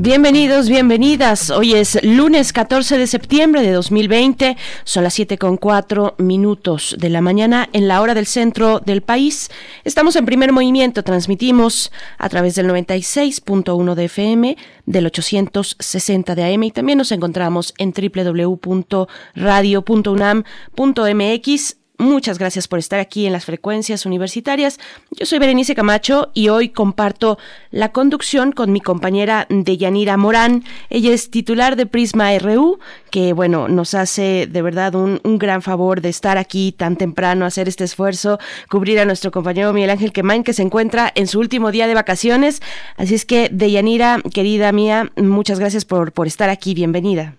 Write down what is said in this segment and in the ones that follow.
Bienvenidos, bienvenidas. Hoy es lunes 14 de septiembre de 2020. Son las 7 con 4 minutos de la mañana en la hora del centro del país. Estamos en primer movimiento. Transmitimos a través del 96.1 de FM, del 860 de AM y también nos encontramos en www.radio.unam.mx Muchas gracias por estar aquí en las frecuencias universitarias. Yo soy Berenice Camacho y hoy comparto la conducción con mi compañera Deyanira Morán. Ella es titular de Prisma RU, que bueno, nos hace de verdad un, gran favor de estar aquí tan temprano, hacer este esfuerzo, cubrir a nuestro compañero Miguel Ángel Quemain, que se encuentra en su último día de vacaciones. Así es que, Deyanira, querida mía, muchas gracias por, por estar aquí. Bienvenida.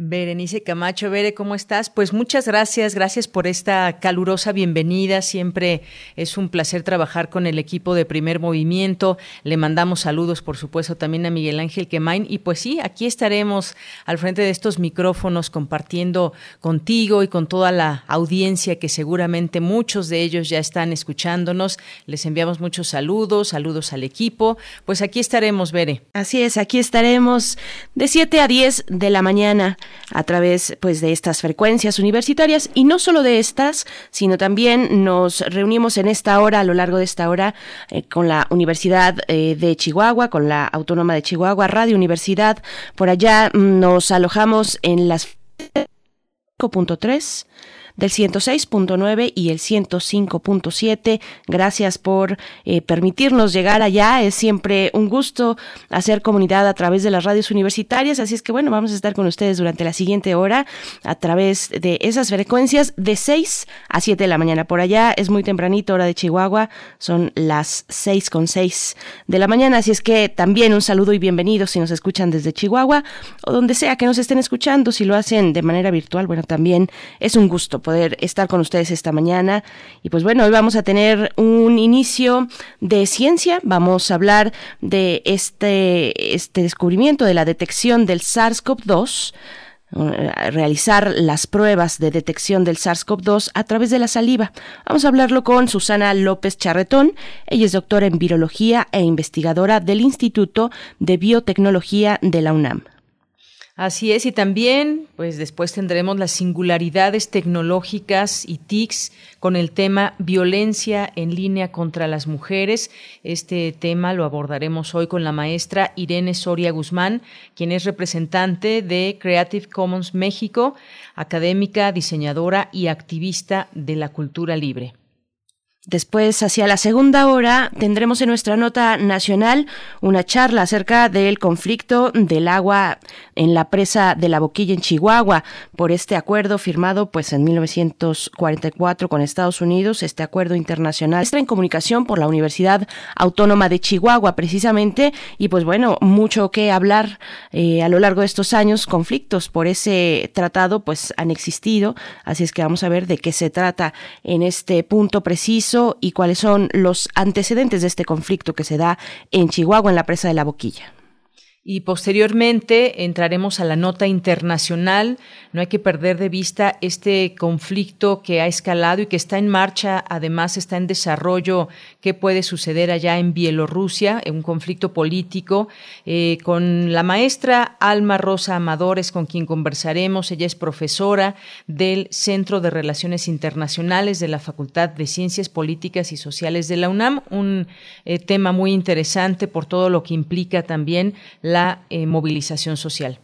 Berenice Camacho, Bere, ¿cómo estás? Pues muchas gracias, gracias por esta calurosa bienvenida. Siempre es un placer trabajar con el equipo de Primer Movimiento. Le mandamos saludos, por supuesto, también a Miguel Ángel Quemain. Y pues sí, aquí estaremos al frente de estos micrófonos compartiendo contigo y con toda la audiencia que seguramente muchos de ellos ya están escuchándonos. Les enviamos muchos saludos, saludos al equipo. Pues aquí estaremos, Bere. Así es, aquí estaremos de 7 a 10 de la mañana a través pues de estas frecuencias universitarias y no solo de estas, sino también nos reunimos en esta hora, a lo largo de esta hora, eh, con la Universidad eh, de Chihuahua, con la Autónoma de Chihuahua, Radio Universidad. Por allá mm, nos alojamos en las 5.3 del 106.9 y el 105.7. Gracias por eh, permitirnos llegar allá. Es siempre un gusto hacer comunidad a través de las radios universitarias. Así es que bueno, vamos a estar con ustedes durante la siguiente hora a través de esas frecuencias de 6 a 7 de la mañana. Por allá es muy tempranito, hora de Chihuahua. Son las 6 con 6 de la mañana. Así es que también un saludo y bienvenidos si nos escuchan desde Chihuahua o donde sea que nos estén escuchando. Si lo hacen de manera virtual, bueno, también es un gusto poder estar con ustedes esta mañana. Y pues bueno, hoy vamos a tener un inicio de ciencia. Vamos a hablar de este, este descubrimiento de la detección del SARS-CoV-2 eh, realizar las pruebas de detección del SARS-CoV-2 a través de la saliva. Vamos a hablarlo con Susana López Charretón. Ella es doctora en virología e investigadora del Instituto de Biotecnología de la UNAM. Así es, y también, pues después tendremos las singularidades tecnológicas y TICs con el tema violencia en línea contra las mujeres. Este tema lo abordaremos hoy con la maestra Irene Soria Guzmán, quien es representante de Creative Commons México, académica, diseñadora y activista de la cultura libre. Después, hacia la segunda hora, tendremos en nuestra nota nacional una charla acerca del conflicto del agua en la presa de la Boquilla en Chihuahua. Por este acuerdo firmado pues en 1944 con Estados Unidos, este acuerdo internacional. Está en comunicación por la Universidad Autónoma de Chihuahua precisamente. Y pues bueno, mucho que hablar eh, a lo largo de estos años, conflictos por ese tratado pues han existido, así es que vamos a ver de qué se trata en este punto preciso y cuáles son los antecedentes de este conflicto que se da en Chihuahua, en la presa de la Boquilla. Y posteriormente entraremos a la nota internacional. No hay que perder de vista este conflicto que ha escalado y que está en marcha, además está en desarrollo, qué puede suceder allá en Bielorrusia, un conflicto político, eh, con la maestra Alma Rosa Amadores, con quien conversaremos. Ella es profesora del Centro de Relaciones Internacionales de la Facultad de Ciencias Políticas y Sociales de la UNAM, un eh, tema muy interesante por todo lo que implica también la eh, movilización social.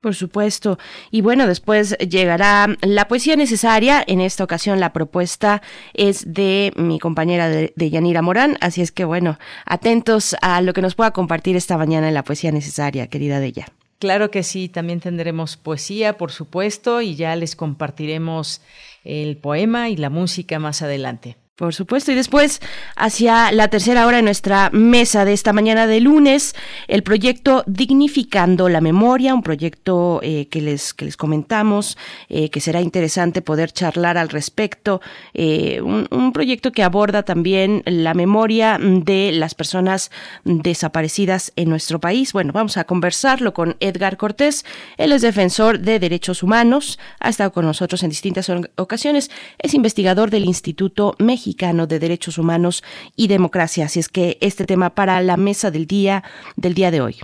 Por supuesto. Y bueno, después llegará la poesía necesaria. En esta ocasión la propuesta es de mi compañera de, Yanira Morán. Así es que bueno, atentos a lo que nos pueda compartir esta mañana en la poesía necesaria, querida de ella. Claro que sí, también tendremos poesía, por supuesto, y ya les compartiremos el poema y la música más adelante. Por supuesto, y después hacia la tercera hora de nuestra mesa de esta mañana de lunes, el proyecto Dignificando la Memoria, un proyecto eh, que, les, que les comentamos, eh, que será interesante poder charlar al respecto, eh, un, un, proyecto que aborda también la memoria de las personas desaparecidas en nuestro país. Bueno, vamos a conversarlo con Edgar Cortés, él es defensor de derechos humanos, ha estado con nosotros en distintas ocasiones, es investigador del Instituto México de Derechos Humanos y Democracia. Así es que este tema para la mesa del día del día de hoy.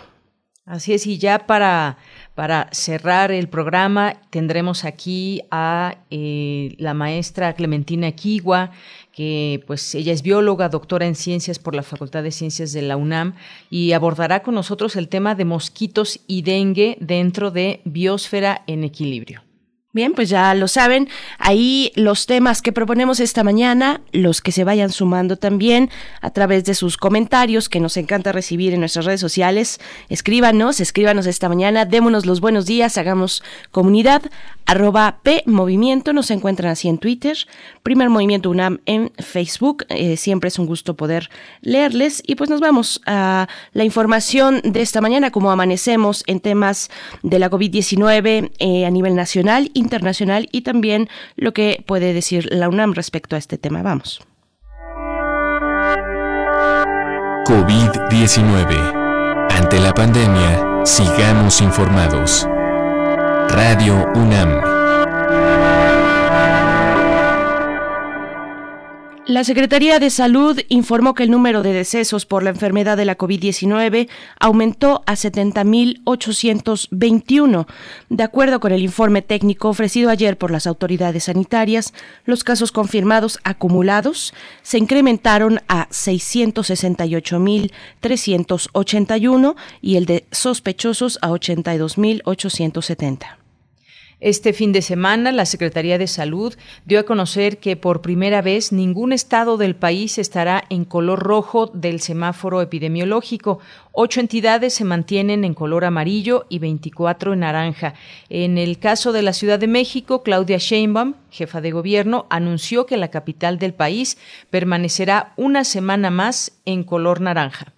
Así es, y ya para, para cerrar el programa tendremos aquí a eh, la maestra Clementina Quigua, que pues ella es bióloga, doctora en ciencias por la Facultad de Ciencias de la UNAM y abordará con nosotros el tema de mosquitos y dengue dentro de Biosfera en Equilibrio. Bien, pues ya lo saben, ahí los temas que proponemos esta mañana, los que se vayan sumando también a través de sus comentarios que nos encanta recibir en nuestras redes sociales, escríbanos, escríbanos esta mañana, démonos los buenos días, hagamos comunidad, arroba P Movimiento, nos encuentran así en Twitter, Primer Movimiento UNAM en Facebook, eh, siempre es un gusto poder leerles y pues nos vamos a la información de esta mañana, como amanecemos en temas de la COVID-19 eh, a nivel nacional internacional y también lo que puede decir la UNAM respecto a este tema. Vamos. COVID-19. Ante la pandemia, sigamos informados. Radio UNAM. La Secretaría de Salud informó que el número de decesos por la enfermedad de la COVID-19 aumentó a 70.821. De acuerdo con el informe técnico ofrecido ayer por las autoridades sanitarias, los casos confirmados acumulados se incrementaron a 668.381 y el de sospechosos a 82.870. Este fin de semana, la Secretaría de Salud dio a conocer que por primera vez ningún estado del país estará en color rojo del semáforo epidemiológico. Ocho entidades se mantienen en color amarillo y 24 en naranja. En el caso de la Ciudad de México, Claudia Sheinbaum, jefa de gobierno, anunció que la capital del país permanecerá una semana más en color naranja.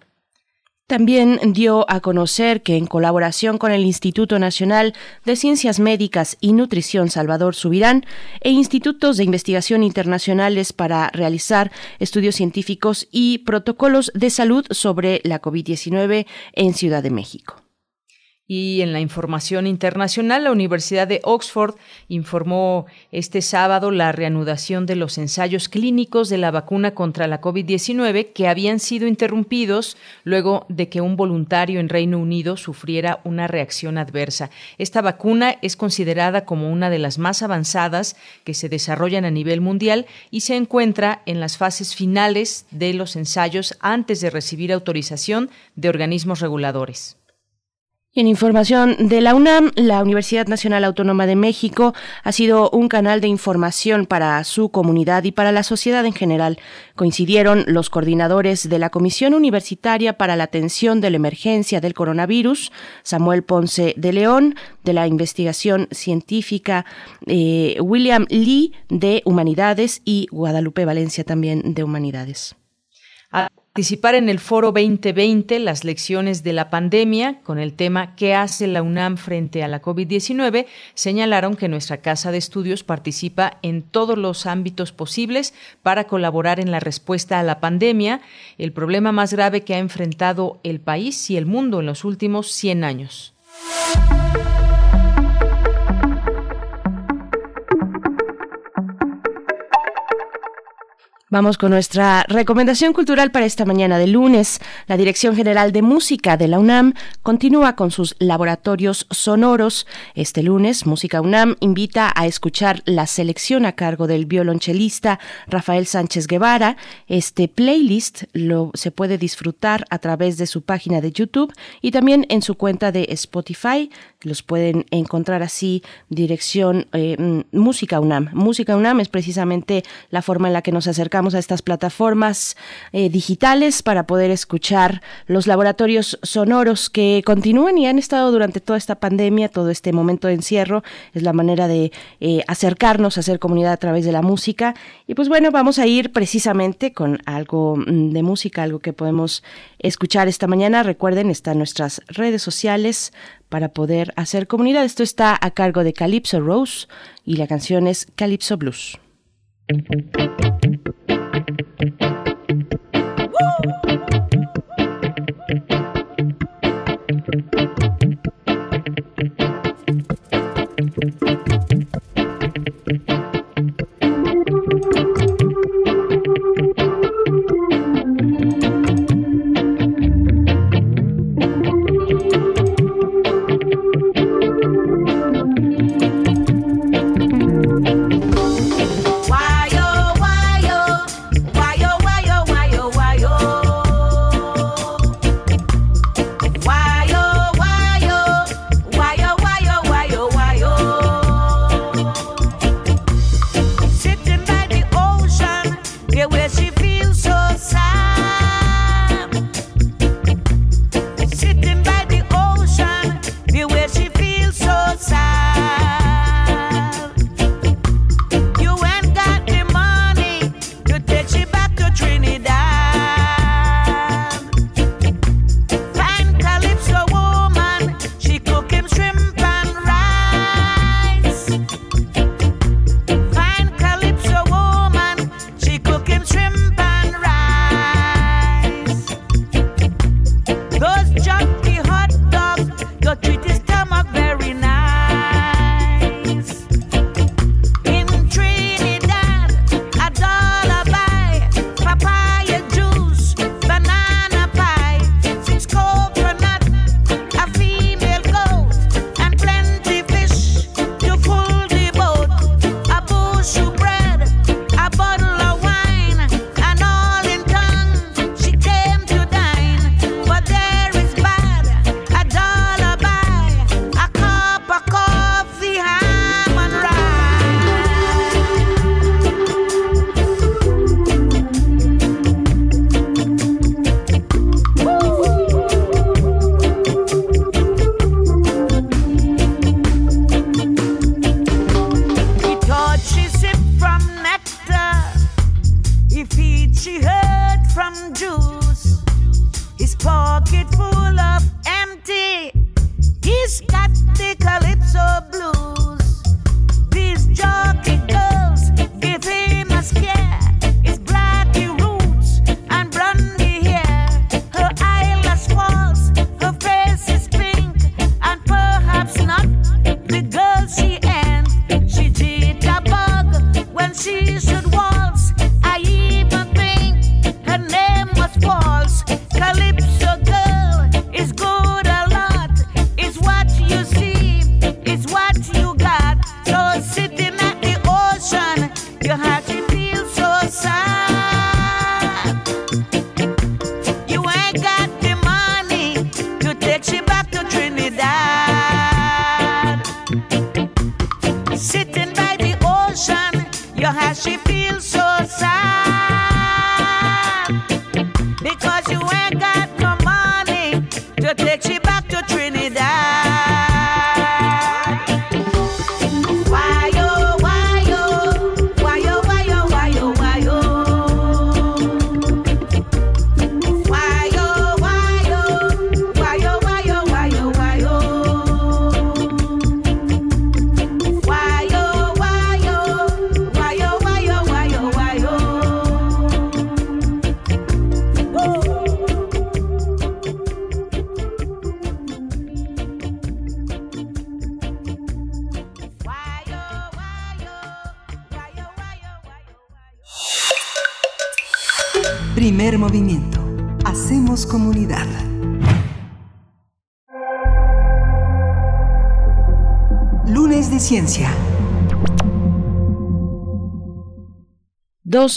También dio a conocer que en colaboración con el Instituto Nacional de Ciencias Médicas y Nutrición Salvador Subirán e institutos de investigación internacionales para realizar estudios científicos y protocolos de salud sobre la COVID-19 en Ciudad de México. Y en la información internacional, la Universidad de Oxford informó este sábado la reanudación de los ensayos clínicos de la vacuna contra la COVID-19 que habían sido interrumpidos luego de que un voluntario en Reino Unido sufriera una reacción adversa. Esta vacuna es considerada como una de las más avanzadas que se desarrollan a nivel mundial y se encuentra en las fases finales de los ensayos antes de recibir autorización de organismos reguladores en información de la UNAM, la Universidad Nacional Autónoma de México ha sido un canal de información para su comunidad y para la sociedad en general. Coincidieron los coordinadores de la Comisión Universitaria para la Atención de la Emergencia del Coronavirus, Samuel Ponce de León, de la Investigación Científica, eh, William Lee, de Humanidades, y Guadalupe Valencia, también de Humanidades participar en el Foro 2020, las lecciones de la pandemia, con el tema ¿Qué hace la UNAM frente a la COVID-19? Señalaron que nuestra Casa de Estudios participa en todos los ámbitos posibles para colaborar en la respuesta a la pandemia, el problema más grave que ha enfrentado el país y el mundo en los últimos 100 años. Vamos con nuestra recomendación cultural para esta mañana de lunes. La Dirección General de Música de la UNAM continúa con sus laboratorios sonoros. Este lunes, Música UNAM invita a escuchar la selección a cargo del violonchelista Rafael Sánchez Guevara. Este playlist lo se puede disfrutar a través de su página de YouTube y también en su cuenta de Spotify. Los pueden encontrar así, dirección eh, mm, Música UNAM. Música UNAM es precisamente la forma en la que nos acercamos a estas plataformas eh, digitales para poder escuchar los laboratorios sonoros que continúan y han estado durante toda esta pandemia, todo este momento de encierro. Es la manera de eh, acercarnos, hacer comunidad a través de la música. Y pues bueno, vamos a ir precisamente con algo mm, de música, algo que podemos escuchar esta mañana. Recuerden, están nuestras redes sociales para poder hacer comunidad. Esto está a cargo de Calypso Rose y la canción es Calypso Blues.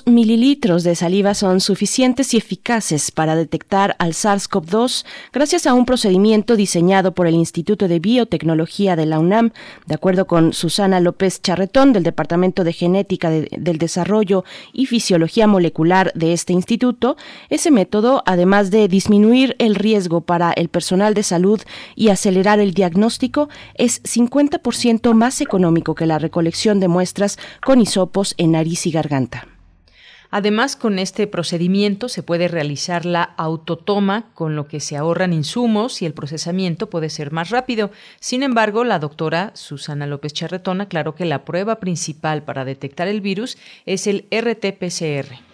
Mililitros de saliva son suficientes y eficaces para detectar al SARS-CoV-2 gracias a un procedimiento diseñado por el Instituto de Biotecnología de la UNAM. De acuerdo con Susana López Charretón del Departamento de Genética del Desarrollo y Fisiología Molecular de este instituto, ese método, además de disminuir el riesgo para el personal de salud y acelerar el diagnóstico, es 50% más económico que la recolección de muestras con hisopos en nariz y garganta. Además, con este procedimiento se puede realizar la autotoma, con lo que se ahorran insumos y el procesamiento puede ser más rápido. Sin embargo, la doctora Susana López Charretón aclaró que la prueba principal para detectar el virus es el RT-PCR.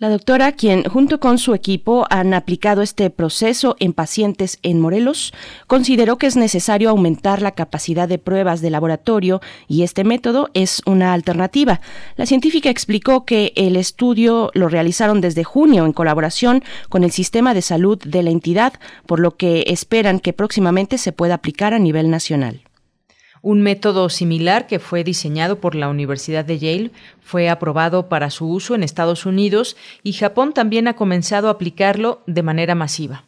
La doctora, quien junto con su equipo han aplicado este proceso en pacientes en Morelos, consideró que es necesario aumentar la capacidad de pruebas de laboratorio y este método es una alternativa. La científica explicó que el estudio lo realizaron desde junio en colaboración con el sistema de salud de la entidad, por lo que esperan que próximamente se pueda aplicar a nivel nacional. Un método similar que fue diseñado por la Universidad de Yale fue aprobado para su uso en Estados Unidos y Japón también ha comenzado a aplicarlo de manera masiva.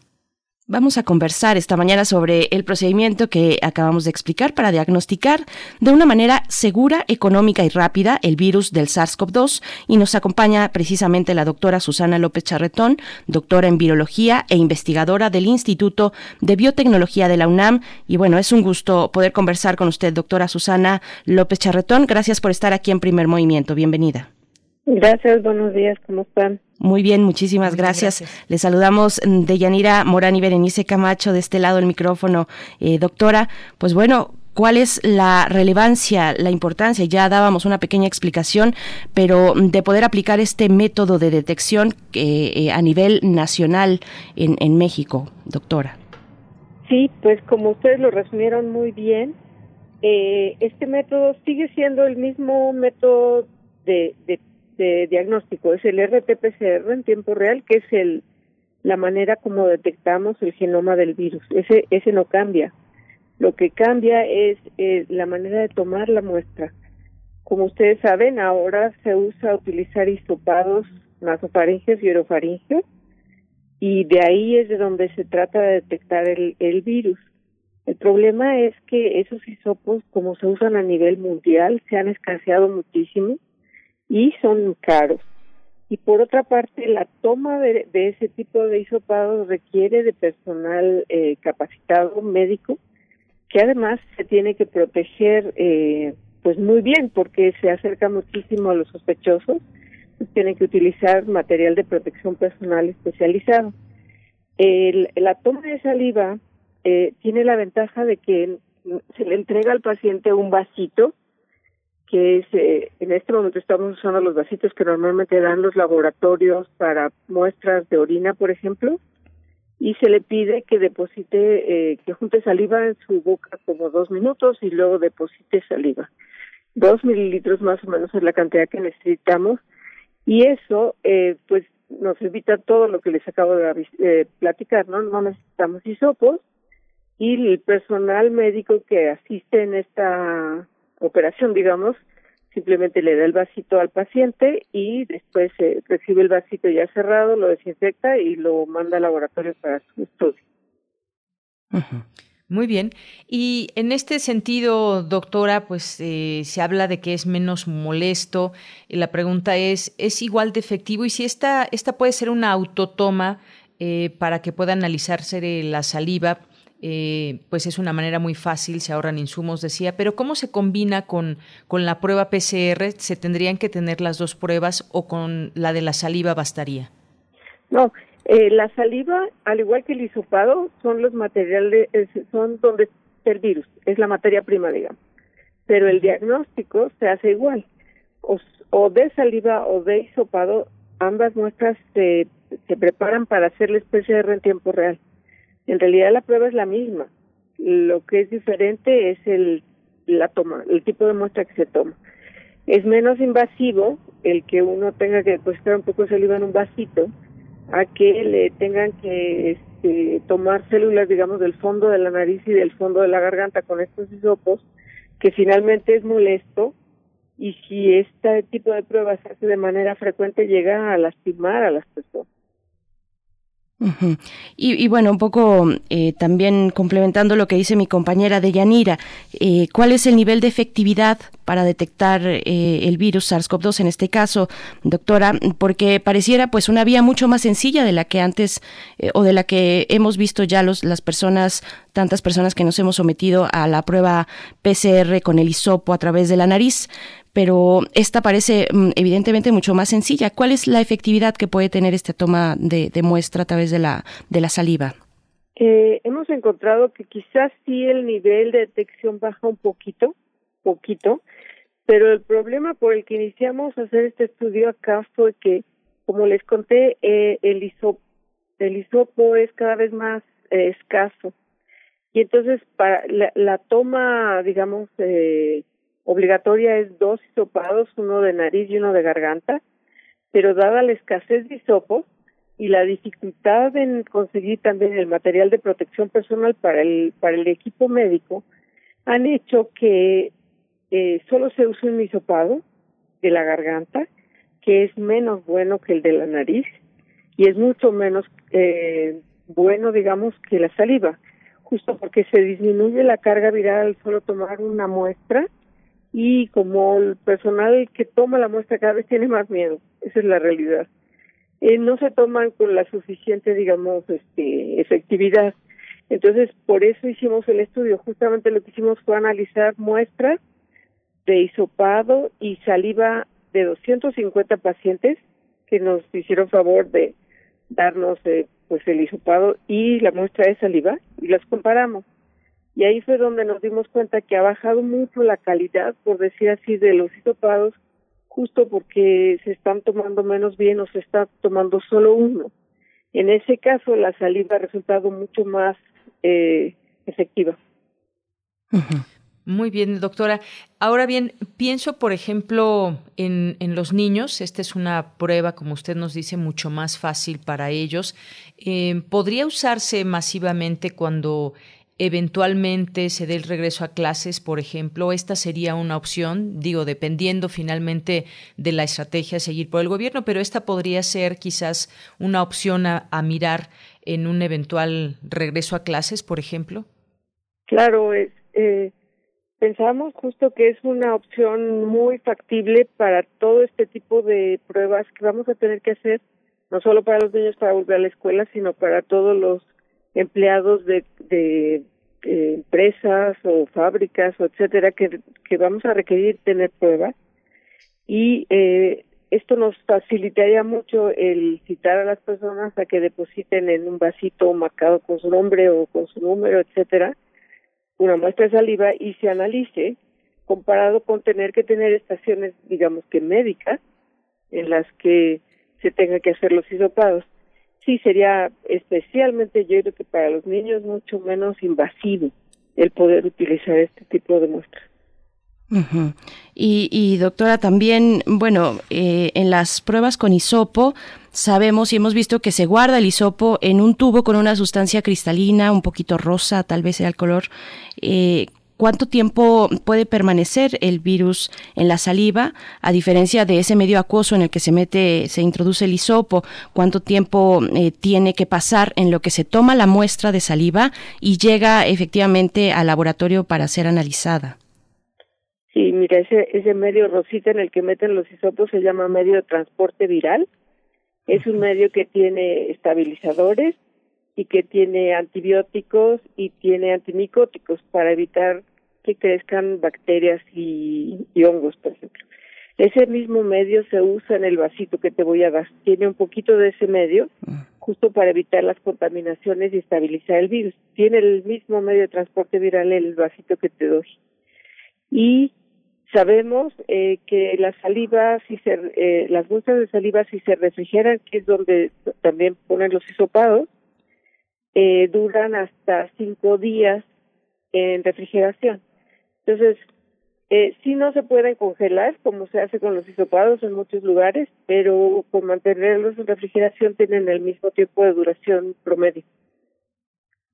Vamos a conversar esta mañana sobre el procedimiento que acabamos de explicar para diagnosticar de una manera segura, económica y rápida el virus del SARS-CoV-2 y nos acompaña precisamente la doctora Susana López Charretón, doctora en virología e investigadora del Instituto de Biotecnología de la UNAM. Y bueno, es un gusto poder conversar con usted, doctora Susana López Charretón. Gracias por estar aquí en Primer Movimiento. Bienvenida. Gracias, buenos días, ¿cómo están? Muy bien, muchísimas gracias. Les saludamos mm, de Yanira Morán y Berenice Camacho de este lado del micrófono. Eh, doctora, pues bueno, ¿cuál es la relevancia, la importancia? Ya dábamos una pequeña explicación, pero mm, de poder aplicar este método de detección eh, a nivel nacional en, en México, doctora. Sí, pues como ustedes lo resumieron muy bien, eh, este método sigue siendo el mismo método de, de de diagnóstico es el RT-PCR en tiempo real, que es el la manera como detectamos el genoma del virus. Ese ese no cambia. Lo que cambia es eh, la manera de tomar la muestra. Como ustedes saben, ahora se usa utilizar hisopados nasofaringeos y orofaringeos y de ahí es de donde se trata de detectar el, el virus. El problema es que esos hisopos, como se usan a nivel mundial, se han escaseado muchísimo y son caros. Y por otra parte, la toma de, ese tipo de hisopados requiere de personal eh, capacitado médico que además se tiene que proteger eh, pues muy bien porque se acerca muchísimo a los sospechosos, pues tienen que utilizar material de protección personal especializado. El, la toma de saliva eh, tiene la ventaja de que se le entrega al paciente un vasito que es, eh, en este momento estamos usando los vasitos que normalmente dan los laboratorios para muestras de orina, por ejemplo, y se le pide que deposite, eh, que junte saliva en su boca como dos minutos y luego deposite saliva. Dos mililitros más o menos es la cantidad que necesitamos y eso, eh, pues, nos evita todo lo que les acabo de eh, platicar, ¿no? No necesitamos hisopos y el personal médico que asiste en esta operación, digamos, simplemente le da el vasito al paciente y después se recibe el vasito ya cerrado, lo desinfecta y lo manda al laboratorio para su estudio. Muy bien. Y en este sentido, doctora, pues eh, se habla de que es menos molesto. Y la pregunta es, ¿es igual de efectivo? Y si esta, esta puede ser una autotoma eh, para que pueda analizarse la saliva, eh, pues es una manera muy fácil, se ahorran insumos, decía, pero ¿cómo se combina con, con la prueba PCR? ¿Se tendrían que tener las dos pruebas o con la de la saliva bastaría? No, eh, la saliva, al igual que el hisopado, son los materiales, son donde está el virus, es la materia prima, digamos. Pero el diagnóstico se hace igual, o, o de saliva o de hisopado, ambas muestras se, se preparan para hacerles PCR en tiempo real. En realidad la prueba es la misma. Lo que es diferente es el la toma, el tipo de muestra que se toma. Es menos invasivo el que uno tenga que depositar un poco de saliva en un vasito a que le tengan que este, tomar células, digamos, del fondo de la nariz y del fondo de la garganta con estos hisopos, que finalmente es molesto y si este tipo de pruebas se hace de manera frecuente llega a lastimar a las personas y, bueno, un poco eh, también complementando lo que dice mi compañera de Yanira, eh, ¿cuál es el nivel de efectividad para detectar eh, el virus SARS-CoV-2 en este caso, doctora? Porque pareciera pues una vía mucho más sencilla de la que antes o de la que hemos visto ya los, las personas, tantas personas que nos hemos sometido a la prueba PCR con el hisopo a través de la nariz pero esta parece mm, evidentemente mucho más sencilla. ¿Cuál es la efectividad que puede tener esta toma de, muestra a través de la, de la saliva? Eh, hemos encontrado que quizás sí el nivel de detección baja un poquito, poquito, pero el problema por el que iniciamos a hacer este estudio acá fue que, como les conté, eh, el, hisopo, es cada vez más eh, escaso. Y entonces, para la, la toma, digamos, eh, obligatoria es dos hisopados, uno de nariz y uno de garganta, pero dada la escasez de hisopos y la dificultad en conseguir también el material de protección personal para el, para el equipo médico, han hecho que eh, solo se use un hisopado de la garganta, que es menos bueno que el de la nariz y es mucho menos eh, bueno, digamos, que la saliva, justo porque se disminuye la carga viral al solo tomar una muestra y como el personal que toma la muestra cada vez tiene más miedo, esa es la realidad. Eh, no se toman con la suficiente, digamos, este, efectividad. Entonces, por eso hicimos el estudio. Justamente lo que hicimos fue analizar muestras de hisopado y saliva de 250 pacientes que nos hicieron favor de darnos eh, pues el hisopado y la muestra de saliva y las comparamos y ahí fue donde nos dimos cuenta que ha bajado mucho la calidad, por decir así, de los hisopados, justo porque se están tomando menos bien o se está tomando solo uno. En ese caso, la saliva ha resultado mucho más eh, efectiva. Muy bien, doctora. Ahora bien, pienso, por ejemplo, en, en, los niños. Esta es una prueba, como usted nos dice, mucho más fácil para ellos. Eh, ¿Podría usarse masivamente cuando eventualmente se dé el regreso a clases, por ejemplo, esta sería una opción, digo, dependiendo finalmente de la estrategia a seguir por el gobierno, pero esta podría ser quizás una opción a, mirar en un eventual regreso a clases, por ejemplo. Claro, eh, pensamos justo que es una opción muy factible para todo este tipo de pruebas que vamos a tener que hacer, no solo para los niños para volver a la escuela, sino para todos los empleados de, de empresas o fábricas o etcétera que, que vamos a requerir tener pruebas. Y eh, esto nos facilitaría mucho el citar a las personas a que depositen en un vasito marcado con su nombre o con su número, etcétera, una muestra de saliva y se analice comparado con tener que tener estaciones, digamos que médicas, en las que se tenga que hacer los hisopados sí sería especialmente yo creo que para los niños mucho menos invasivo el poder utilizar este tipo de muestras. y, y, doctora, también, bueno, eh, en las pruebas con hisopo sabemos y hemos visto que se guarda el hisopo en un tubo con una sustancia cristalina, un poquito rosa, tal vez sea el color. Eh, cuánto tiempo puede permanecer el virus en la saliva, a diferencia de ese medio acuoso en el que se mete, se introduce el hisopo, cuánto tiempo eh, tiene que pasar en lo que se toma la muestra de saliva y llega efectivamente al laboratorio para ser analizada. Sí, mira, ese, ese medio rosita en el que meten los hisopos se llama medio de transporte viral. Es un medio que tiene estabilizadores y que tiene antibióticos y tiene antimicóticos para evitar que crezcan bacterias y, hongos, por ejemplo. Ese mismo medio se usa en el vasito que te voy a dar. Tiene un poquito de ese medio, ah. justo para evitar las contaminaciones y estabilizar el virus. Tiene el mismo medio de transporte viral el vasito que te doy. Y sabemos eh, que las salivas, si se, eh, las bolsas de saliva, si se refrigeran, que es donde también ponen los hisopados, eh, duran hasta cinco días en refrigeración. Entonces, eh, sí no se pueden congelar como se hace con los hisopados en muchos lugares, pero por mantenerlos en refrigeración tienen el mismo tiempo de duración promedio.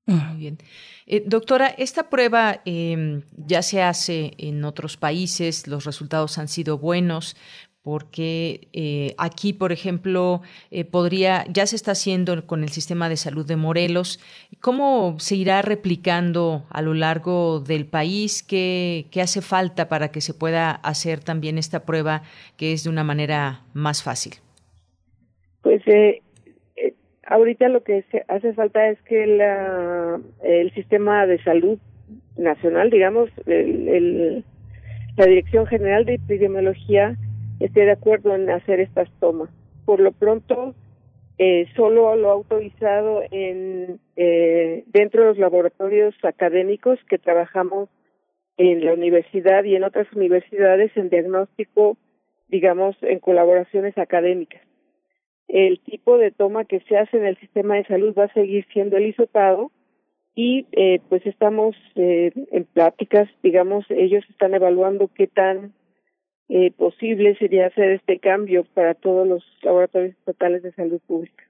Muy bien. Eh, doctora, esta prueba em, ya se hace en otros países, los resultados han sido buenos, porque eh, aquí, por ejemplo, eh, podría, ya se está haciendo con el sistema de salud de Morelos. ¿Cómo se irá replicando a lo largo del país? ¿Qué, qué hace falta para que se pueda hacer también esta prueba que es de una manera más fácil? Pues eh, eh ahorita lo que hace falta es que la, el sistema de salud nacional, digamos, el, el, la Dirección General de Epidemiología, esté de acuerdo en hacer estas tomas. Por lo pronto, eh, solo lo ha autorizado en eh, dentro de los laboratorios académicos que trabajamos en la universidad y en otras universidades en diagnóstico, digamos, en colaboraciones académicas. El tipo de toma que se hace en el sistema de salud va a seguir siendo el hisopado y eh, pues estamos eh, en pláticas, digamos, ellos están evaluando qué tan eh, posible sería hacer este cambio para todos los laboratorios estatales de salud pública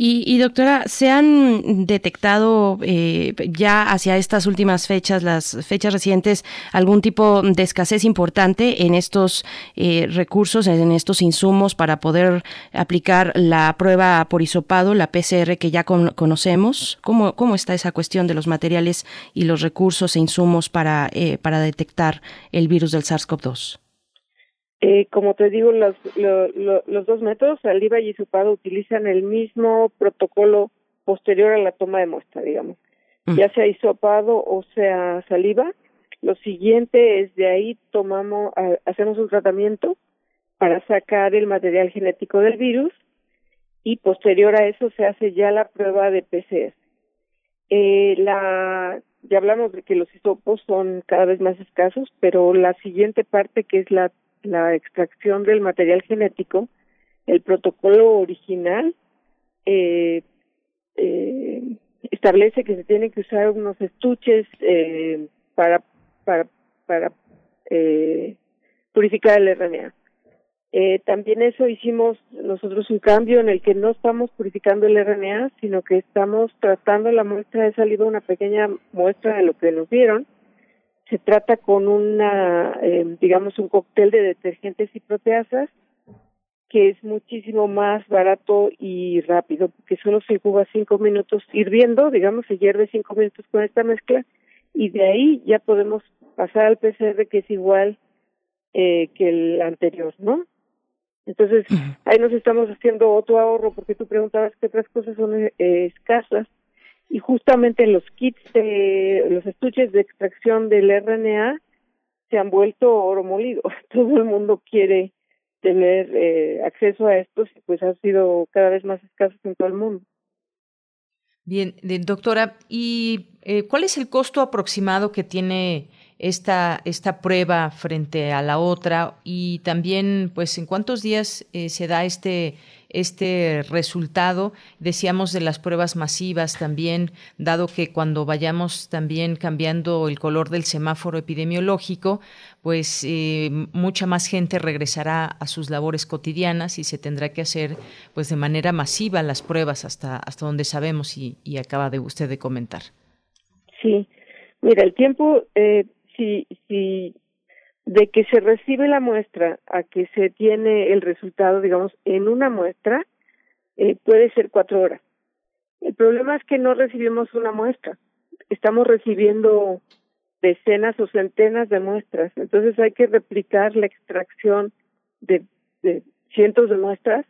y, doctora, ¿se han detectado eh, ya hacia estas últimas fechas, las fechas recientes, algún tipo de escasez importante en estos eh, recursos, en estos insumos para poder aplicar la prueba por hisopado, la PCR que ya conocemos? ¿Cómo, ¿Cómo está esa cuestión de los materiales y los recursos e insumos para, eh, para detectar el virus del SARS-CoV-2? Eh, como te digo, los, los dos métodos, saliva y hisopado, utilizan el mismo protocolo posterior a la toma de muestra, digamos. Mm. Ya sea hisopado o sea saliva, lo siguiente es de ahí tomamos, hacemos un tratamiento para sacar el material genético del virus y posterior a eso se hace ya la prueba de PCR. Eh, la, ya hablamos de que los hisopos son cada vez más escasos, pero la siguiente parte que es la la extracción del material genético, el protocolo original eh, eh, establece que se tienen que usar unos estuches eh, para para para eh, purificar el RNA. Eh, también eso hicimos nosotros un cambio en el que no estamos purificando el RNA, sino que estamos tratando la muestra de saliva, una pequeña muestra de lo que nos dieron, se trata con una, eh, digamos, un cóctel de detergentes y proteasas que es muchísimo más barato y rápido, porque solo se juega cinco minutos hirviendo, digamos, se hierve cinco minutos con esta mezcla y de ahí ya podemos pasar al PCR que es igual eh, que el anterior, ¿no? Entonces, ahí nos estamos haciendo otro ahorro, porque tú preguntabas qué otras cosas son eh, escasas y justamente los kits de los estuches de extracción del RNA se han vuelto oro molido. Todo el mundo quiere tener eh, acceso a estos y pues ha sido cada vez más escasos en todo el mundo. Bien, doctora, ¿y eh, cuál es el costo aproximado que tiene esta, esta prueba frente a la otra? Y también, pues, ¿en cuántos días eh, se da este, este resultado. Decíamos de las pruebas masivas también, dado que cuando vayamos también cambiando el color del semáforo epidemiológico, pues eh, mucha más gente regresará a sus labores cotidianas y se tendrá que hacer pues de manera masiva las pruebas hasta, hasta donde sabemos y, acaba de usted de comentar. Sí, mira, el tiempo, eh, si, si de que se recibe la muestra a que se tiene el resultado, digamos, en una muestra, eh, puede ser cuatro horas. El problema es que no recibimos una muestra, estamos recibiendo decenas o centenas de muestras, entonces hay que replicar la extracción de, de cientos de muestras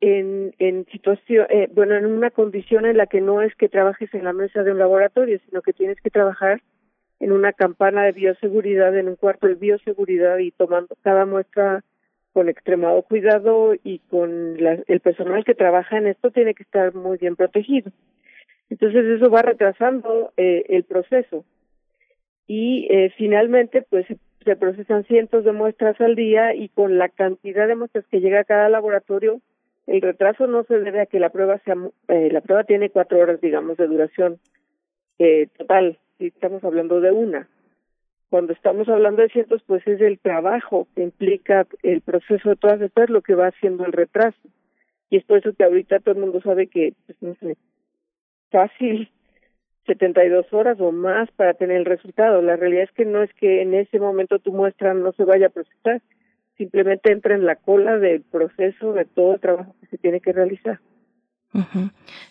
en, situación, eh, bueno, en una condición en la que no es que trabajes en la mesa de un laboratorio, sino que tienes que trabajar en una campana de bioseguridad, en un cuarto de bioseguridad y tomando cada muestra con extremado cuidado y con el personal que trabaja en esto tiene que estar muy bien protegido. Entonces eso va retrasando eh, el proceso y eh, finalmente pues se procesan cientos de muestras al día y con la cantidad de muestras que llega a cada laboratorio el retraso no se debe a que la prueba sea eh, la prueba tiene cuatro horas digamos de duración eh, total estamos hablando de una. Cuando estamos hablando de cientos, pues es el trabajo que implica el proceso de todas estas lo que va haciendo el retraso. Y es por eso que ahorita todo el mundo sabe que, pues no sé, fácil 72 horas o más para tener el resultado. La realidad es que no es que en ese momento tu muestra no se vaya a procesar, simplemente entra en la cola del proceso de todo el trabajo que se tiene que realizar.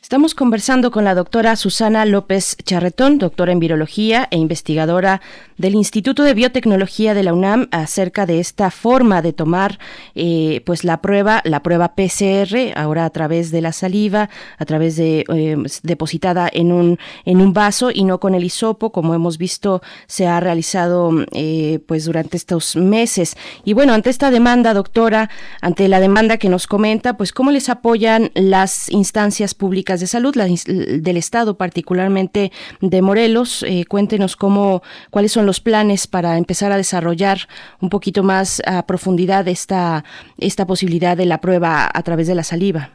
Estamos conversando con la doctora Susana López Charretón, doctora en virología e investigadora del Instituto de Biotecnología de la UNAM acerca de esta forma de tomar eh, pues la prueba, la prueba PCR, ahora a través de la saliva, a través de eh, depositada en un en un vaso y no con el hisopo, como hemos visto se ha realizado eh, pues durante estos meses. Y bueno, ante esta demanda, doctora, ante la demanda que nos comenta, pues cómo les apoyan las instancias públicas de salud, del Estado, particularmente de Morelos. Eh, cuéntenos cómo, cuáles son los planes para empezar a desarrollar un poquito más a profundidad esta, esta posibilidad de la prueba a través de la saliva.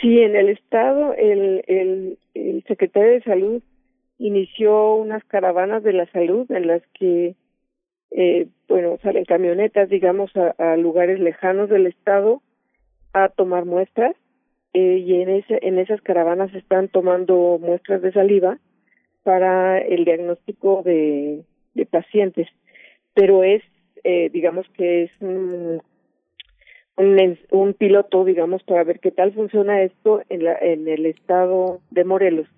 Sí, en el Estado, el, el, el secretario de Salud inició unas caravanas de la salud en las que, eh, bueno, salen camionetas, digamos, a lugares lejanos del Estado a tomar muestras eh, y en, ese, en esas caravanas están tomando muestras de saliva para el diagnóstico de, de pacientes, pero es, eh, digamos que es un, un, un, piloto, digamos, para ver qué tal funciona esto en, la, en el estado de Morelos.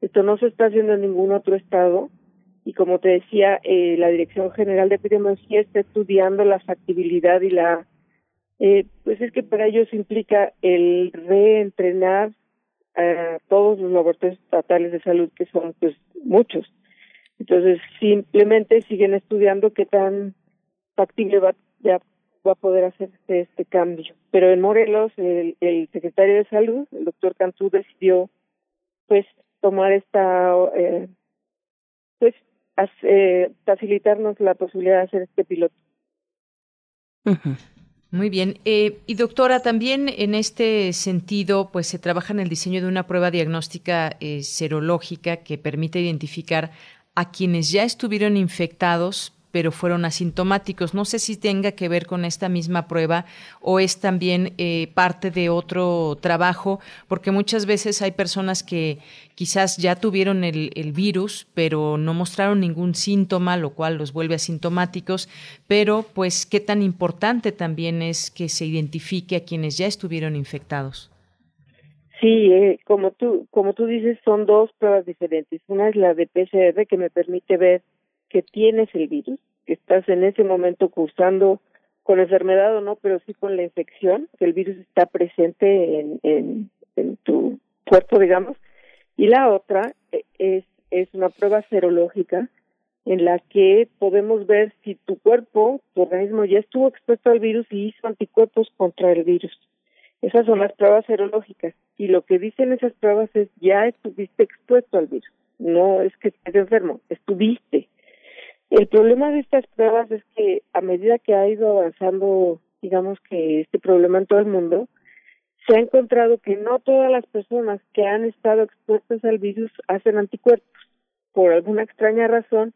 Esto no se está haciendo en ningún otro estado y como te decía, eh, la Dirección General de Epidemiología está estudiando la factibilidad y la eh, pues es que para ellos implica el reentrenar a todos los laboratorios estatales de salud, que son pues muchos. Entonces, simplemente siguen estudiando qué tan factible va, ya va a poder hacer este cambio. Pero en Morelos, el, el secretario de Salud, el doctor Cantú, decidió pues tomar esta, eh, pues eh, facilitarnos la posibilidad de hacer este piloto. Muy bien. Eh, y doctora, también en este sentido, pues se trabaja en el diseño de una prueba diagnóstica eh, serológica que permite identificar a quienes ya estuvieron infectados pero fueron asintomáticos. No sé si tenga que ver con esta misma prueba o es también eh, parte de otro trabajo, porque muchas veces hay personas que quizás ya tuvieron el, el, virus, pero no mostraron ningún síntoma, lo cual los vuelve asintomáticos, pero pues qué tan importante también es que se identifique a quienes ya estuvieron infectados. Sí, eh, como tú como tú dices, son dos pruebas diferentes. Una es la de PCR que me permite ver que tienes el virus, que estás en ese momento cursando con enfermedad o no, pero sí con la infección, que el virus está presente en, en, en tu cuerpo, digamos. Y la otra eh, es, es una prueba serológica en la que podemos ver si tu cuerpo, tu organismo ya estuvo expuesto al virus y hizo anticuerpos contra el virus. Esas son las pruebas serológicas. Y lo que dicen esas pruebas es ya estuviste expuesto al virus. No es que estés enfermo, estuviste. El problema de estas pruebas es que a medida que ha ido avanzando, digamos que este problema en todo el mundo, se ha encontrado que no todas las personas que han estado expuestas al virus hacen anticuerpos. Por alguna extraña razón,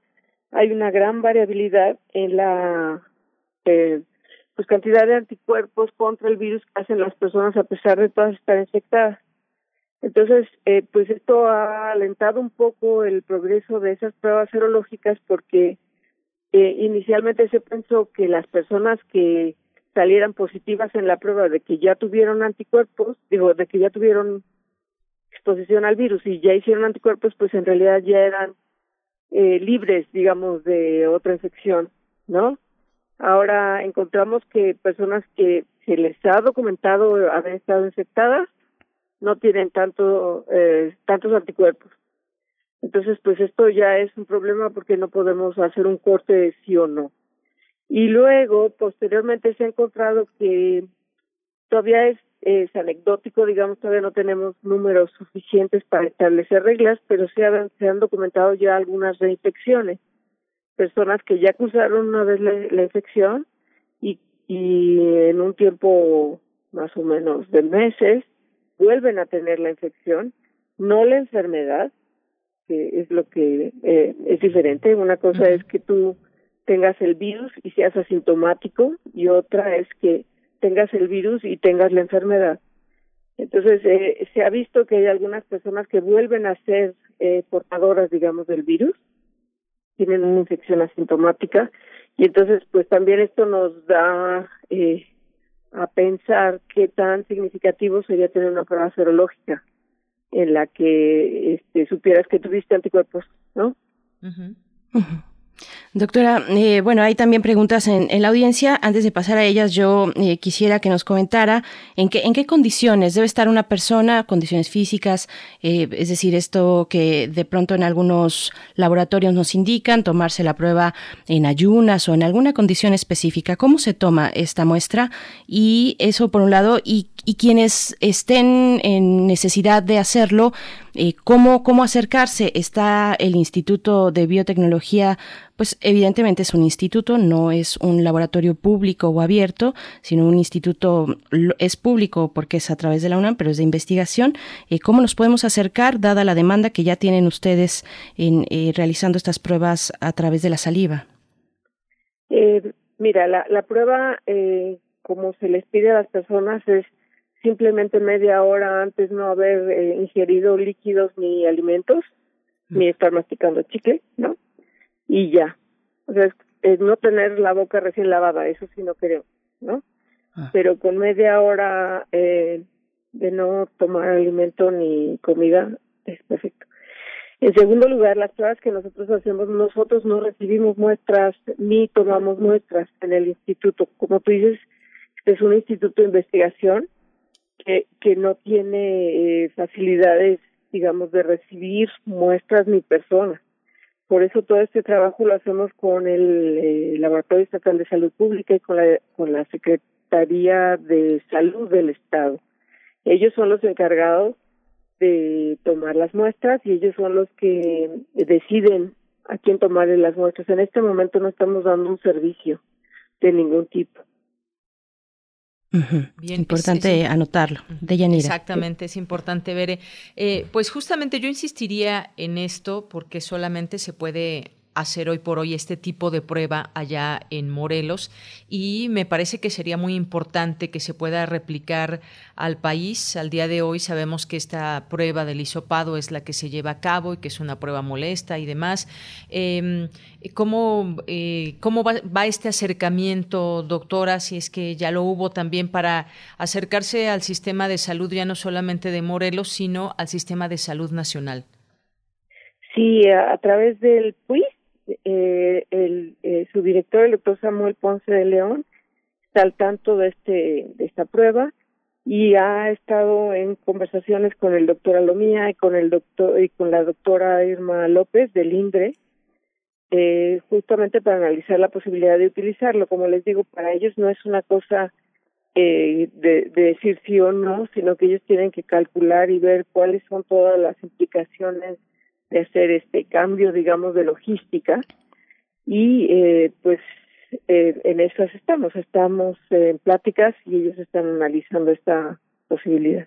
hay una gran variabilidad en la eh, pues cantidad de anticuerpos contra el virus que hacen las personas a pesar de todas estar infectadas. Entonces, eh, pues esto ha alentado un poco el progreso de esas pruebas serológicas porque eh, inicialmente se pensó que las personas que salieran positivas en la prueba de que ya tuvieron anticuerpos, digo, de que ya tuvieron exposición al virus y ya hicieron anticuerpos, pues en realidad ya eran eh, libres, digamos, de otra infección, ¿no? Ahora encontramos que personas que se les ha documentado haber estado infectadas no tienen tanto eh, tantos anticuerpos. Entonces, pues esto ya es un problema porque no podemos hacer un corte de sí o no. Y luego, posteriormente, se ha encontrado que todavía es, anecdótico, digamos, todavía no tenemos números suficientes para establecer reglas, pero se han, documentado ya algunas reinfecciones. Personas que ya cursaron una vez la, la infección y, y en un tiempo más o menos de meses vuelven a tener la infección, no la enfermedad, que es lo que eh, es diferente. Una cosa es que tú tengas el virus y seas asintomático y otra es que tengas el virus y tengas la enfermedad. Entonces, eh, se ha visto que hay algunas personas que vuelven a ser eh, portadoras, digamos, del virus, tienen una infección asintomática, y entonces, pues también esto nos da eh, a pensar qué tan significativo sería tener una prueba serológica en la que este, supieras que tuviste anticuerpos, ¿no? Doctora, eh, bueno, hay también preguntas en, la audiencia. Antes de pasar a ellas, yo eh, quisiera que nos comentara en qué, en qué condiciones debe estar una persona, condiciones físicas, eh, es decir, esto que de pronto en algunos laboratorios nos indican, tomarse la prueba en ayunas o en alguna condición específica. ¿Cómo se toma esta muestra? Y eso por un lado, y, y quienes estén en necesidad de hacerlo, ¿cómo, ¿cómo acercarse? Está el Instituto de Biotecnología pues evidentemente es un instituto, no es un laboratorio público o abierto, sino un instituto es público porque es a través de la UNAM, pero es de investigación. Eh, ¿Cómo nos podemos acercar, dada la demanda que ya tienen ustedes en eh, realizando estas pruebas a través de la saliva? Eh, mira, la, la prueba, como se les pide a las personas, es simplemente media hora antes no haber ingerido líquidos ni alimentos, ni estar masticando chicle, ¿no? y ya. O sea, es, no tener la boca recién lavada, eso sí no creo, ¿no? Ah. Pero con media hora eh, de no tomar alimento ni comida es perfecto. En segundo lugar, las pruebas que nosotros hacemos, nosotros no recibimos muestras ni tomamos muestras en el instituto. Como tú dices, es un instituto de investigación que, que no tiene eh, facilidades, digamos, de recibir muestras ni personas. Por eso todo este trabajo lo hacemos con el eh, Laboratorio Estatal de Salud Pública y con la, con la Secretaría de Salud del Estado. Ellos son los encargados de tomar las muestras y ellos son los que deciden a quién tomarle las muestras. En este momento no estamos dando un servicio de ningún tipo. Bien, importante anotarlo, de Exactamente, es importante ver. Eh, pues justamente yo insistiría en esto porque solamente se puede hacer hoy por hoy este tipo de prueba allá en Morelos y me parece que sería muy importante que se pueda replicar al país. Al día de hoy sabemos que esta prueba del hisopado es la que se lleva a cabo y que es una prueba molesta y demás. Em, ¿Cómo, eh, cómo va, va, este acercamiento, doctora, si es que ya lo hubo también para acercarse al sistema de salud ya no solamente de Morelos, sino al sistema de salud nacional? Sí, a, través del PUIS eh, el, eh, su director, el doctor Samuel Ponce de León, está al tanto de, este, de esta prueba y ha estado en conversaciones con el doctor Alomía y con el doctor y con la doctora Irma López del INDRE eh, justamente para analizar la posibilidad de utilizarlo. Como les digo, para ellos no es una cosa eh, de, de decir sí o no, sino que ellos tienen que calcular y ver cuáles son todas las implicaciones de hacer este cambio, digamos, de logística y eh, pues eh, en esas estamos, estamos en pláticas y ellos están analizando esta posibilidad.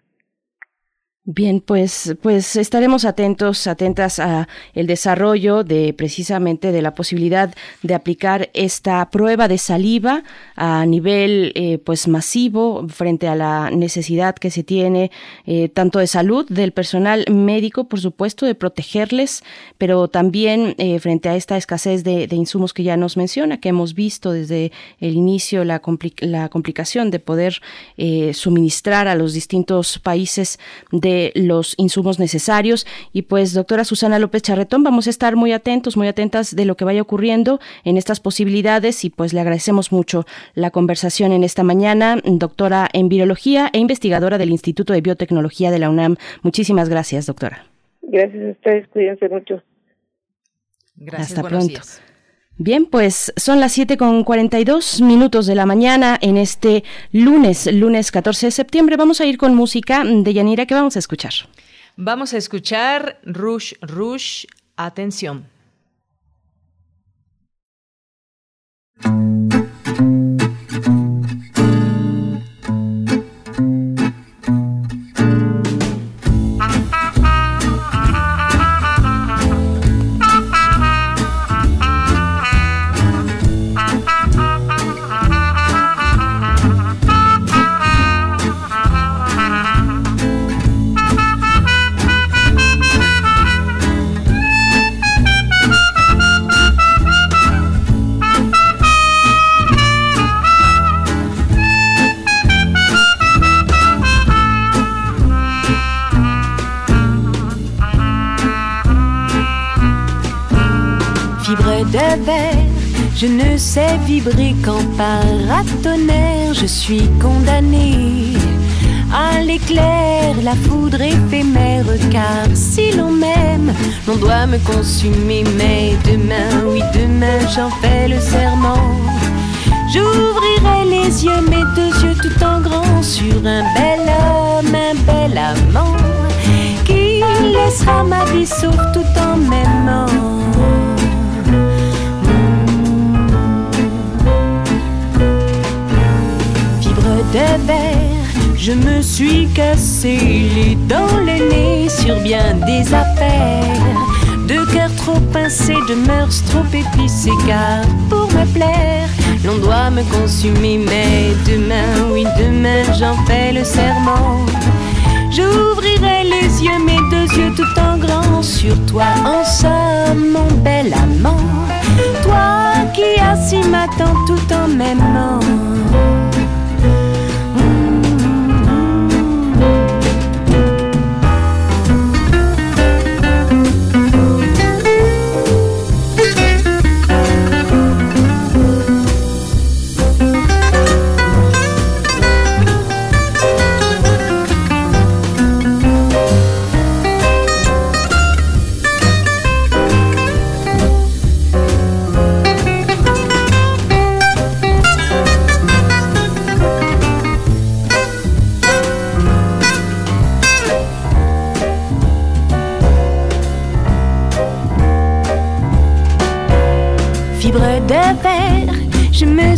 Bien, pues, pues estaremos atentos, atentas a el desarrollo de precisamente de la posibilidad de aplicar esta prueba de saliva a nivel eh, pues masivo frente a la necesidad que se tiene eh, tanto de salud del personal médico, por supuesto, de protegerles, pero también eh, frente a esta escasez de, insumos que ya nos menciona, que hemos visto desde el inicio la, la complicación de poder suministrar a los distintos países de los insumos necesarios. Y pues, doctora Susana López Charretón, vamos a estar muy atentos, muy atentas de lo que vaya ocurriendo en estas posibilidades y pues le agradecemos mucho la conversación en esta mañana, doctora en virología e investigadora del Instituto de Biotecnología de la UNAM. Muchísimas gracias, doctora. Gracias a ustedes, cuídense mucho. Gracias, Hasta pronto. Bien, pues son las 7 con 42 minutos de la mañana en este lunes, lunes 14 de septiembre. Vamos a ir con música de Yanira que vamos a escuchar. Vamos a escuchar Rush, Rush, atención. Je ne sais vibrer qu'en paratonnerre, je suis condamné à l'éclair, la foudre éphémère, car si l'on m'aime, l'on doit me consumer, mais demain, oui demain, j'en fais le serment. J'ouvrirai les yeux, mes deux yeux tout en grand, sur un bel homme, un bel amant, qui laissera ma vie sauf tout en m'aimant. Je me suis cassé les dents, le nez sur bien des affaires. De cœur trop pincé, de mœurs trop épicées, car pour me plaire, l'on doit me consumer. Mais demain, oui, demain, j'en fais le serment. J'ouvrirai les yeux, mes deux yeux tout en grand sur toi, en somme, mon bel amant. Toi qui as si m'attends tout en m'aimant.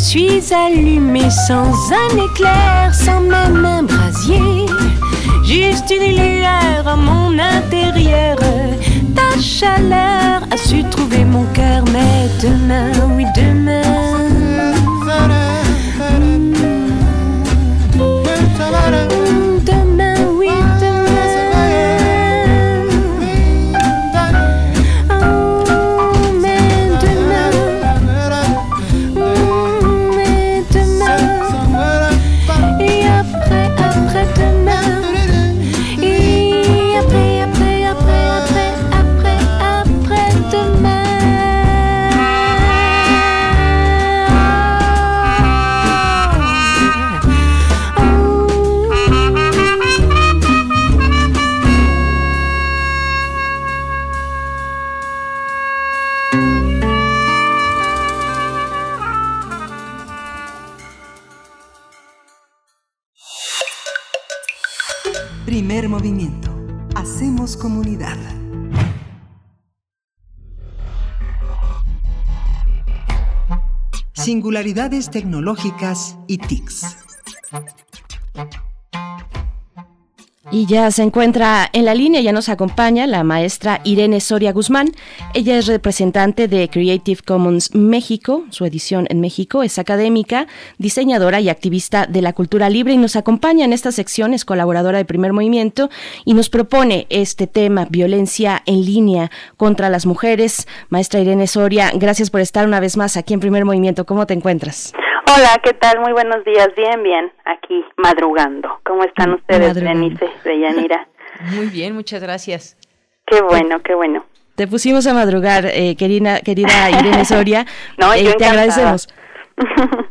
Suis allumé sans un éclair, sans même un brasier. Juste une lueur à mon intérieur. Ta chaleur a su trouver mon cœur, mais demain, oui, demain. Tecnológicas y TICs. Y ya se encuentra en la línea, ya nos acompaña la maestra Irene Soria Guzmán. Ella es representante de Creative Commons México, su edición en México, es académica, diseñadora y activista de la cultura libre y nos acompaña en esta sección, es colaboradora de Primer Movimiento y nos propone este tema, violencia en línea contra las mujeres. Maestra Irene Soria, gracias por estar una vez más aquí en Primer Movimiento. ¿Cómo te encuentras? Hola, ¿qué tal? Muy buenos días. Bien, bien. Aquí madrugando. ¿Cómo están ustedes, Denise, Yanira? Muy bien, muchas gracias. Qué bueno, qué bueno. Te pusimos a madrugar, eh, querida, querida Irene Soria. no, eh, te agradecemos.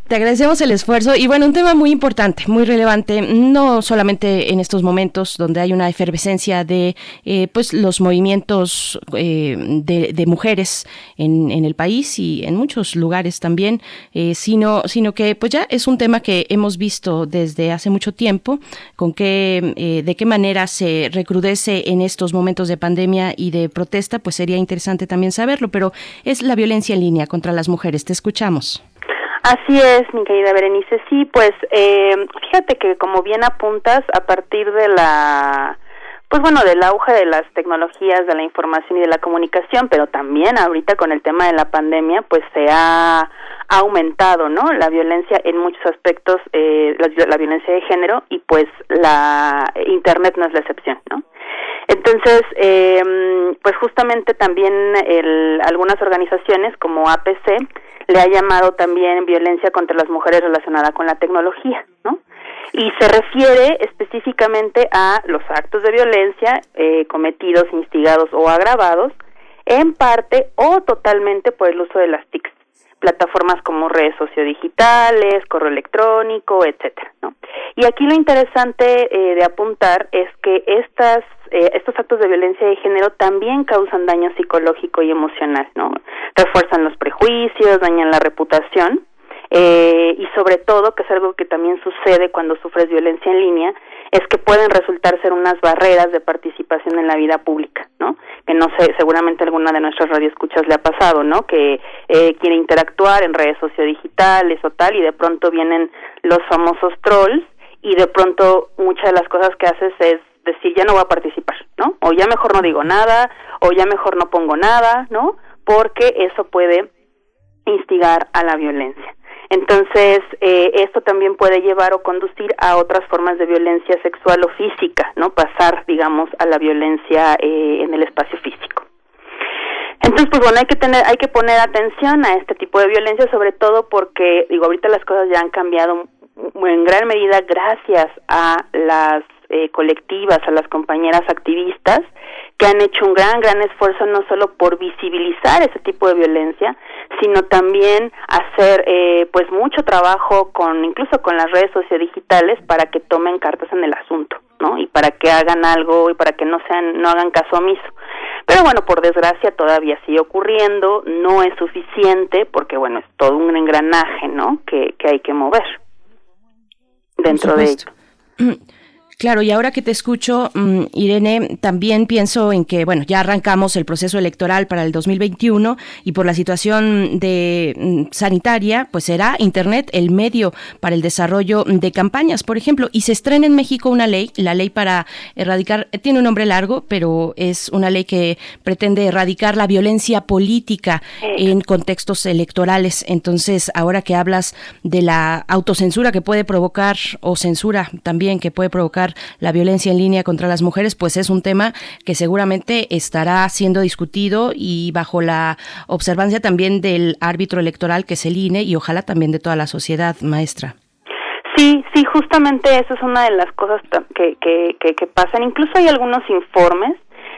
Te agradecemos el esfuerzo y bueno, un tema muy importante, muy relevante, no solamente en estos momentos donde hay una efervescencia de eh, pues los movimientos eh, de, mujeres en, el país y en muchos lugares también, eh, sino, sino que pues ya es un tema que hemos visto desde hace mucho tiempo, con qué, de qué manera se recrudece en estos momentos de pandemia y de protesta, pues sería interesante también saberlo, pero es la violencia en línea contra las mujeres. Te escuchamos. Así es, mi querida Berenice. Sí, pues eh, fíjate que como bien apuntas, a partir de la, pues bueno, del auge de las tecnologías de la información y de la comunicación, pero también ahorita con el tema de la pandemia, pues se ha, aumentado, ¿no? La violencia en muchos aspectos, eh, la, violencia de género y pues la Internet no es la excepción, ¿no? Entonces, eh, pues justamente también el, algunas organizaciones como APC le ha llamado también violencia contra las mujeres relacionada con la tecnología, ¿no? Y se refiere específicamente a los actos de violencia eh, cometidos, instigados o agravados en parte o totalmente por el uso de las TICs plataformas como redes sociodigitales, correo electrónico, etcétera, ¿no? Y aquí lo interesante eh, de apuntar es que estas eh, estos actos de violencia de género también causan daño psicológico y emocional, ¿no? Refuerzan los prejuicios, dañan la reputación eh, y sobre todo, que es algo que también sucede cuando sufres violencia en línea, es que pueden resultar ser unas barreras de participación en la vida pública, ¿no? Que no sé, seguramente alguna de nuestras radioescuchas le ha pasado, ¿no? Que eh, quiere interactuar en redes sociodigitales o tal y de pronto vienen los famosos trolls y de pronto muchas de las cosas que haces es decir ya no voy a participar, ¿no? O ya mejor no digo nada, o ya mejor no pongo nada, ¿no? Porque eso puede instigar a la violencia. Entonces, eh, esto también puede llevar o conducir a otras formas de violencia sexual o física, ¿no? Pasar, digamos, a la violencia eh, en el espacio físico. Entonces, pues bueno, hay que tener, hay que poner atención a este tipo de violencia, sobre todo porque, digo, ahorita las cosas ya han cambiado en gran medida gracias a las eh, colectivas, a las compañeras activistas, que han hecho un gran, gran esfuerzo no solo por visibilizar ese tipo de violencia, sino también hacer eh, pues mucho trabajo con incluso con las redes sociodigitales para que tomen cartas en el asunto, ¿no? Y para que hagan algo y para que no sean no hagan caso omiso. Pero bueno, por desgracia todavía sigue ocurriendo, no es suficiente porque bueno, es todo un engranaje, ¿no? Que, que hay que mover dentro de ello. Claro, y ahora que te escucho, mm, Irene, también pienso en que, bueno, ya arrancamos el proceso electoral para el 2021 y por la situación de mm, sanitaria, pues será Internet el medio para el desarrollo de campañas, por ejemplo, y se estrena en México una ley, la ley para erradicar, tiene un nombre largo, pero es una ley que pretende erradicar la violencia política en contextos electorales. Entonces, ahora que hablas de la autocensura que puede provocar o censura también que puede provocar la violencia en línea contra las mujeres, pues es un tema que seguramente estará siendo discutido y bajo la observancia también del árbitro electoral que es el INE y ojalá también de toda la sociedad maestra. Sí, sí, justamente eso es una de las cosas que, que, que, que pasan. Incluso hay algunos informes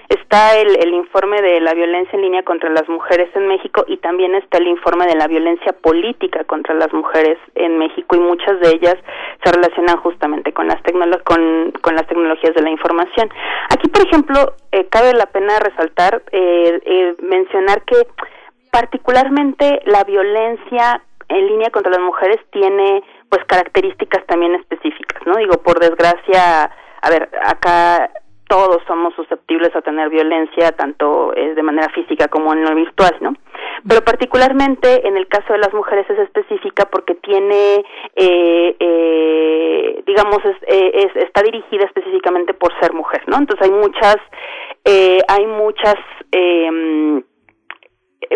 Está el, el informe de la violencia en línea contra las mujeres en México y también está el informe de la violencia política contra las mujeres en México y muchas de ellas se relacionan justamente con las, con, con las tecnologías de la información. Aquí, por ejemplo, eh, cabe la pena resaltar, eh, eh, mencionar que particularmente la violencia en línea contra las mujeres tiene pues características también específicas, ¿no? Digo, por desgracia, a ver, acá todos somos susceptibles a tener violencia, tanto eh, de manera física como en lo virtual, ¿no? Pero particularmente en el caso de las mujeres es específica porque tiene, eh, eh, digamos, es, está dirigida específicamente por ser mujer, ¿no? Entonces hay muchas, hay muchas em,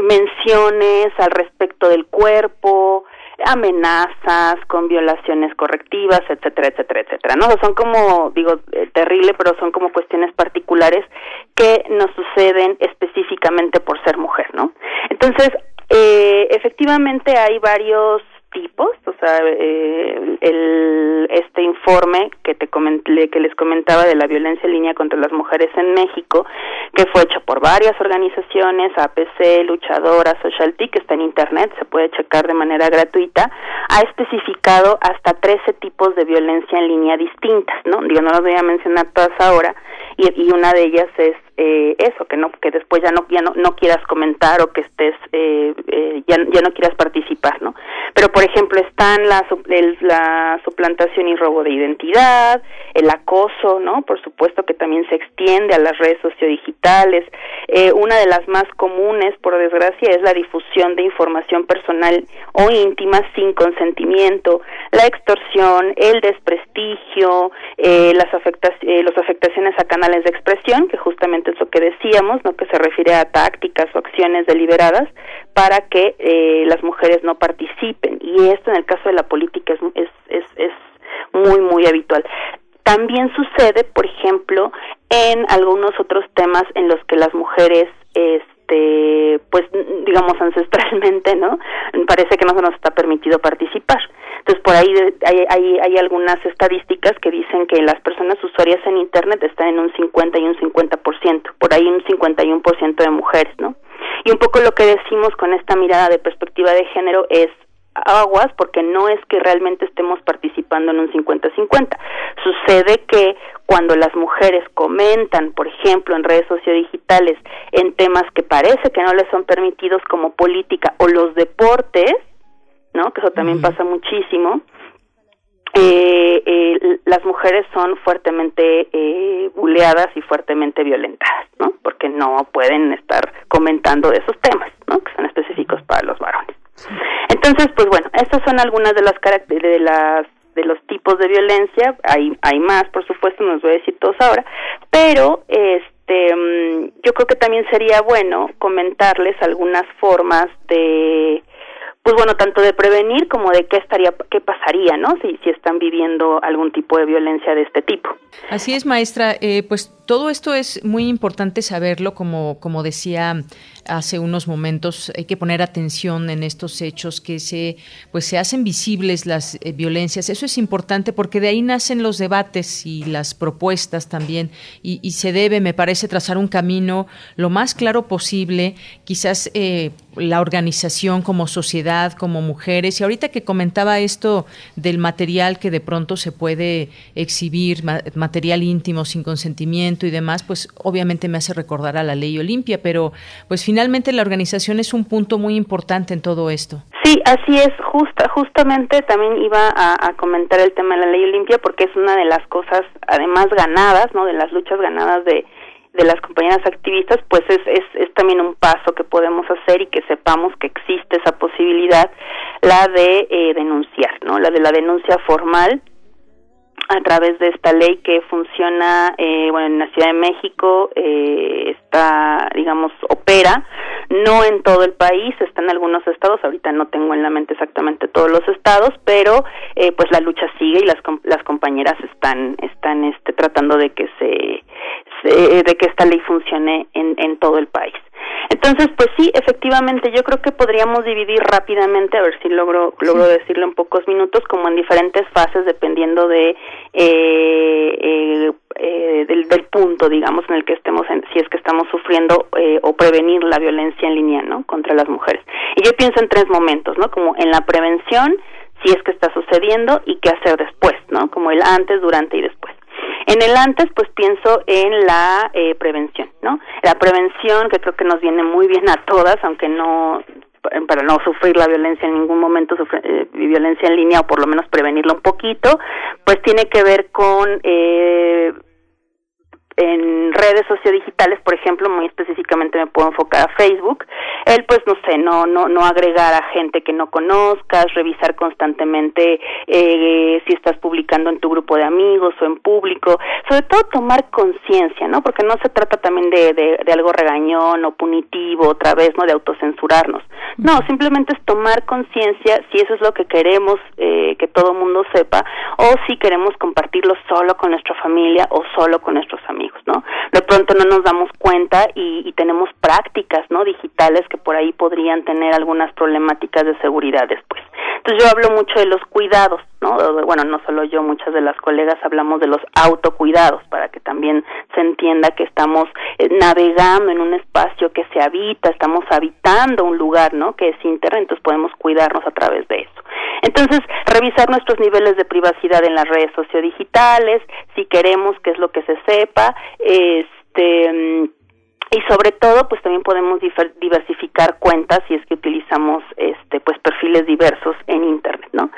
menciones al respecto del cuerpo, amenazas, con violaciones correctivas, etcétera, etcétera, etcétera. No, son como, digo, eh, terrible, pero son como cuestiones particulares que nos suceden específicamente por ser mujer, ¿no? Entonces, eh, efectivamente hay varios tipos, o sea, eh, el, este informe que te comenté, que les comentaba de la violencia en línea contra las mujeres en México, que fue hecho por varias organizaciones, APC, Luchadora, SocialTIC, que está en internet, se puede checar de manera gratuita, ha especificado hasta 13 tipos de violencia en línea distintas, ¿no? Digo, no las voy a mencionar todas ahora, y, una de ellas es eh, eso que no que después ya no ya no, no quieras comentar o que estés eh, eh, ya, ya no quieras participar no pero por ejemplo están la la suplantación y robo de identidad el acoso no por supuesto que también se extiende a las redes sociodigitales. Eh, una de las más comunes por desgracia es la difusión de información personal o íntima sin consentimiento la extorsión el desprestigio eh, las afectas eh, las afectaciones a canales de expresión que justamente es lo que decíamos, ¿no? que se refiere a tácticas o acciones deliberadas para que eh, las mujeres no participen. Y esto en el caso de la política es, es, es, muy, muy habitual. También sucede, por ejemplo, en algunos otros temas en los que las mujeres este pues digamos ancestralmente no parece que no se nos está permitido participar Entonces, por ahí hay, hay, hay algunas estadísticas que dicen que las personas usuarias en Internet están en un 50 y un 50%, por ahí un 51% de mujeres, ¿no? Y un poco lo que decimos con esta mirada de perspectiva de género es aguas porque no es que realmente estemos participando en un 50-50. Sucede que cuando las mujeres comentan, por ejemplo, en redes sociodigitales, en temas que parece que no les son permitidos como política o los deportes, ¿no? Que eso también pasa muchísimo. Eh, eh, las mujeres son fuertemente eh, buleadas y fuertemente violentadas, ¿no? Porque no pueden estar comentando de esos temas, ¿no? Que son específicos para los varones. Entonces, pues bueno, estas son algunas de las de las de los tipos de violencia, hay hay más, por supuesto, no los voy a decir todos ahora, pero este mm, yo creo que también sería bueno comentarles algunas formas de pues bueno, tanto de prevenir como de qué estaría, qué pasaría, ¿no? Si, si están viviendo algún tipo de violencia de este tipo. Así es, maestra. Eh, pues todo esto es muy importante saberlo, como, como decía hace unos momentos, hay que poner atención en estos hechos que se, pues se hacen visibles las eh, violencias. Eso es importante porque de ahí nacen los debates y las propuestas también. Y, y se debe, me parece, trazar un camino lo más claro posible. Quizás eh, la organización como sociedad, como mujeres. Y ahorita que comentaba esto del material que de pronto se puede exhibir, material íntimo sin consentimiento y demás, pues obviamente me hace recordar a la ley Olimpia, pero pues finalmente la organización es un punto muy importante en todo esto. Sí, así es, justa, justamente también iba a, comentar el tema de la ley Olimpia porque es una de las cosas además ganadas, ¿no? De las luchas ganadas de, de las compañeras activistas, pues es, es, es también un paso que podemos hacer y que sepamos que existe esa posibilidad, la de eh, denunciar, ¿no? La de la denuncia formal a través de esta ley que funciona eh, bueno en la Ciudad de México eh, está digamos opera no en todo el país está en algunos estados ahorita no tengo en la mente exactamente todos los estados pero eh, pues la lucha sigue y las las compañeras están están este tratando de que se, se de que esta ley funcione en en todo el país entonces, pues sí, efectivamente, yo creo que podríamos dividir rápidamente, a ver si logro, logro decirlo en pocos minutos, como en diferentes fases, dependiendo de eh, eh, eh, del, del, punto, digamos, en el que estemos, en, si es que estamos sufriendo o prevenir la violencia en línea, ¿no? Contra las mujeres. Y yo pienso en tres momentos, ¿no? Como en la prevención, si es que está sucediendo, y qué hacer después, ¿no? Como el antes, durante y después. En el antes, pues pienso en la eh, prevención, ¿no? La prevención que creo que nos viene muy bien a todas, aunque no para no sufrir la violencia en ningún momento, sufrir, eh, violencia en línea o por lo menos prevenirla un poquito, pues tiene que ver con eh, en redes sociodigitales, por ejemplo, muy específicamente me puedo enfocar a Facebook, el pues no sé, no no no agregar a gente que no conozcas, revisar constantemente eh, si estás publicando en tu grupo de amigos o en público, sobre todo tomar conciencia, ¿no? Porque no se trata también de, de, algo regañón o punitivo, otra vez, ¿no? De autocensurarnos. No, simplemente es tomar conciencia si eso es lo que queremos eh, que todo mundo sepa o si queremos compartirlo solo con nuestra familia o solo con nuestros amigos. ¿No? De pronto no nos damos cuenta y, y tenemos prácticas, ¿no? Digitales que por ahí podrían tener algunas problemáticas de seguridad después. Entonces yo hablo mucho de los cuidados, ¿no? Bueno, no solo yo, muchas de las colegas hablamos de los autocuidados para que también se entienda que estamos eh, navegando en un espacio que se habita, estamos habitando un lugar, ¿no? Que es internet, entonces podemos cuidarnos a través de eso. Entonces, revisar nuestros niveles de privacidad en las redes sociodigitales, si queremos qué es lo que se sepa, este y sobre todo pues también podemos diversificar cuentas si es que utilizamos este pues perfiles diversos en internet no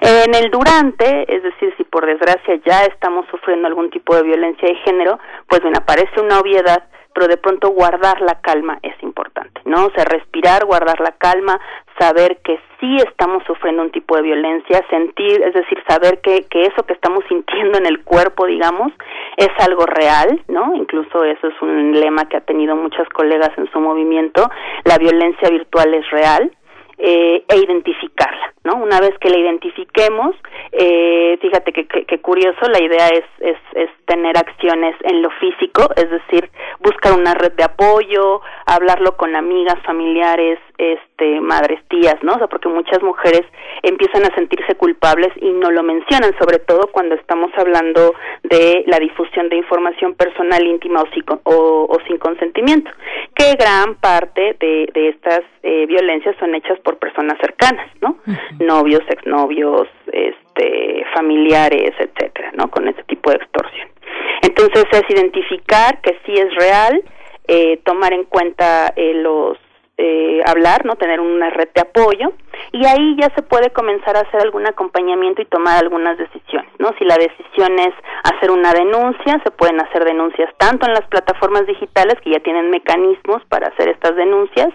en el durante es decir si por desgracia ya estamos sufriendo algún tipo de violencia de género pues bien aparece una obviedad pero de pronto guardar la calma es importante, ¿no? O sea, respirar, guardar la calma, saber que sí estamos sufriendo un tipo de violencia, sentir, es decir, saber que, que eso que estamos sintiendo en el cuerpo, digamos, es algo real, ¿no? Incluso eso es un lema que ha tenido muchas colegas en su movimiento, la violencia virtual es real, eh, e identificarla, ¿no? Una vez que la identifiquemos, eh, fíjate que, que, curioso, la idea es, es, es, tener acciones en lo físico, es decir, buscar una red de apoyo, hablarlo con amigas, familiares, este, madres, tías, ¿no? O sea, porque muchas mujeres empiezan a sentirse culpables y no lo mencionan, sobre todo cuando estamos hablando de la difusión de información personal íntima o, sin, o, sin consentimiento, que gran parte de, de estas eh, violencias son hechas por personas cercanas, ¿no? Novios, exnovios, este, familiares, etcétera, ¿no? Con este tipo de extorsión. Entonces es identificar que sí es real, eh, tomar en cuenta eh, los eh, hablar, no tener una red de apoyo y ahí ya se puede comenzar a hacer algún acompañamiento y tomar algunas decisiones, ¿no? Si la decisión es hacer una denuncia, se pueden hacer denuncias tanto en las plataformas digitales que ya tienen mecanismos para hacer estas denuncias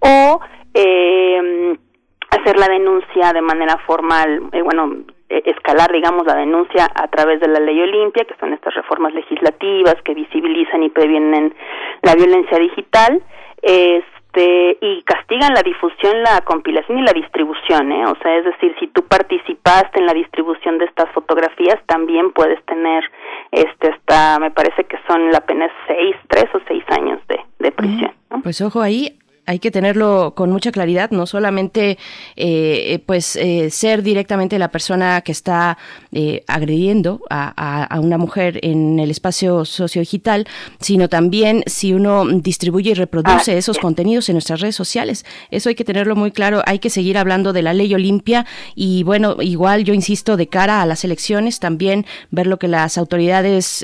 o eh, hacer la denuncia de manera formal, eh, bueno, eh, escalar, digamos, la denuncia a través de la ley Olimpia, que son estas reformas legislativas que visibilizan y previenen la violencia digital, este, y castigan la difusión, la compilación y la distribución, ¿eh? O sea, es decir, si tú participaste en la distribución de estas fotografías, también puedes tener, este, hasta, me parece que son la pena seis, tres o seis años de, de prisión. Pues ojo ahí, hay que tenerlo con mucha claridad, no solamente eh, eh, pues eh, ser directamente la persona que está agrediendo a, una mujer en el espacio sociodigital, sino también si uno distribuye y reproduce ah, esos contenidos en nuestras redes sociales. Eso hay que tenerlo muy claro. Hay que seguir hablando de la ley Olimpia y bueno, igual yo insisto de cara a las elecciones también ver lo que las autoridades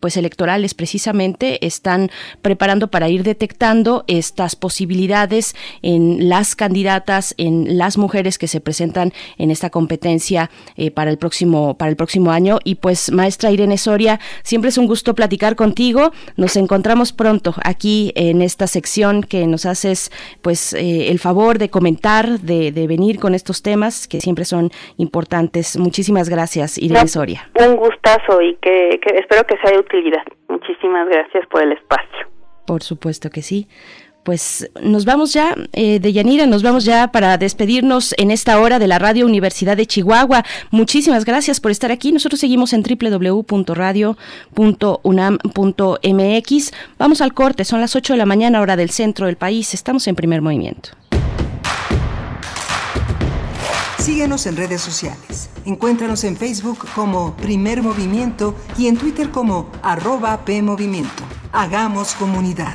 pues electorales precisamente están preparando para ir detectando estas posibilidades posibilidades en las candidatas, en las mujeres que se presentan en esta competencia eh, para el próximo para el próximo año. Y pues, maestra Irene Soria, siempre es un gusto platicar contigo. Nos encontramos pronto aquí en esta sección que nos haces pues eh, el favor de comentar, de, venir con estos temas que siempre son importantes. Muchísimas gracias, Irene Soria. Un gustazo y que espero que sea de utilidad. Muchísimas gracias por el espacio. Por supuesto que sí pues nos vamos ya, eh, de Yanira, nos vamos ya para despedirnos en esta hora de la Radio Universidad de Chihuahua. Muchísimas gracias por estar aquí. Nosotros seguimos en www.radio.unam.mx. Vamos al corte, son las 8 de la mañana, hora del centro del país. Estamos en primer movimiento. Síguenos en redes sociales. Encuéntranos en Facebook como Primer Movimiento y en Twitter como arroba PMovimiento. Hagamos comunidad.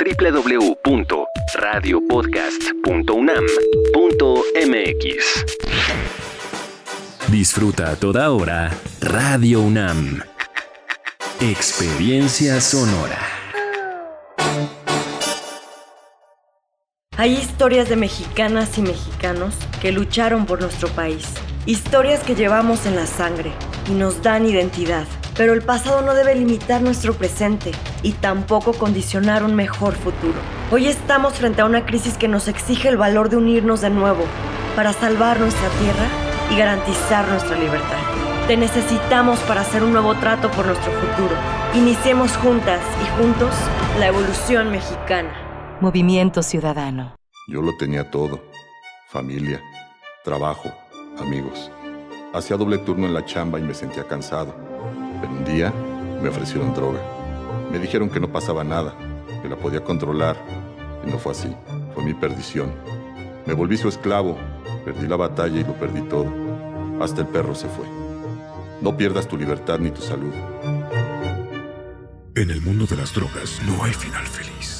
www.radiopodcast.unam.mx. Disfruta a toda hora Radio UNAM. Experiencia sonora. Hay historias de mexicanas y mexicanos que lucharon por nuestro país. Historias que llevamos en la sangre y nos dan identidad. Pero el pasado no debe limitar nuestro presente y tampoco condicionar un mejor futuro. Hoy estamos frente a una crisis que nos exige el valor de unirnos de nuevo para salvar nuestra tierra y garantizar nuestra libertad. Te necesitamos para hacer un nuevo trato por nuestro futuro. Iniciemos juntas y juntos la evolución mexicana. Movimiento Ciudadano. Yo lo tenía todo. Familia, trabajo, amigos. Hacía doble turno en la chamba y me sentía cansado. Pero un día me ofrecieron droga. Me dijeron que no pasaba nada, que la podía controlar. Y no fue así. Fue mi perdición. Me volví su esclavo. Perdí la batalla y lo perdí todo. Hasta el perro se fue. No pierdas tu libertad ni tu salud. En el mundo de las drogas no hay final feliz.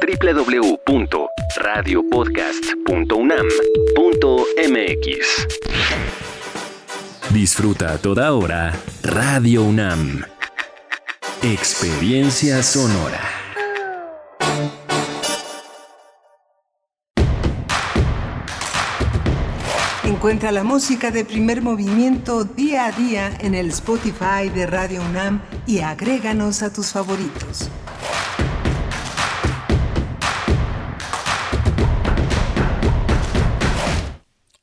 www.radiopodcast.unam.mx. Disfruta a toda hora Radio UNAM. Experiencia sonora. Encuentra la música de primer movimiento día a día en el Spotify de Radio UNAM y agréganos a tus favoritos.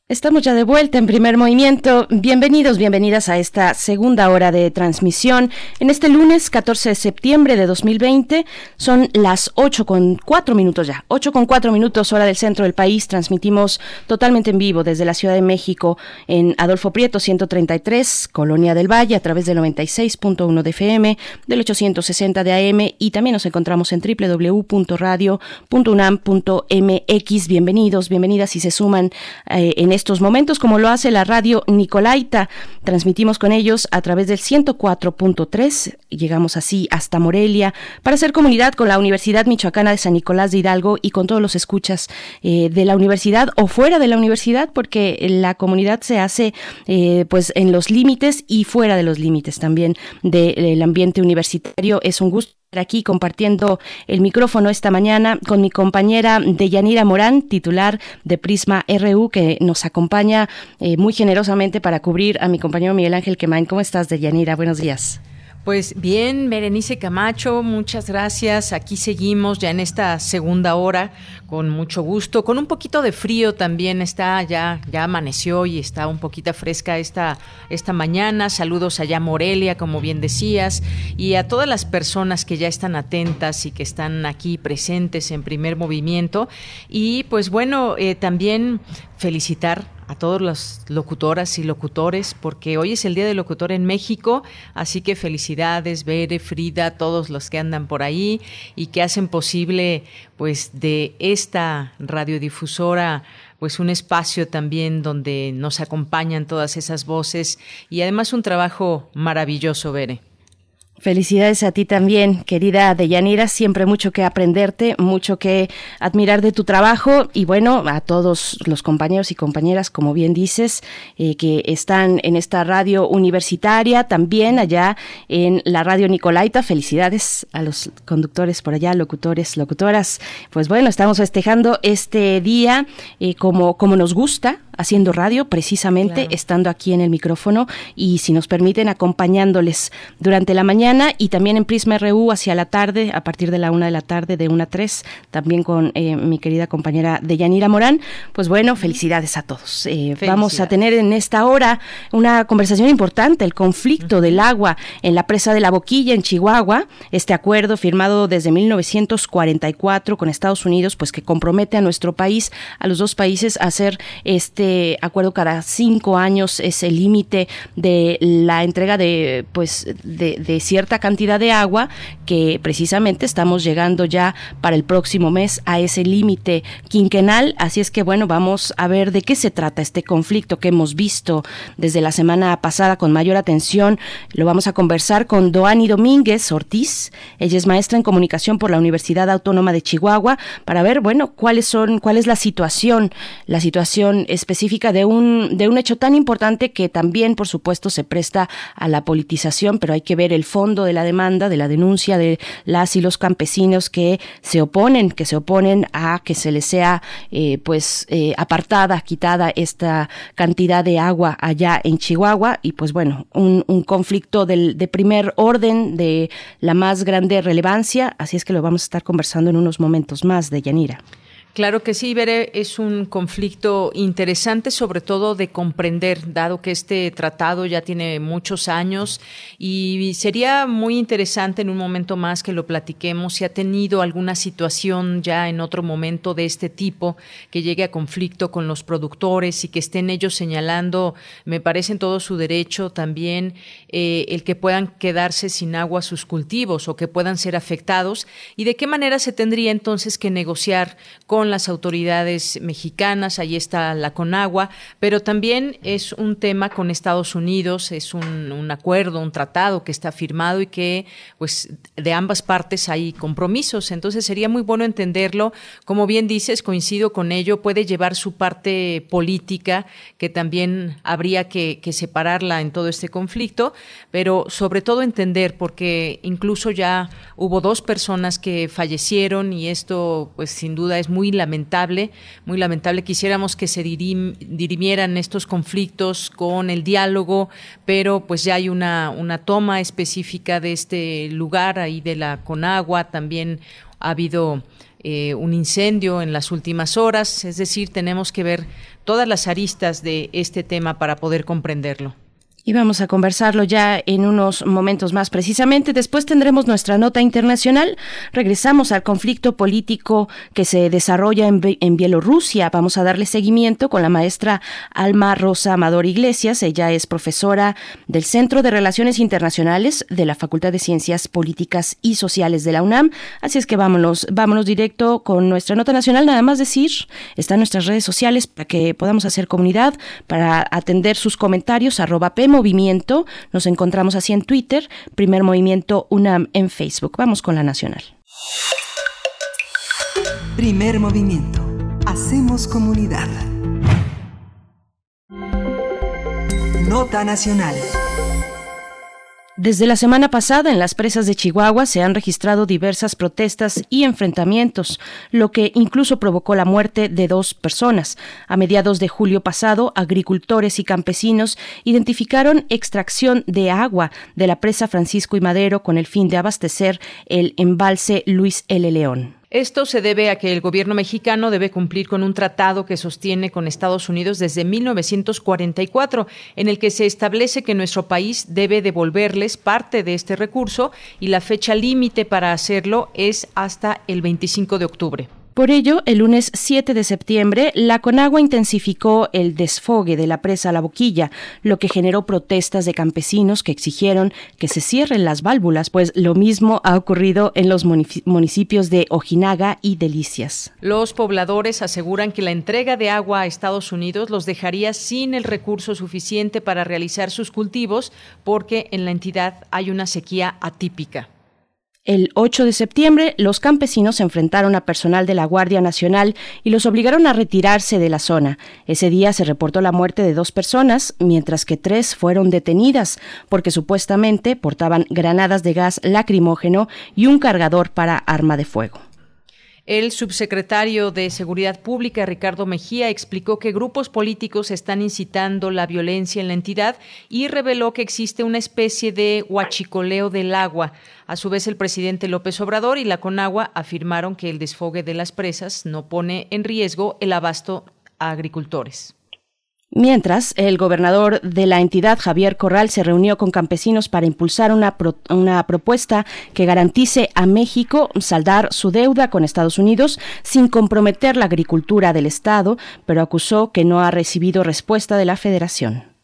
Estamos ya de vuelta en primer movimiento. Bienvenidos, bienvenidas a esta segunda hora de transmisión. En este lunes 14 de septiembre de 2020 son las 8 con 4 minutos ya. 8 con 4 minutos hora del centro del país. Transmitimos totalmente en vivo desde la Ciudad de México en Adolfo Prieto 133, Colonia del Valle, a través del 96.1 de FM, del 860 de AM y también nos encontramos en www.radio.unam.mx. Bienvenidos, bienvenidas si se suman eh, en estos momentos, como lo hace la radio Nicolaita. Transmitimos con ellos a través del 104.3, llegamos así hasta Morelia, para hacer comunidad con la Universidad Michoacana de San Nicolás de Hidalgo y con todos los escuchas eh, de la universidad o fuera de la universidad, porque la comunidad se hace eh, pues en los límites y fuera de los límites también del ambiente universitario. Es un gusto aquí compartiendo el micrófono esta mañana con mi compañera Deyanira Morán, titular de Prisma RU, que nos acompaña eh, muy generosamente para cubrir a mi compañero Miguel Ángel Quemain. ¿Cómo estás, Deyanira? Buenos días. Pues bien, Berenice Camacho, muchas gracias. Aquí seguimos ya en esta segunda hora con mucho gusto, con un poquito de frío también está ya ya amaneció y está un poquito fresca esta esta mañana. Saludos allá Morelia, como bien decías, y a todas las personas que ya están atentas y que están aquí presentes en primer movimiento. Y pues bueno, eh, también felicitar a todos los locutoras y locutores, porque hoy es el Día del Locutor en México, así que felicidades, Bere, Frida, todos los que andan por ahí y que hacen posible, pues, de esta radiodifusora pues un espacio también donde nos acompañan todas esas voces y además un trabajo maravilloso, Bere. Felicidades a ti también, querida Deyanira, siempre mucho que aprenderte, mucho que admirar de tu trabajo. Y bueno, a todos los compañeros y compañeras, como bien dices, eh, que están en esta radio universitaria, también allá en la radio Nicolaita, felicidades a los conductores por allá, locutores, locutoras. Pues bueno, estamos festejando este día eh, como, como nos gusta, haciendo radio, precisamente estando aquí en el micrófono y si nos permiten acompañándoles durante la mañana y también en Prisma RU hacia la tarde, a partir de la una de la tarde, de una a tres, también con eh, mi querida compañera Deyanira Morán. Pues bueno, felicidades a todos. Eh, vamos a tener en esta hora una conversación importante, el conflicto del agua en la presa de la Boquilla, en Chihuahua. Este acuerdo firmado desde 1944 con Estados Unidos, pues que compromete a nuestro país, a los dos países, a hacer este acuerdo cada cinco años es el límite de la entrega de pues de, cierta cantidad de agua que precisamente estamos llegando ya para el próximo mes a ese límite quinquenal. Así es que bueno vamos a ver de qué se trata este conflicto que hemos visto desde la semana pasada con mayor atención. Lo vamos a conversar con Doani Domínguez Ortiz. Ella es maestra en comunicación por la Universidad Autónoma de Chihuahua para ver bueno cuáles son cuál es la situación la situación específica específica de un, de un hecho tan importante que también, por supuesto, se presta a la politización, pero hay que ver el fondo de la demanda, de la denuncia de las y los campesinos que se oponen, que se oponen a que se les sea eh, pues eh, apartada, quitada esta cantidad de agua allá en Chihuahua y pues bueno, un, un conflicto del, de primer orden, de la más grande relevancia, así es que lo vamos a estar conversando en unos momentos más de Yanira. Claro que sí, Bere, es un conflicto interesante, sobre todo de comprender, dado que este tratado ya tiene muchos años y sería muy interesante en un momento más que lo platiquemos si ha tenido alguna situación ya en otro momento de este tipo que llegue a conflicto con los productores y que estén ellos señalando, me parece en todo su derecho también eh, el que puedan quedarse sin agua sus cultivos o que puedan ser afectados. Y de qué manera se tendría entonces que negociar con las autoridades mexicanas, ahí está la Conagua, pero también es un tema con Estados Unidos, es un, acuerdo, un tratado que está firmado y que pues de ambas partes hay compromisos. Entonces sería muy bueno entenderlo. Como bien dices, coincido con ello, puede llevar su parte política, que también habría que, que separarla en todo este conflicto, pero sobre todo entender, porque incluso ya hubo dos personas que fallecieron y esto pues sin duda es muy lamentable, muy lamentable. Quisiéramos que se dirimieran estos conflictos con el diálogo, pero pues ya hay una, toma específica de este lugar, ahí de la Conagua, también ha habido eh, un incendio en las últimas horas, es decir, tenemos que ver todas las aristas de este tema para poder comprenderlo. Y vamos a conversarlo ya en unos momentos más precisamente. Después tendremos nuestra nota internacional. Regresamos al conflicto político que se desarrolla en, en, Bielorrusia. Vamos a darle seguimiento con la maestra Alma Rosa Amador Iglesias. Ella es profesora del Centro de Relaciones Internacionales de la Facultad de Ciencias Políticas y Sociales de la UNAM. Así es que vámonos, vámonos directo con nuestra nota nacional. Nada más decir, están nuestras redes sociales para que podamos hacer comunidad, para atender sus comentarios, arroba Movimiento. Nos encontramos así en Twitter, Primer Movimiento UNAM en Facebook. Vamos con la nacional. Primer Movimiento. Hacemos comunidad. Nota Nacional. Desde la semana pasada en las presas de Chihuahua se han registrado diversas protestas y enfrentamientos, lo que incluso provocó la muerte de dos personas. A mediados de julio pasado, agricultores y campesinos identificaron extracción de agua de la presa Francisco y Madero con el fin de abastecer el embalse Luis L. León. Esto se debe a que el gobierno mexicano debe cumplir con un tratado que sostiene con Estados Unidos desde 1944, en el que se establece que nuestro país debe devolverles parte de este recurso y la fecha límite para hacerlo es hasta el 25 de octubre. Por ello, el lunes 7 de septiembre, la Conagua intensificó el desfogue de la presa La Boquilla, lo que generó protestas de campesinos que exigieron que se cierren las válvulas, pues lo mismo ha ocurrido en los municipios de Ojinaga y Delicias. Los pobladores aseguran que la entrega de agua a Estados Unidos los dejaría sin el recurso suficiente para realizar sus cultivos, porque en la entidad hay una sequía atípica. El 8 de septiembre, los campesinos se enfrentaron a personal de la Guardia Nacional y los obligaron a retirarse de la zona. Ese día se reportó la muerte de dos personas, mientras que tres fueron detenidas porque supuestamente portaban granadas de gas lacrimógeno y un cargador para arma de fuego. El subsecretario de Seguridad Pública, Ricardo Mejía, explicó que grupos políticos están incitando la violencia en la entidad y reveló que existe una especie de huachicoleo del agua. A su vez, el presidente López Obrador y la Conagua afirmaron que el desfogue de las presas no pone en riesgo el abasto a agricultores. Mientras, el gobernador de la entidad, Javier Corral, se reunió con campesinos para impulsar una, propuesta que garantice a México saldar su deuda con Estados Unidos sin comprometer la agricultura del Estado, pero acusó que no ha recibido respuesta de la Federación.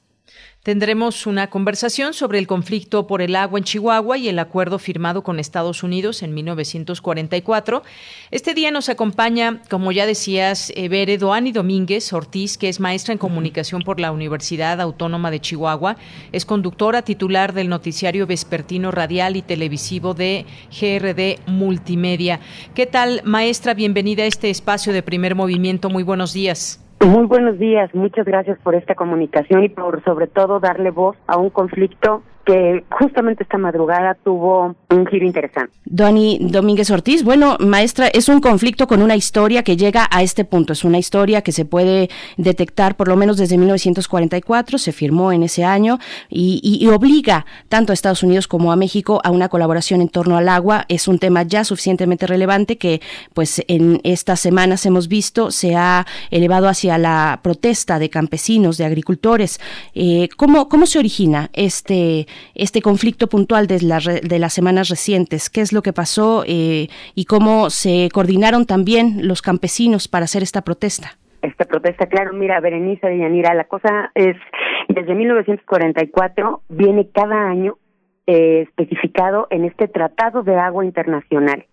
Tendremos una conversación sobre el conflicto por el agua en Chihuahua y el acuerdo firmado con Estados Unidos en 1944. Este día nos acompaña, como ya decías, Bere Doani Domínguez Ortiz, que es maestra en comunicación por la Universidad Autónoma de Chihuahua. Es conductora titular del noticiario vespertino radial y televisivo de GRD Multimedia. ¿Qué tal, maestra? Bienvenida a este espacio de primer movimiento. Muy buenos días. Muy buenos días, muchas gracias por esta comunicación y por sobre todo darle voz a un conflicto que justamente esta madrugada tuvo un giro interesante. Dani Domínguez Ortiz, bueno, maestra, es un conflicto con una historia que llega a este punto, es una historia que se puede detectar por lo menos desde 1944, se firmó en ese año y, obliga tanto a Estados Unidos como a México a una colaboración en torno al agua. Es un tema ya suficientemente relevante que pues en estas semanas hemos visto se ha elevado hacia la protesta de campesinos, de agricultores. Eh, ¿cómo, ¿Cómo se origina este este conflicto puntual de, de las semanas recientes? ¿Qué es lo que pasó eh, y cómo se coordinaron también los campesinos para hacer esta protesta? Esta protesta, claro, mira, Berenice y Yanira, la cosa es, desde 1944 viene cada año eh, especificado en este Tratado de Agua Internacional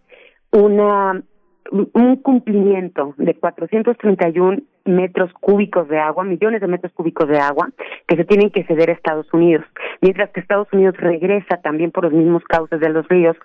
una un cumplimiento de 431 metros cúbicos de agua, millones de metros cúbicos de agua, que se tienen que ceder a Estados Unidos, mientras que Estados Unidos regresa también por los mismos cauces de los ríos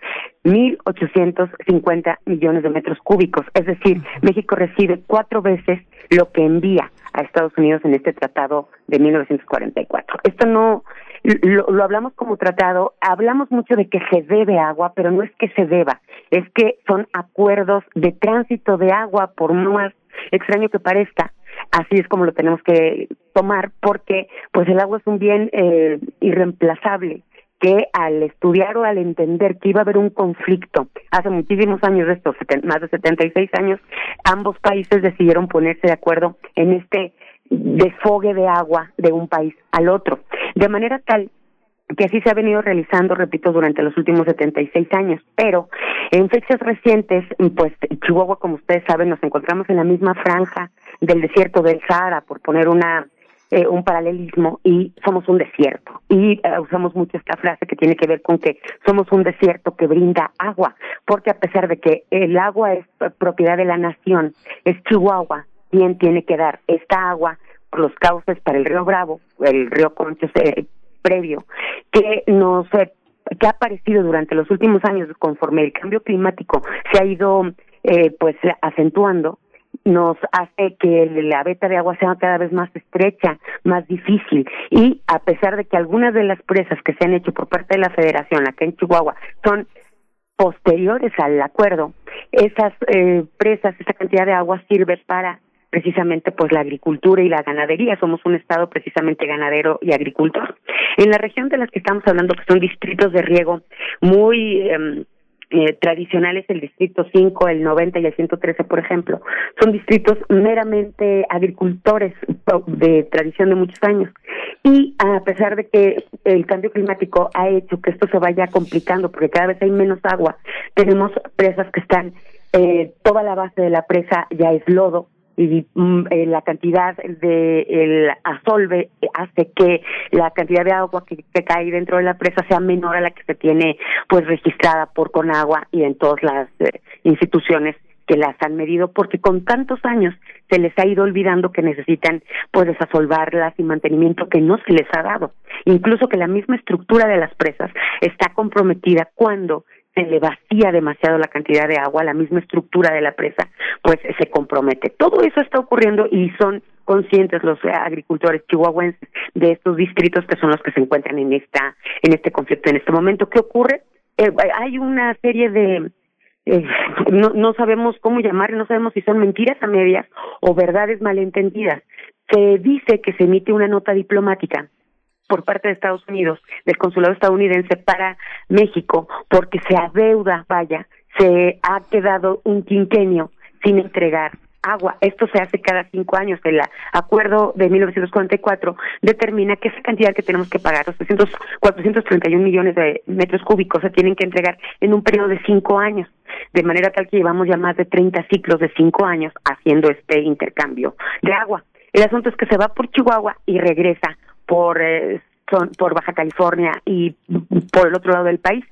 1.850 millones de metros cúbicos. Es decir, México recibe cuatro veces lo que envía a Estados Unidos en este tratado de 1944. Esto no lo, lo, hablamos como tratado, hablamos mucho de que se debe agua, pero no es que se deba, es que son acuerdos de tránsito de agua, por más extraño que parezca, así es como lo tenemos que tomar, porque pues el agua es un bien eh, irreemplazable que al estudiar o al entender que iba a haber un conflicto hace muchísimos años estos más de 76 años ambos países decidieron ponerse de acuerdo en este desfogue de agua de un país al otro. De manera tal que así se ha venido realizando, repito, durante los últimos 76 años, pero en fechas recientes, pues Chihuahua, como ustedes saben, nos encontramos en la misma franja del desierto del Sahara, por poner una eh, un paralelismo, y somos un desierto. Y eh, usamos mucho esta frase que tiene que ver con que somos un desierto que brinda agua, porque a pesar de que el agua es propiedad de la nación, es Chihuahua quien tiene que dar esta agua los cauces para el río Bravo, el río Conchos, eh, previo que nos eh, que ha aparecido durante los últimos años conforme el cambio climático se ha ido eh, pues acentuando nos hace que la veta de agua sea cada vez más estrecha, más difícil. Y a pesar de que algunas de las presas que se han hecho por parte de la Federación acá en Chihuahua son posteriores al acuerdo, esas eh, presas, esa cantidad de agua sirve para precisamente pues la agricultura y la ganadería. Somos un estado precisamente ganadero y agricultor. En la región de las que estamos hablando, que son distritos de riego muy em, eh, tradicionales, el distrito 5, el 90 y el 113, por ejemplo, son distritos meramente agricultores de tradición de muchos años. Y a pesar de que el cambio climático ha hecho que esto se vaya complicando, porque cada vez hay menos agua, tenemos presas que están, eh, toda la base de la presa ya es lodo, y mm, eh, la cantidad de el asolve hace que la cantidad de agua que, cae dentro de la presa sea menor a la que se tiene pues registrada por Conagua y en todas las eh, instituciones que las han medido porque con tantos años se les ha ido olvidando que necesitan pues desasolvarlas y mantenimiento que no se les ha dado. Incluso que la misma estructura de las presas está comprometida cuando se le vacía demasiado la cantidad de agua, la misma estructura de la presa, pues se compromete. Todo eso está ocurriendo y son conscientes los agricultores chihuahuenses de estos distritos que son los que se encuentran en esta en este conflicto en este momento. ¿Qué ocurre? Eh, hay una serie de eh, no, no sabemos cómo llamar, no sabemos si son mentiras a medias o verdades malentendidas. Se dice que se emite una nota diplomática por parte de Estados Unidos, del consulado estadounidense para México, porque se adeuda, vaya, se ha quedado un quinquenio sin entregar agua. Esto se hace cada cinco años. El acuerdo de 1944 determina que esa cantidad que tenemos que pagar, los 300, 431 millones de metros cúbicos, se tienen que entregar en un periodo de cinco años. De manera tal que llevamos ya más de 30 ciclos de cinco años haciendo este intercambio de agua. El asunto es que se va por Chihuahua y regresa por eh, por Baja California y por el otro lado del país.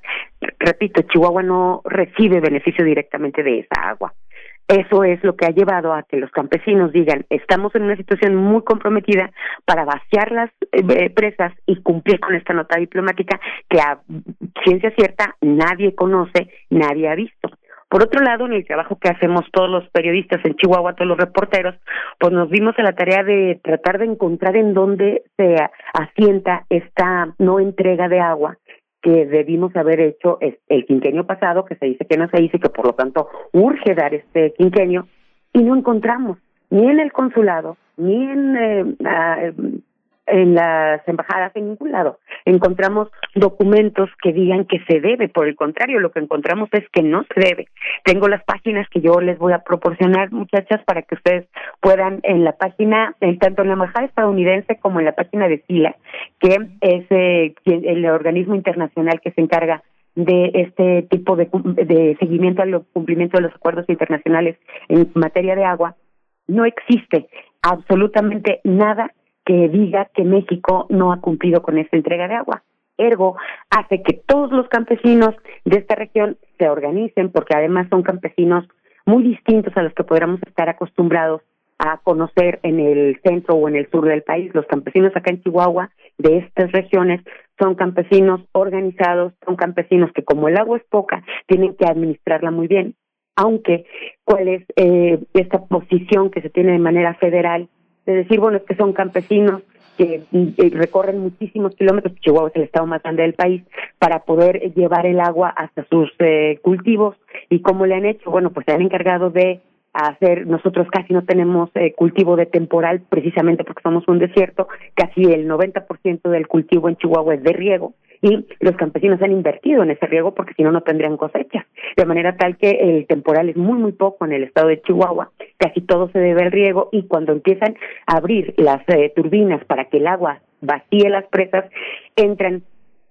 Repito, Chihuahua no recibe beneficio directamente de esa agua. Eso es lo que ha llevado a que los campesinos digan, estamos en una situación muy comprometida para vaciar las eh, presas y cumplir con esta nota diplomática que a ciencia cierta nadie conoce, nadie ha visto Por otro lado, en el trabajo que hacemos todos los periodistas en Chihuahua, todos los reporteros, pues nos vimos a la tarea de tratar de encontrar en dónde se asienta esta no entrega de agua que debimos haber hecho el quinquenio pasado, que se dice que no se hizo y que por lo tanto urge dar este quinquenio, y no encontramos ni en el consulado, ni en eh, en las embajadas en ningún lado encontramos documentos que digan que se debe, por el contrario, lo que encontramos es que no se debe. Tengo las páginas que yo les voy a proporcionar, muchachas, para que ustedes puedan en la página, tanto en la embajada estadounidense como en la página de SILA, que es eh, el organismo internacional que se encarga de este tipo de, de seguimiento al cumplimiento de los acuerdos internacionales en materia de agua, no existe absolutamente nada que diga que México no ha cumplido con esta entrega de agua. Ergo, hace que todos los campesinos de esta región se organicen, porque además son campesinos muy distintos a los que podríamos estar acostumbrados a conocer en el centro o en el sur del país. Los campesinos acá en Chihuahua de estas regiones son campesinos organizados, son campesinos que como el agua es poca, tienen que administrarla muy bien. Aunque, ¿cuál es eh, esta posición que se tiene de manera federal de decir, bueno, es que son campesinos que eh, recorren muchísimos kilómetros, Chihuahua es el estado más grande del país, para poder llevar el agua hasta sus eh, cultivos. ¿Y cómo le han hecho? Bueno, pues se han encargado de hacer, nosotros casi no tenemos eh, cultivo de temporal, precisamente porque somos un desierto, casi el 90% del cultivo en Chihuahua es de riego, y los campesinos han invertido en ese riego porque si no, no tendrían cosecha. De manera tal que el temporal es muy, muy poco en el estado de Chihuahua, casi todo se debe al riego y cuando empiezan a abrir las eh, turbinas para que el agua vacíe las presas, entran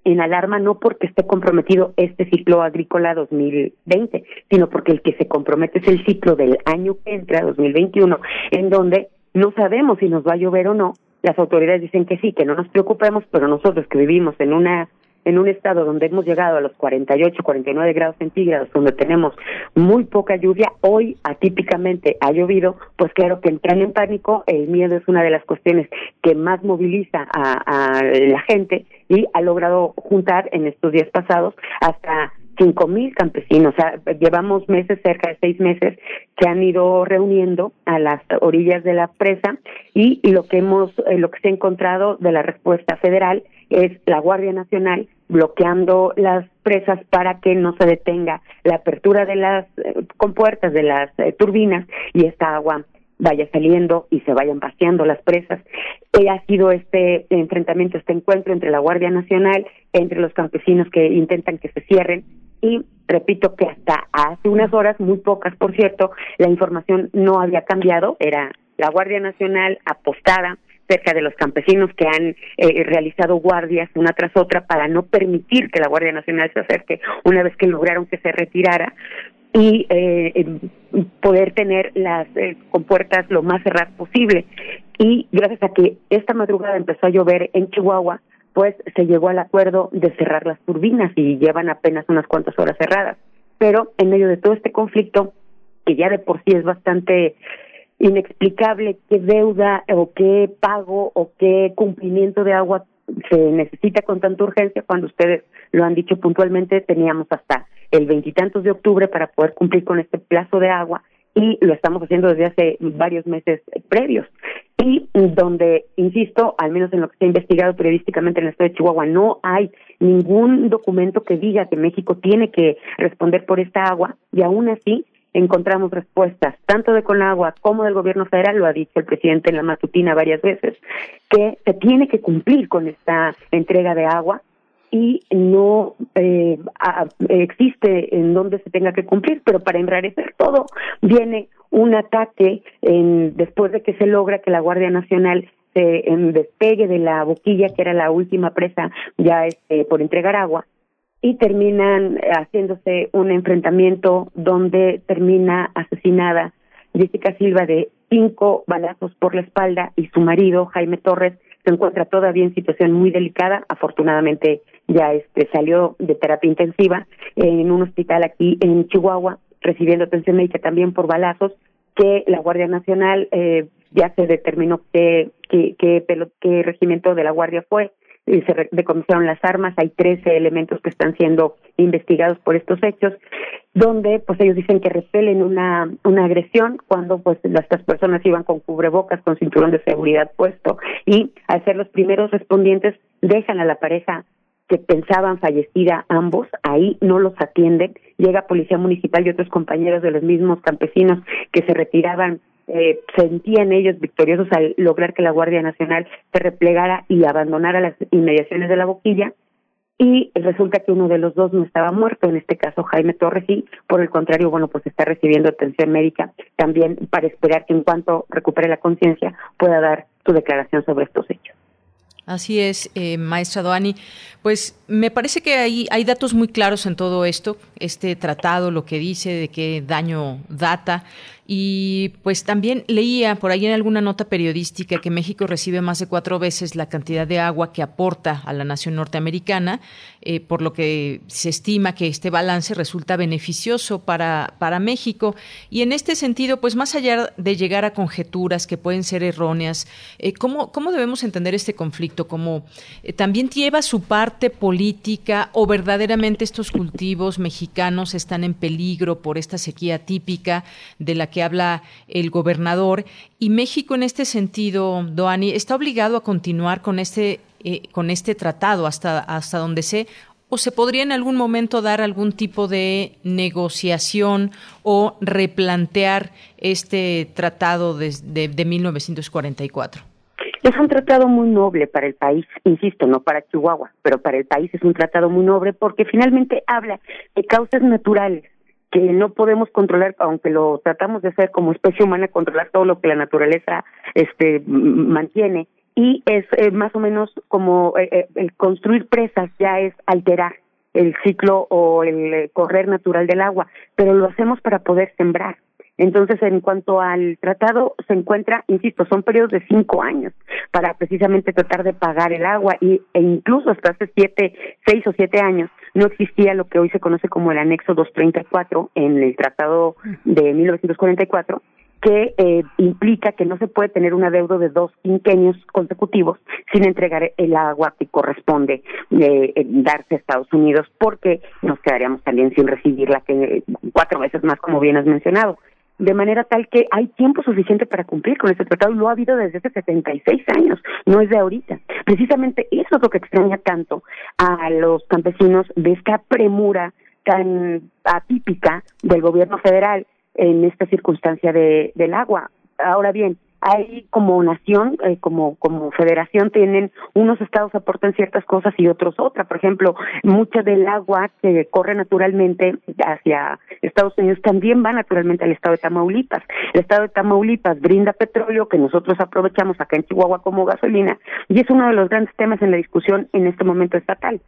en alarma no porque esté comprometido este ciclo agrícola 2020, sino porque el que se compromete es el ciclo del año que entra, 2021, en donde no sabemos si nos va a llover o no. Las autoridades dicen que sí, que no nos preocupemos, pero nosotros que vivimos en una en un estado donde hemos llegado a los 48, 49 grados centígrados, donde tenemos muy poca lluvia, hoy atípicamente ha llovido, pues claro que entran en pánico, el miedo es una de las cuestiones que más moviliza a, la gente y ha logrado juntar en estos días pasados hasta cinco mil campesinos. Llevamos meses, cerca de seis meses, que han ido reuniendo a las orillas de la presa y, lo que hemos, eh, lo que se ha encontrado de la respuesta federal es la Guardia Nacional bloqueando las presas para que no se detenga la apertura de las eh, compuertas de las eh, turbinas y esta agua vaya saliendo y se vayan vaciando las presas. Eh, ha sido este enfrentamiento, este encuentro entre la Guardia Nacional, entre los campesinos que intentan que se cierren y repito que hasta hace unas horas, muy pocas por cierto, la información no había cambiado, era la Guardia Nacional apostada cerca de los campesinos que han eh, realizado guardias una tras otra para no permitir que la Guardia Nacional se acerque una vez que lograron que se retirara y eh, poder tener las eh, compuertas lo más cerradas posible. Y gracias a que esta madrugada empezó a llover en Chihuahua, pues se llegó al acuerdo de cerrar las turbinas y llevan apenas unas cuantas horas cerradas. Pero en medio de todo este conflicto, que ya de por sí es bastante inexplicable qué deuda o qué pago o qué cumplimiento de agua se necesita con tanta urgencia cuando ustedes lo han dicho puntualmente teníamos hasta el veintitantos de octubre para poder cumplir con este plazo de agua y lo estamos haciendo desde hace varios meses previos. Y donde insisto al menos en lo que se ha investigado periodísticamente en el estado de Chihuahua no hay ningún documento que diga que México tiene que responder por esta agua y aún así encontramos respuestas tanto de Conagua como del gobierno federal, lo ha dicho el presidente en la matutina varias veces, que se tiene que cumplir con esta entrega de agua y no eh, existe en donde se tenga que cumplir, pero para enrarecer todo viene un ataque en, después de que se logra que la Guardia Nacional se despegue de la boquilla que era la última presa ya este, por entregar agua y terminan haciéndose un enfrentamiento donde termina asesinada Jessica Silva de cinco balazos por la espalda y su marido Jaime Torres se encuentra todavía en situación muy delicada. Afortunadamente ya este salió de terapia intensiva en un hospital aquí en Chihuahua recibiendo atención médica también por balazos que la Guardia Nacional eh, ya se determinó qué qué qué regimiento de la Guardia fue y se decomisaron las armas, hay 13 elementos que están siendo investigados por estos hechos donde pues ellos dicen que repelen una, una agresión cuando pues estas personas iban con cubrebocas, con cinturón de seguridad puesto y al ser los primeros respondientes dejan a la pareja que pensaban fallecida ambos, ahí no los atienden, llega policía municipal y otros compañeros de los mismos campesinos que se retiraban eh, sentían ellos victoriosos al lograr que la Guardia Nacional se replegara y abandonara las inmediaciones de la boquilla y resulta que uno de los dos no estaba muerto, en este caso Jaime Torres, y por el contrario, bueno, pues está recibiendo atención médica también para esperar que en cuanto recupere la conciencia pueda dar su declaración sobre estos hechos. Así es, eh, maestra Doani. Pues me parece que hay, hay datos muy claros en todo esto, este tratado, lo que dice, de qué daño data. Y pues también leía por ahí en alguna nota periodística que México recibe más de cuatro veces la cantidad de agua que aporta a la nación norteamericana, eh, por lo que se estima que este balance resulta beneficioso para, para México. Y en este sentido, pues más allá de llegar a conjeturas que pueden ser erróneas, eh, ¿cómo, ¿cómo, debemos entender este conflicto? ¿Cómo eh, también lleva su parte política o verdaderamente estos cultivos mexicanos están en peligro por esta sequía típica de la que habla el gobernador. Y México en este sentido, Doani, está obligado a continuar con este, eh, con este tratado hasta, hasta donde sé, o se podría en algún momento dar algún tipo de negociación o replantear este tratado de, de, de 1944. Es un tratado muy noble para el país, insisto, no para Chihuahua, pero para el país es un tratado muy noble porque finalmente habla de causas naturales que no podemos controlar, aunque lo tratamos de hacer como especie humana, controlar todo lo que la naturaleza este mantiene. Y es eh, más o menos como eh, eh, el construir presas ya es alterar el ciclo o el correr natural del agua, pero lo hacemos para poder sembrar. Entonces, en cuanto al tratado, se encuentra, insisto, son periodos de cinco años para precisamente tratar de pagar el agua y, e incluso hasta hace siete, seis o siete años no existía lo que hoy se conoce como el anexo 234 en el tratado de 1944 que eh, implica que no se puede tener un adeudo de dos quinquenios consecutivos sin entregar el agua que corresponde eh, darse a Estados Unidos, porque nos quedaríamos también sin recibirla que cuatro veces más, como bien has mencionado de manera tal que hay tiempo suficiente para cumplir con este tratado y lo ha habido desde hace 76 años, no es de ahorita. Precisamente eso es lo que extraña tanto a los campesinos de esta premura tan atípica del gobierno federal en esta circunstancia de, del agua. Ahora bien, hay como nación, eh, como como federación tienen unos estados aportan ciertas cosas y otros otra. Por ejemplo, mucha del agua que corre naturalmente hacia Estados Unidos también va naturalmente al estado de Tamaulipas. El estado de Tamaulipas brinda petróleo que nosotros aprovechamos acá en Chihuahua como gasolina y es uno de los grandes temas en la discusión en este momento estatal.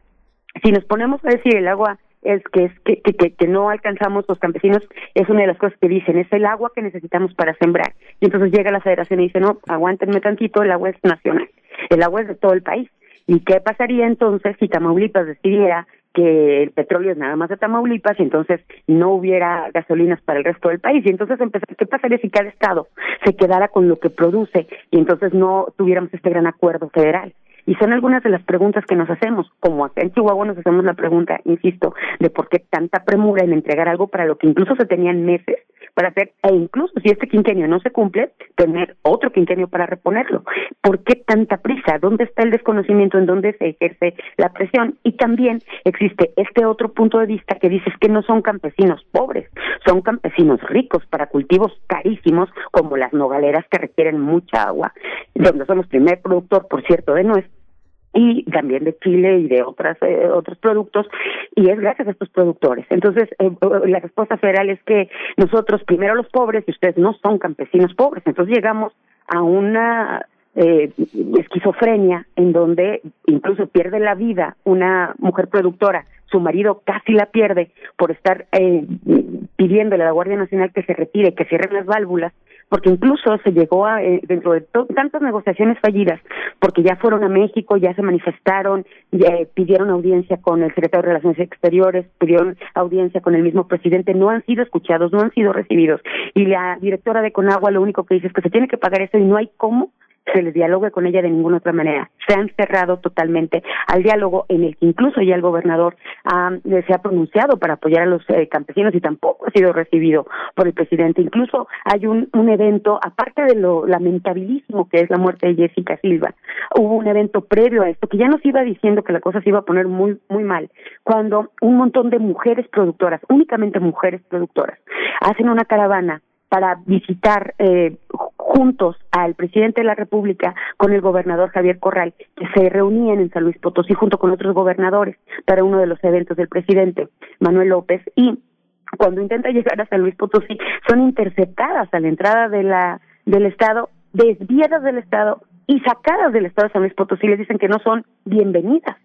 Si nos ponemos a decir el agua es que es que, que, que, no alcanzamos los campesinos es una de las cosas que dicen es el agua que necesitamos para sembrar. Y entonces llega la federación y dice no aguántenme tantito el agua es nacional el agua es de todo el país y qué pasaría entonces si Tamaulipas decidiera que el petróleo es nada más de Tamaulipas y entonces no hubiera gasolinas para el resto del país y entonces empezar qué pasaría si cada estado se quedara con lo que produce y entonces no tuviéramos este gran acuerdo federal y son algunas de las preguntas que nos hacemos, como acá en Chihuahua nos hacemos la pregunta, insisto, de por qué tanta premura en entregar algo para lo que incluso se tenían meses para hacer, e incluso si este quinquenio no se cumple, tener otro quinquenio para reponerlo. ¿Por qué tanta prisa? ¿Dónde está el desconocimiento? ¿En dónde se ejerce la presión? Y también existe este otro punto de vista que dice que no son campesinos pobres, son campesinos ricos para cultivos carísimos como las nogaleras que requieren mucha agua, donde somos primer productor, por cierto, de nuez y también de Chile y de otras eh, otros productos y es gracias a estos productores. Entonces, eh, eh, la respuesta federal es que nosotros primero los pobres y ustedes no son campesinos pobres. Entonces llegamos a una eh, esquizofrenia en donde incluso pierde la vida una mujer productora, su marido casi la pierde por estar eh, pidiéndole a la Guardia Nacional que se retire, que cierren las válvulas porque incluso se llegó a, eh, dentro de tantas negociaciones fallidas, porque ya fueron a México, ya se manifestaron, eh, pidieron audiencia con el secretario de Relaciones Exteriores, pidieron audiencia con el mismo presidente, no han sido escuchados, no han sido recibidos. Y la directora de Conagua lo único que dice es que se tiene que pagar eso y no hay cómo se les dialogue con ella de ninguna otra manera. Se han cerrado totalmente al diálogo en el que incluso ya el gobernador se ha pronunciado para apoyar a los eh, campesinos y tampoco ha sido recibido por el presidente. Incluso hay un, un evento, aparte de lo lamentabilísimo que es la muerte de Jessica Silva, hubo un evento previo a esto que ya nos iba diciendo que la cosa se iba a poner muy, muy mal, cuando un montón de mujeres productoras, únicamente mujeres productoras, hacen una caravana para visitar eh, juntos al presidente de la República con el gobernador Javier Corral, que se reunían en San Luis Potosí junto con otros gobernadores para uno de los eventos del presidente Manuel López y cuando intenta llegar a San Luis Potosí son interceptadas a la entrada de la del estado, desviadas del estado y sacadas del estado de San Luis Potosí. Les dicen que no son bienvenidas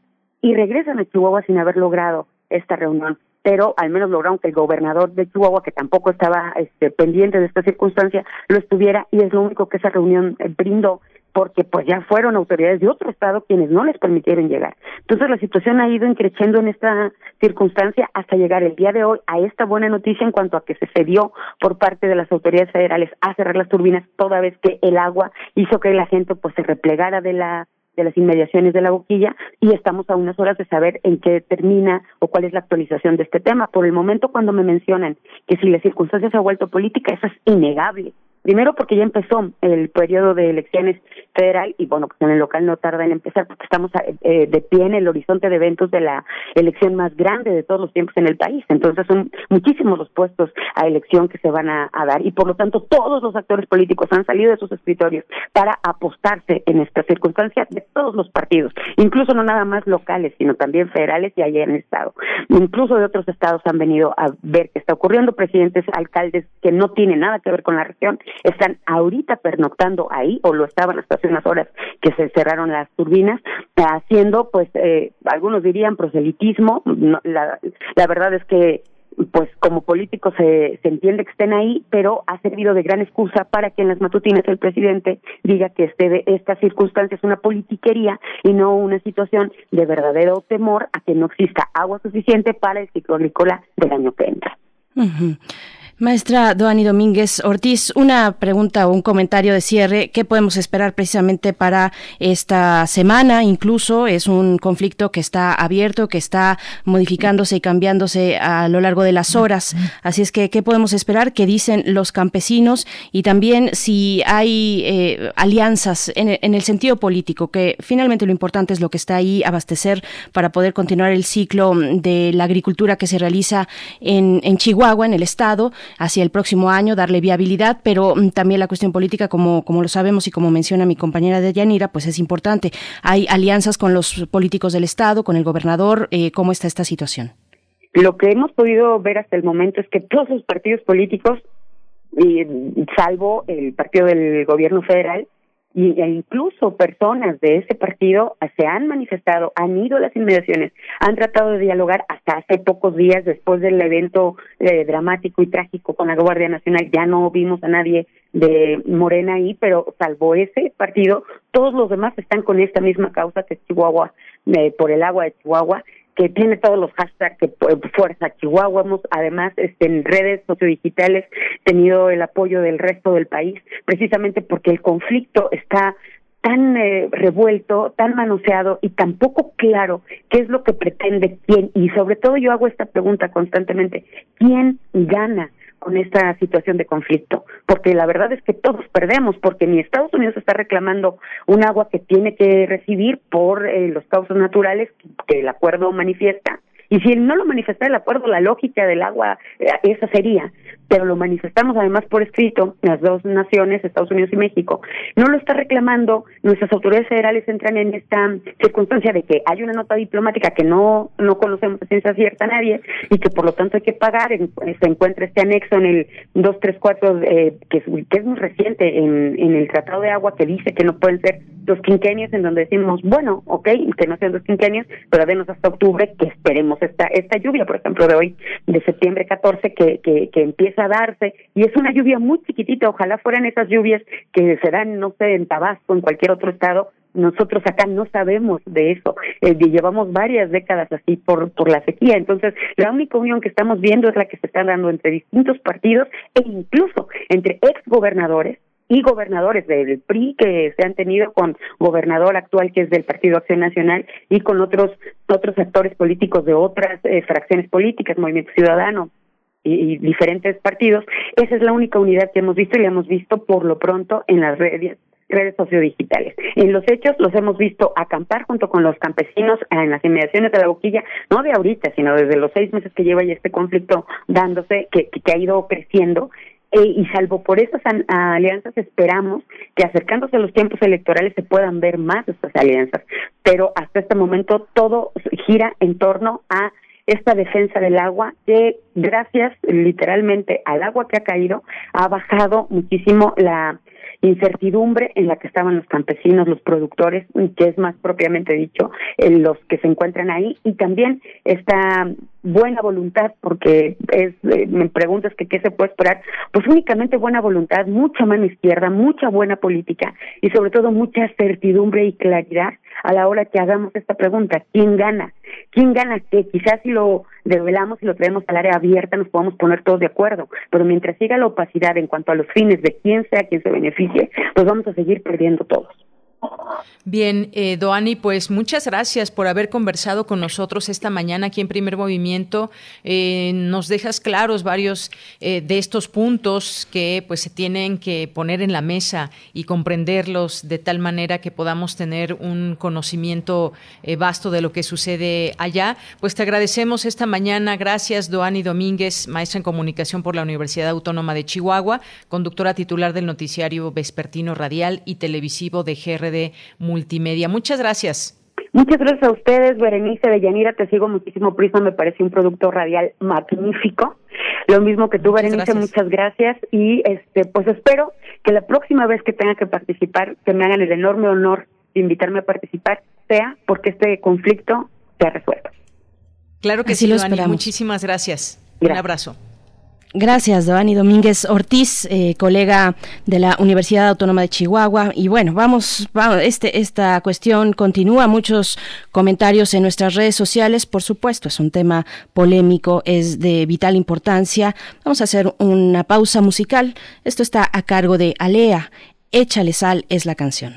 y regresan a Chihuahua sin haber logrado esta reunión pero al menos lograron que el gobernador de Chihuahua, que tampoco estaba este, pendiente de esta circunstancia, lo estuviera y es lo único que esa reunión eh, brindó porque pues ya fueron autoridades de otro estado quienes no les permitieron llegar. Entonces la situación ha ido increciendo en esta circunstancia hasta llegar el día de hoy a esta buena noticia en cuanto a que se cedió por parte de las autoridades federales a cerrar las turbinas toda vez que el agua hizo que la gente pues se replegara de la de las inmediaciones de la boquilla y estamos a unas horas de saber en qué termina o cuál es la actualización de este tema. Por el momento, cuando me mencionan que si la circunstancia se ha vuelto política, eso es innegable. Primero porque ya empezó el periodo de elecciones federal y bueno, pues en el local no tarda en empezar porque estamos eh, de pie en el horizonte de eventos de la elección más grande de todos los tiempos en el país. Entonces son muchísimos los puestos a elección que se van a, dar y por lo tanto todos los actores políticos han salido de sus escritorios para apostarse en esta circunstancia de todos los partidos, incluso no nada más locales, sino también federales y allá en el estado. Incluso de otros estados han venido a ver qué está ocurriendo, presidentes, alcaldes que no tienen nada que ver con la región están ahorita pernoctando ahí o lo estaban hasta hace unas horas que se cerraron las turbinas haciendo pues eh, algunos dirían proselitismo la, la verdad es que pues como políticos se, se entiende que estén ahí, pero ha servido de gran excusa para que en las matutinas el presidente diga que este, esta circunstancia es una politiquería y no una situación de verdadero temor a que no exista agua suficiente para el ciclo agrícola del año que entra. Maestra Doani Domínguez Ortiz, una pregunta o un comentario de cierre. ¿Qué podemos esperar precisamente para esta semana? Incluso es un conflicto que está abierto, que está modificándose y cambiándose a lo largo de las horas. Así es que, ¿qué podemos esperar? ¿Qué dicen los campesinos? Y también si hay eh, alianzas en, el sentido político, que finalmente lo importante es lo que está ahí, abastecer para poder continuar el ciclo de la agricultura que se realiza en, en Chihuahua, en el estado hacia el próximo año, darle viabilidad, pero mm, también la cuestión política, como, como lo sabemos y como menciona mi compañera de Yanira, pues es importante. Hay alianzas con los políticos del Estado, con el gobernador. Eh, ¿Cómo está esta situación? Lo que hemos podido ver hasta el momento es que todos los partidos políticos, salvo el partido del gobierno federal, y, e incluso personas de ese partido se han manifestado, han ido a las inmediaciones, han tratado de dialogar hasta hace pocos días después del evento eh, dramático y trágico con la Guardia Nacional. Ya no vimos a nadie de Morena ahí, pero salvo ese partido, todos los demás están con esta misma causa que Chihuahua, eh, por el agua de Chihuahua, que tiene todos los hashtags que Fuerza Chihuahua. Hemos además este, en redes sociodigitales tenido el apoyo del resto del país, precisamente porque el conflicto está tan eh, revuelto, tan manoseado y tan poco claro qué es lo que pretende quién. Y sobre todo yo hago esta pregunta constantemente, ¿quién gana? Con esta situación de conflicto, porque la verdad es que todos perdemos, porque ni Estados Unidos está reclamando un agua que tiene que recibir por eh, los causas naturales que el acuerdo manifiesta, y si él no lo manifesta el acuerdo, la lógica del agua, eh, esa sería. Pero lo manifestamos además por escrito, las dos naciones, Estados Unidos y México, no lo está reclamando, nuestras autoridades federales entran en esta circunstancia de que hay una nota diplomática que no, no conocemos ciencia cierta a nadie y que por lo tanto hay que pagar, se encuentra este anexo en el 234, eh, que, es, que es muy reciente en, en el Tratado de Agua que dice que no pueden ser dos quinquenios en donde decimos, bueno, ok, que no sean dos quinquenios, pero denos hasta octubre que esperemos esta, esta lluvia, por ejemplo, de hoy, de septiembre 14, que, que, empieza a darse y es una lluvia muy chiquitita, ojalá fueran esas lluvias que se dan, no sé, en Tabasco, en cualquier otro estado, nosotros acá no sabemos de eso, eh, llevamos varias décadas así por, por la sequía, entonces la única unión que estamos viendo es la que se está dando entre distintos partidos e incluso entre ex gobernadores y gobernadores del PRI que se han tenido con gobernador actual que es del Partido Acción Nacional y con otros otros actores políticos de otras eh, fracciones políticas, Movimiento Ciudadano y, diferentes partidos. Esa es la única unidad que hemos visto y la hemos visto por lo pronto en las redes redes sociodigitales. En los hechos los hemos visto acampar junto con los campesinos en las inmediaciones de la boquilla, no de ahorita, sino desde los seis meses que lleva ya este conflicto dándose, que, que ha ido creciendo, e, y salvo por esas alianzas esperamos que acercándose a los tiempos electorales se puedan ver más estas alianzas, pero hasta este momento todo gira en torno a esta defensa del agua que gracias literalmente al agua que ha caído ha bajado muchísimo la incertidumbre en la que estaban los campesinos, los productores, que es más propiamente dicho, los que se encuentran ahí, y también esta buena voluntad, porque es, eh, me preguntas que qué se puede esperar, pues únicamente buena voluntad, mucha mano izquierda, mucha buena política y sobre todo mucha certidumbre y claridad a la hora que hagamos esta pregunta, ¿quién gana? ¿Quién gana? Que quizás si lo develamos y lo traemos al área abierta nos podamos poner todos de acuerdo, pero mientras siga la opacidad en cuanto a los fines de quién sea quien se beneficie, pues vamos a seguir perdiendo todos. Bien, eh, Doani, pues muchas gracias por haber conversado con nosotros esta mañana aquí en Primer Movimiento. Eh, nos dejas claros varios eh, de estos puntos que pues se tienen que poner en la mesa y comprenderlos de tal manera que podamos tener un conocimiento eh, vasto de lo que sucede allá. Pues te agradecemos esta mañana. Gracias, Doani Domínguez, maestra en comunicación por la Universidad Autónoma de Chihuahua, conductora titular del noticiario vespertino radial y televisivo de GR de Multimedia. Muchas gracias. Muchas gracias a ustedes, Berenice de Yanira, te sigo muchísimo, Prisma me parece un producto radial magnífico. Lo mismo que tú, Berenice, muchas gracias y este pues espero que la próxima vez que tenga que participar, que me hagan el enorme honor de invitarme a participar, sea porque este conflicto se ha resuelto. Claro que sí, lo Muchísimas gracias. Un abrazo. Gracias, Dani Domínguez Ortiz, eh, colega de la Universidad Autónoma de Chihuahua. Y bueno, vamos, vamos este, esta cuestión continúa. Muchos comentarios en nuestras redes sociales. Por supuesto, es un tema polémico, es de vital importancia. Vamos a hacer una pausa musical. Esto está a cargo de Alea. Échale sal es la canción.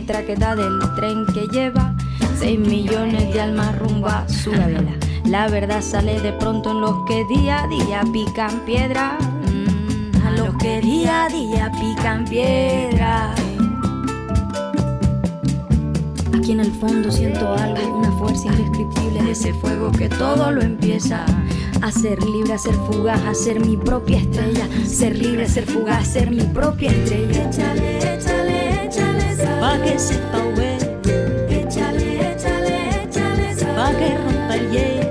Traqueta del tren que lleva 6 millones de almas rumbo a su vela. La verdad sale de pronto en los que día a día pican piedra. Mm, a los que día a día pican piedra. Aquí en el fondo siento algo, una fuerza indescriptible de ese fuego que todo lo empieza a ser libre, a ser fugaz, a ser mi propia estrella. Ser libre, a ser fugaz, a ser mi propia estrella. Pa' que sepa huele. Échale, échale, échale sal. Pa' que rompa el hielo.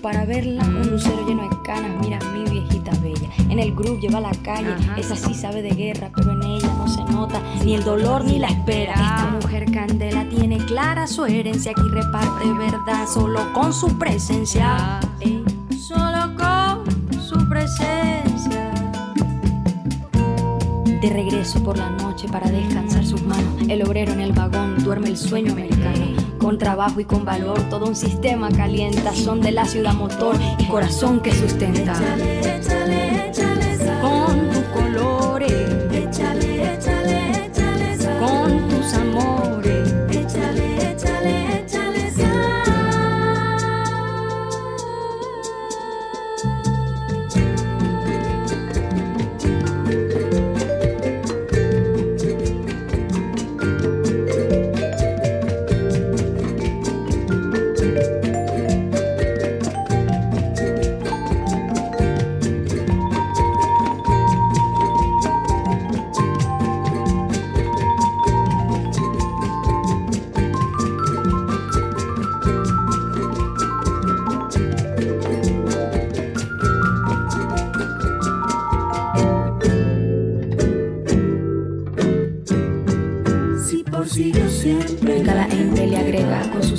Para verla. Un lucero lleno de canas, mira mi viejita bella. En el grupo lleva la calle, esa sí sabe de guerra, pero en ella no se nota ni el dolor ni la espera. Esta mujer candela tiene clara su herencia, aquí reparte verdad solo con su presencia. Ey, Solo con su presencia. De regreso por la noche para descansar sus manos, el obrero en el vagón duerme el sueño americano. Con trabajo y con valor, todo un sistema calienta, son de la ciudad motor y corazón que sustenta.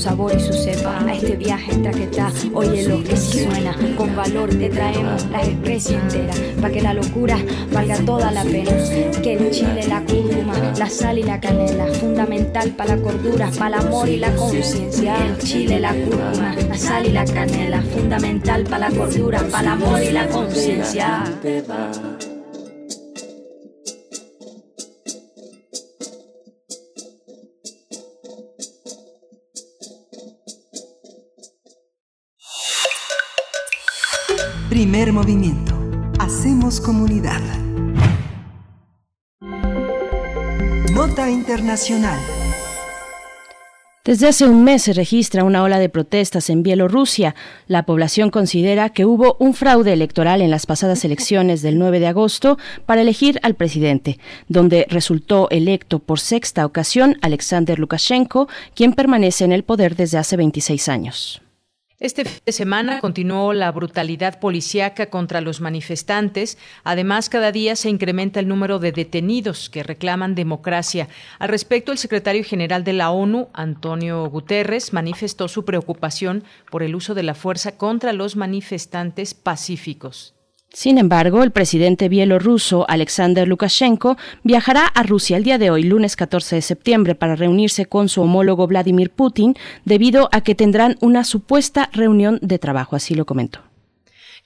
Sabor y su cepa a este viaje traquetá. Oye lo que sí suena, con valor te traemos la especie entera, para que la locura valga toda la pena. Que el chile, la cúrcuma, la sal y la canela, fundamental para la cordura, para el amor y la conciencia. El chile, la cúrcuma, la sal y la canela, fundamental para la cordura, para el amor y la conciencia. Hacemos comunidad. Nota Internacional. Desde hace un mes se registra una ola de protestas en Bielorrusia. La población considera que hubo un fraude electoral en las pasadas elecciones del 9 de agosto para elegir al presidente, donde resultó electo por sexta ocasión Alexander Lukashenko, quien permanece en el poder desde hace 26 años. Este fin de semana continuó la brutalidad policíaca contra los manifestantes. Además, cada día se incrementa el número de detenidos que reclaman democracia. Al respecto, el secretario general de la ONU, Antonio Guterres, manifestó su preocupación por el uso de la fuerza contra los manifestantes pacíficos. Sin embargo, el presidente bielorruso Alexander Lukashenko viajará a Rusia el día de hoy, lunes 14 de septiembre, para reunirse con su homólogo Vladimir Putin, debido a que tendrán una supuesta reunión de trabajo, así lo comentó.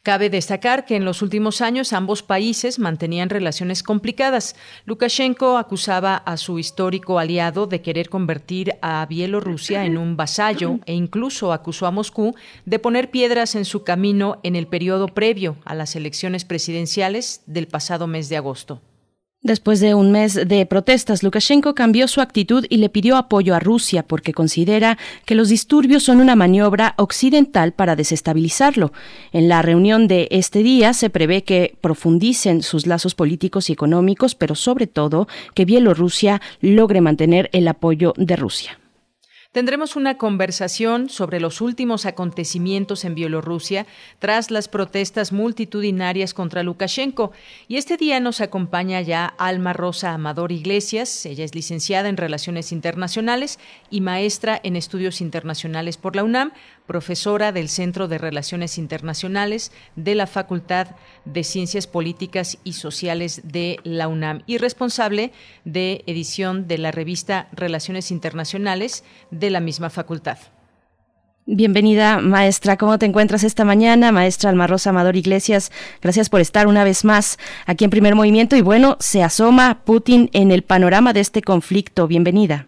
Cabe destacar que en los últimos años ambos países mantenían relaciones complicadas. Lukashenko acusaba a su histórico aliado de querer convertir a Bielorrusia en un vasallo e incluso acusó a Moscú de poner piedras en su camino en el periodo previo a las elecciones presidenciales del pasado mes de agosto. Después de un mes de protestas, Lukashenko cambió su actitud y le pidió apoyo a Rusia porque considera que los disturbios son una maniobra occidental para desestabilizarlo. En la reunión de este día se prevé que profundicen sus lazos políticos y económicos, pero sobre todo que Bielorrusia logre mantener el apoyo de Rusia. Tendremos una conversación sobre los últimos acontecimientos en Bielorrusia tras las protestas multitudinarias contra Lukashenko. Y este día nos acompaña ya Alma Rosa Amador Iglesias. Ella es licenciada en Relaciones Internacionales y maestra en Estudios Internacionales por la UNAM, profesora del Centro de Relaciones Internacionales de la Facultad de Ciencias Políticas y Sociales de la UNAM y responsable de edición de la revista Relaciones Internacionales de la misma facultad. Bienvenida, maestra. ¿Cómo te encuentras esta mañana? Maestra Alma Rosa Amador Iglesias, gracias por estar una vez más aquí en Primer Movimiento. Y bueno, se asoma Putin en el panorama de este conflicto. Bienvenida.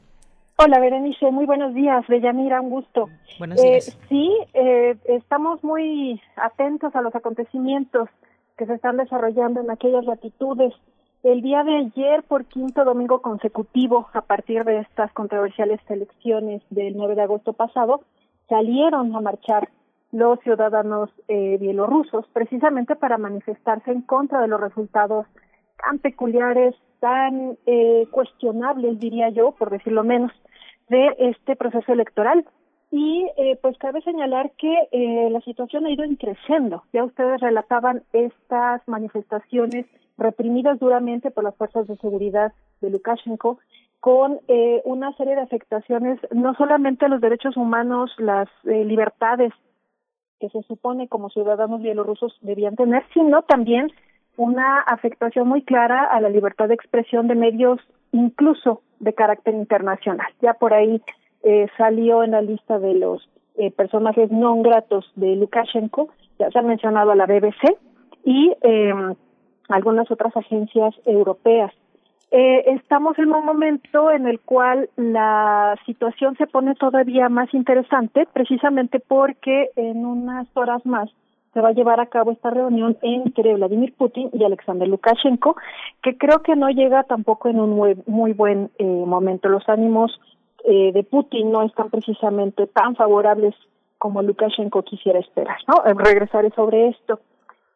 Hola, Berenice. Muy buenos días. Bellamira, un gusto. Buenos días. Eh, sí, eh, estamos muy atentos a los acontecimientos que se están desarrollando en aquellas latitudes. El día de ayer, por quinto domingo consecutivo, a partir de estas controversiales elecciones del 9 de agosto pasado, salieron a marchar los ciudadanos eh, bielorrusos precisamente para manifestarse en contra de los resultados tan peculiares, tan eh, cuestionables, diría yo, por decirlo menos, de este proceso electoral. Y eh, pues cabe señalar que eh, la situación ha ido creciendo. Ya ustedes relataban estas manifestaciones reprimidas duramente por las fuerzas de seguridad de Lukashenko, con eh, una serie de afectaciones, no solamente a los derechos humanos, las eh, libertades que se supone como ciudadanos bielorrusos debían tener, sino también una afectación muy clara a la libertad de expresión de medios, incluso de carácter internacional. Ya por ahí eh, salió en la lista de los eh, personajes no gratos de Lukashenko, ya se ha mencionado a la BBC y eh, algunas otras agencias europeas. Eh, estamos en un momento en el cual la situación se pone todavía más interesante, precisamente porque en unas horas más se va a llevar a cabo esta reunión entre Vladimir Putin y Alexander Lukashenko, que creo que no llega tampoco en un muy, buen eh, momento. Los ánimos eh, de Putin no están precisamente tan favorables como Lukashenko quisiera esperar, ¿no? Eh, regresaré sobre esto.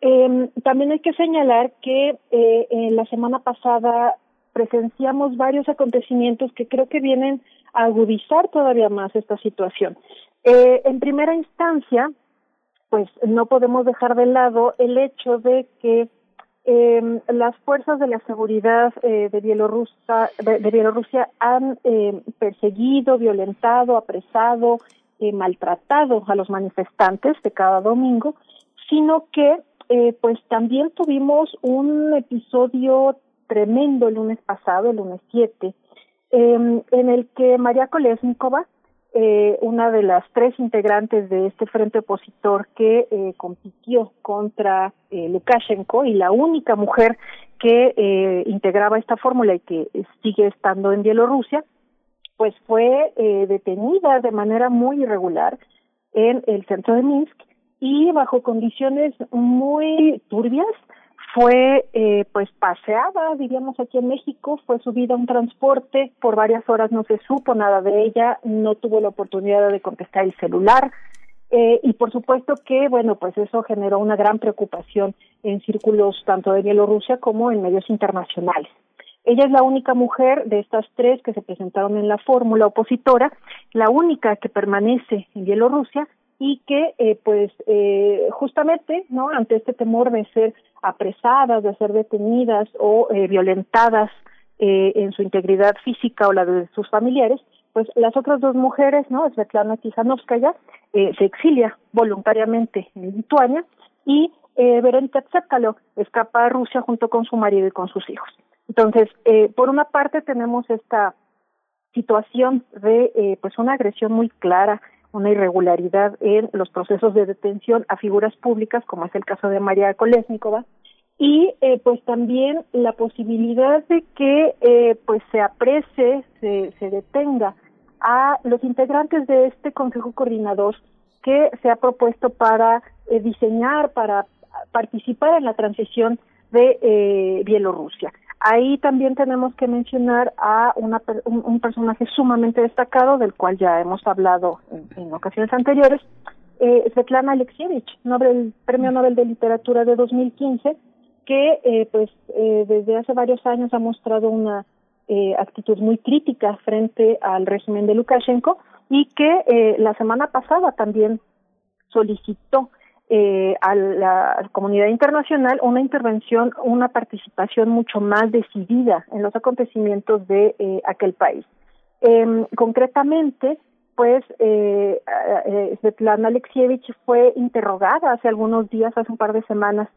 Eh, también hay que señalar que eh, en la semana pasada presenciamos varios acontecimientos que creo que vienen a agudizar todavía más esta situación. En primera instancia, pues no podemos dejar de lado el hecho de que eh, las fuerzas de la seguridad eh, de, Bielorrusia, de, Bielorrusia han eh, perseguido, violentado, apresado, eh, maltratado a los manifestantes de cada domingo, sino que eh, pues también tuvimos un episodio tremendo el lunes pasado, el lunes 7, eh, en el que María Kolesnikova, eh, una de las tres integrantes de este frente opositor que eh, compitió contra eh, Lukashenko y la única mujer que eh, integraba esta fórmula y que sigue estando en Bielorrusia, pues fue eh, detenida de manera muy irregular en el centro de Minsk y bajo condiciones muy turbias fue eh, pues paseada, diríamos aquí en México, fue subida a un transporte, por varias horas no se supo nada de ella, no tuvo la oportunidad de contestar el celular, eh, y por supuesto que, bueno, pues eso generó una gran preocupación en círculos tanto de Bielorrusia como en medios internacionales. Ella es la única mujer de estas tres que se presentaron en la fórmula opositora, la única que permanece en Bielorrusia y que eh, pues eh, justamente no ante este temor de ser apresadas de ser detenidas o eh, violentadas eh, en su integridad física o la de sus familiares pues las otras dos mujeres no Svetlana Tijanovskaya eh, se exilia voluntariamente en Lituania y eh, Veronica Tsepkalo escapa a Rusia junto con su marido y con sus hijos. Entonces por una parte tenemos esta situación de pues una agresión muy clara una irregularidad en los procesos de detención a figuras públicas, como es el caso de María Kolesnikova, y eh, pues también la posibilidad de que eh, pues se aprecie, se, se detenga a los integrantes de este Consejo Coordinador que se ha propuesto para eh, diseñar, para participar en la transición de eh, Bielorrusia. Ahí también tenemos que mencionar a una, un, un, personaje sumamente destacado, del cual ya hemos hablado en, en ocasiones anteriores, eh, Svetlana Alexievich, Nobel, Premio Nobel de Literatura de 2015, que eh, pues eh, desde hace varios años ha mostrado una eh, actitud muy crítica frente al régimen de Lukashenko y que eh, la semana pasada también solicitó eh, a la comunidad internacional una intervención, una participación mucho más decidida en los acontecimientos de eh, aquel país. Eh, concretamente, pues eh, eh, Svetlana Alexievich fue interrogada hace algunos días, hace un par de semanas,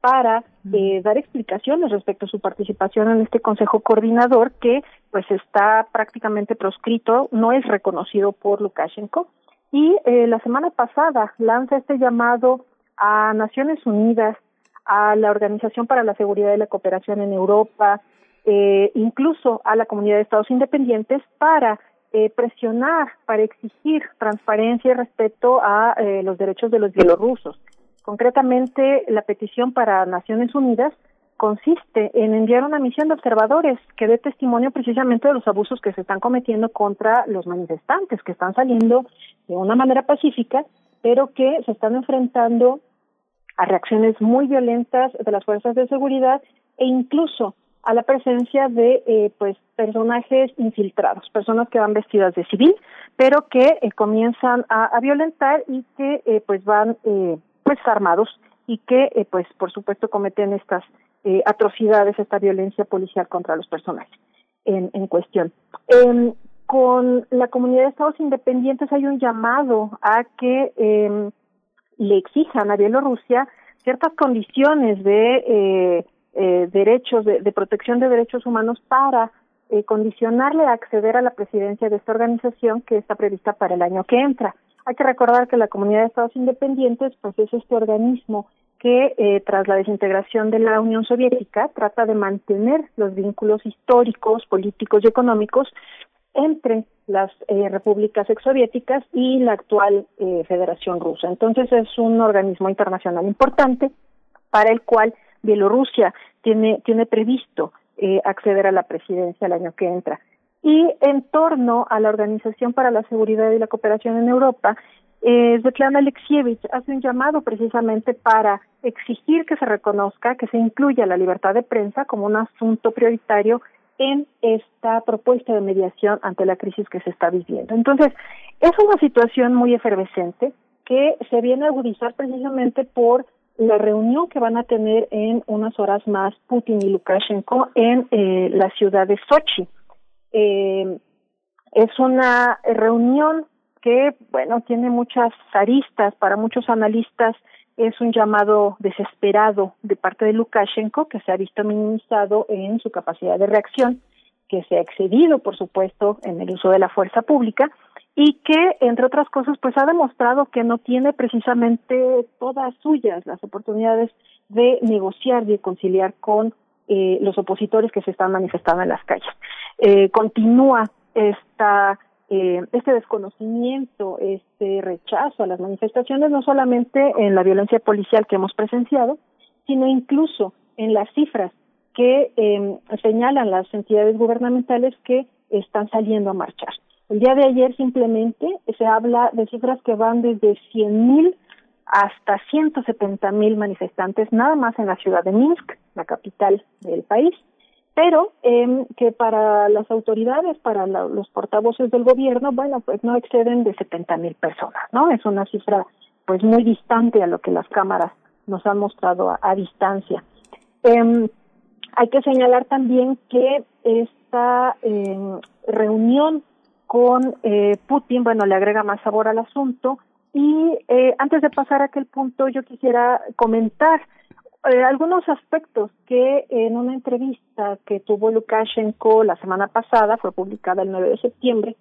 para eh, dar explicaciones respecto a su participación en este consejo coordinador que pues está prácticamente proscrito, no es reconocido por Lukashenko y eh, la semana pasada lanza este llamado a Naciones Unidas, a la Organización para la Seguridad y la Cooperación en Europa, eh, incluso a la Comunidad de Estados Independientes para eh, presionar, para exigir transparencia y respeto a eh, los derechos de los bielorrusos. Concretamente, la petición para Naciones Unidas consiste en enviar una misión de observadores que dé testimonio precisamente de los abusos que se están cometiendo contra los manifestantes que están saliendo de una manera pacífica, pero que se están enfrentando a reacciones muy violentas de las fuerzas de seguridad e incluso a la presencia de eh, pues personajes infiltrados, personas que van vestidas de civil, pero que eh, comienzan a, violentar y que eh, pues van eh, pues armados y que pues por supuesto cometen estas atrocidades, esta violencia policial contra los personajes en, en cuestión. Con la comunidad de estados independientes hay un llamado a que eh, le exijan a Bielorrusia ciertas condiciones de eh, eh, derechos, de, de, protección de derechos humanos para eh, condicionarle a acceder a la presidencia de esta organización que está prevista para el año que entra. Hay que recordar que la Comunidad de Estados Independientes pues es este organismo que eh, tras la desintegración de la Unión Soviética trata de mantener los vínculos históricos, políticos y económicos entre las eh, repúblicas exsoviéticas y la actual eh, Federación Rusa. Entonces es un organismo internacional importante para el cual Bielorrusia tiene tiene previsto eh, acceder a la presidencia el año que entra. Y en torno a la Organización para la Seguridad y la Cooperación en Europa, eh, Svetlana Alexievich hace un llamado precisamente para exigir que se reconozca, que se incluya la libertad de prensa como un asunto prioritario en esta propuesta de mediación ante la crisis que se está viviendo. Entonces, es una situación muy efervescente que se viene a agudizar precisamente por la reunión que van a tener en unas horas más Putin y Lukashenko en eh, la ciudad de Sochi. Eh, es una reunión que, bueno, tiene muchas aristas para muchos analistas. Es un llamado desesperado de parte de Lukashenko que se ha visto minimizado en su capacidad de reacción, que se ha excedido, por supuesto, en el uso de la fuerza pública y que, entre otras cosas, pues ha demostrado que no tiene precisamente todas suyas las oportunidades de negociar de conciliar con eh, los opositores que se están manifestando en las calles. Eh, continúa esta eh, este desconocimiento, este rechazo a las manifestaciones, no solamente en la violencia policial que hemos presenciado, sino incluso en las cifras que eh, señalan las entidades gubernamentales que están saliendo a marchar. El día de ayer simplemente se habla de cifras que van desde 100.000 hasta 170.000 manifestantes, nada más en la ciudad de Minsk, la capital del país, pero eh, que para las autoridades, para la, los portavoces del gobierno, bueno, pues no exceden de 70.000 personas, ¿no? Es una cifra pues muy distante a lo que las cámaras nos han mostrado a, a distancia. Eh, hay que señalar también que esta eh, reunión con eh, Putin, bueno, le agrega más sabor al asunto. Y eh, antes de pasar a aquel punto, yo quisiera comentar eh, algunos aspectos que en una entrevista que tuvo Lukashenko la semana pasada, fue publicada el 9 de septiembre,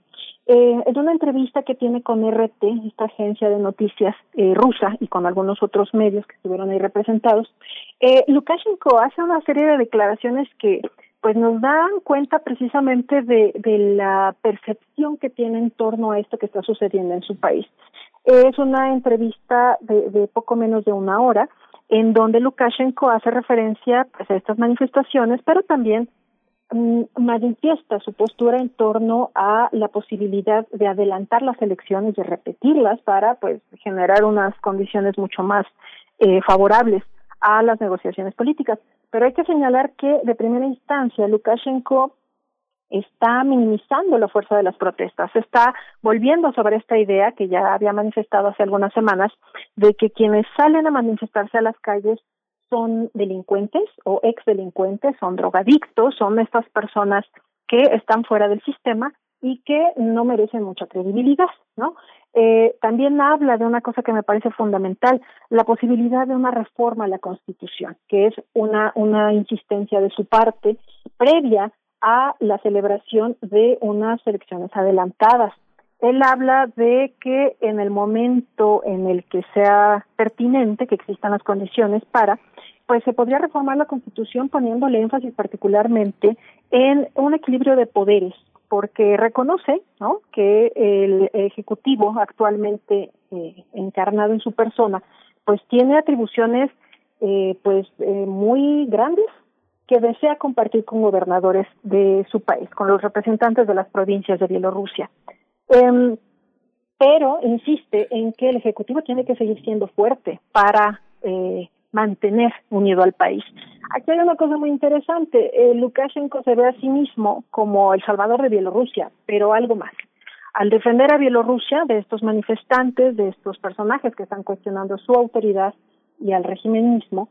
eh, en una entrevista que tiene con RT, esta agencia de noticias eh, rusa, y con algunos otros medios que estuvieron ahí representados, eh, Lukashenko hace una serie de declaraciones que pues nos dan cuenta precisamente de, de la percepción que tiene en torno a esto que está sucediendo en su país. Es una entrevista de, de poco menos de una hora, en donde Lukashenko hace referencia pues, a estas manifestaciones, pero también mm, manifiesta su postura en torno a la posibilidad de adelantar las elecciones, de repetirlas para pues generar unas condiciones mucho más eh, favorables a las negociaciones políticas. Pero hay que señalar que de primera instancia Lukashenko está minimizando la fuerza de las protestas, está volviendo sobre esta idea que ya había manifestado hace algunas semanas de que quienes salen a manifestarse a las calles son delincuentes o ex delincuentes, son drogadictos, son estas personas que están fuera del sistema y que no merecen mucha credibilidad, ¿no? Eh, también habla de una cosa que me parece fundamental, la posibilidad de una reforma a la Constitución, que es una, una insistencia de su parte previa a la celebración de unas elecciones adelantadas. Él habla de que en el momento en el que sea pertinente, que existan las condiciones para, pues se podría reformar la Constitución poniéndole énfasis particularmente en un equilibrio de poderes, porque reconoce ¿no? que el Ejecutivo actualmente eh, encarnado en su persona, pues tiene atribuciones eh, pues eh, muy grandes que desea compartir con gobernadores de su país, con los representantes de las provincias de Bielorrusia. Eh, pero insiste en que el Ejecutivo tiene que seguir siendo fuerte para eh, mantener unido al país. Aquí hay una cosa muy interesante. Eh, Lukashenko se ve a sí mismo como el salvador de Bielorrusia, pero algo más. Al defender a Bielorrusia de estos manifestantes, de estos personajes que están cuestionando su autoridad y al régimen mismo,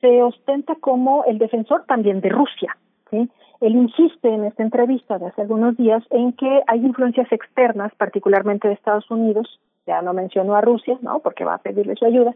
se ostenta como el defensor también de Rusia. Él insiste en esta entrevista de hace algunos días en que hay influencias externas, particularmente de Estados Unidos, ya no mencionó a Rusia, ¿no? Porque va a pedirle su ayuda,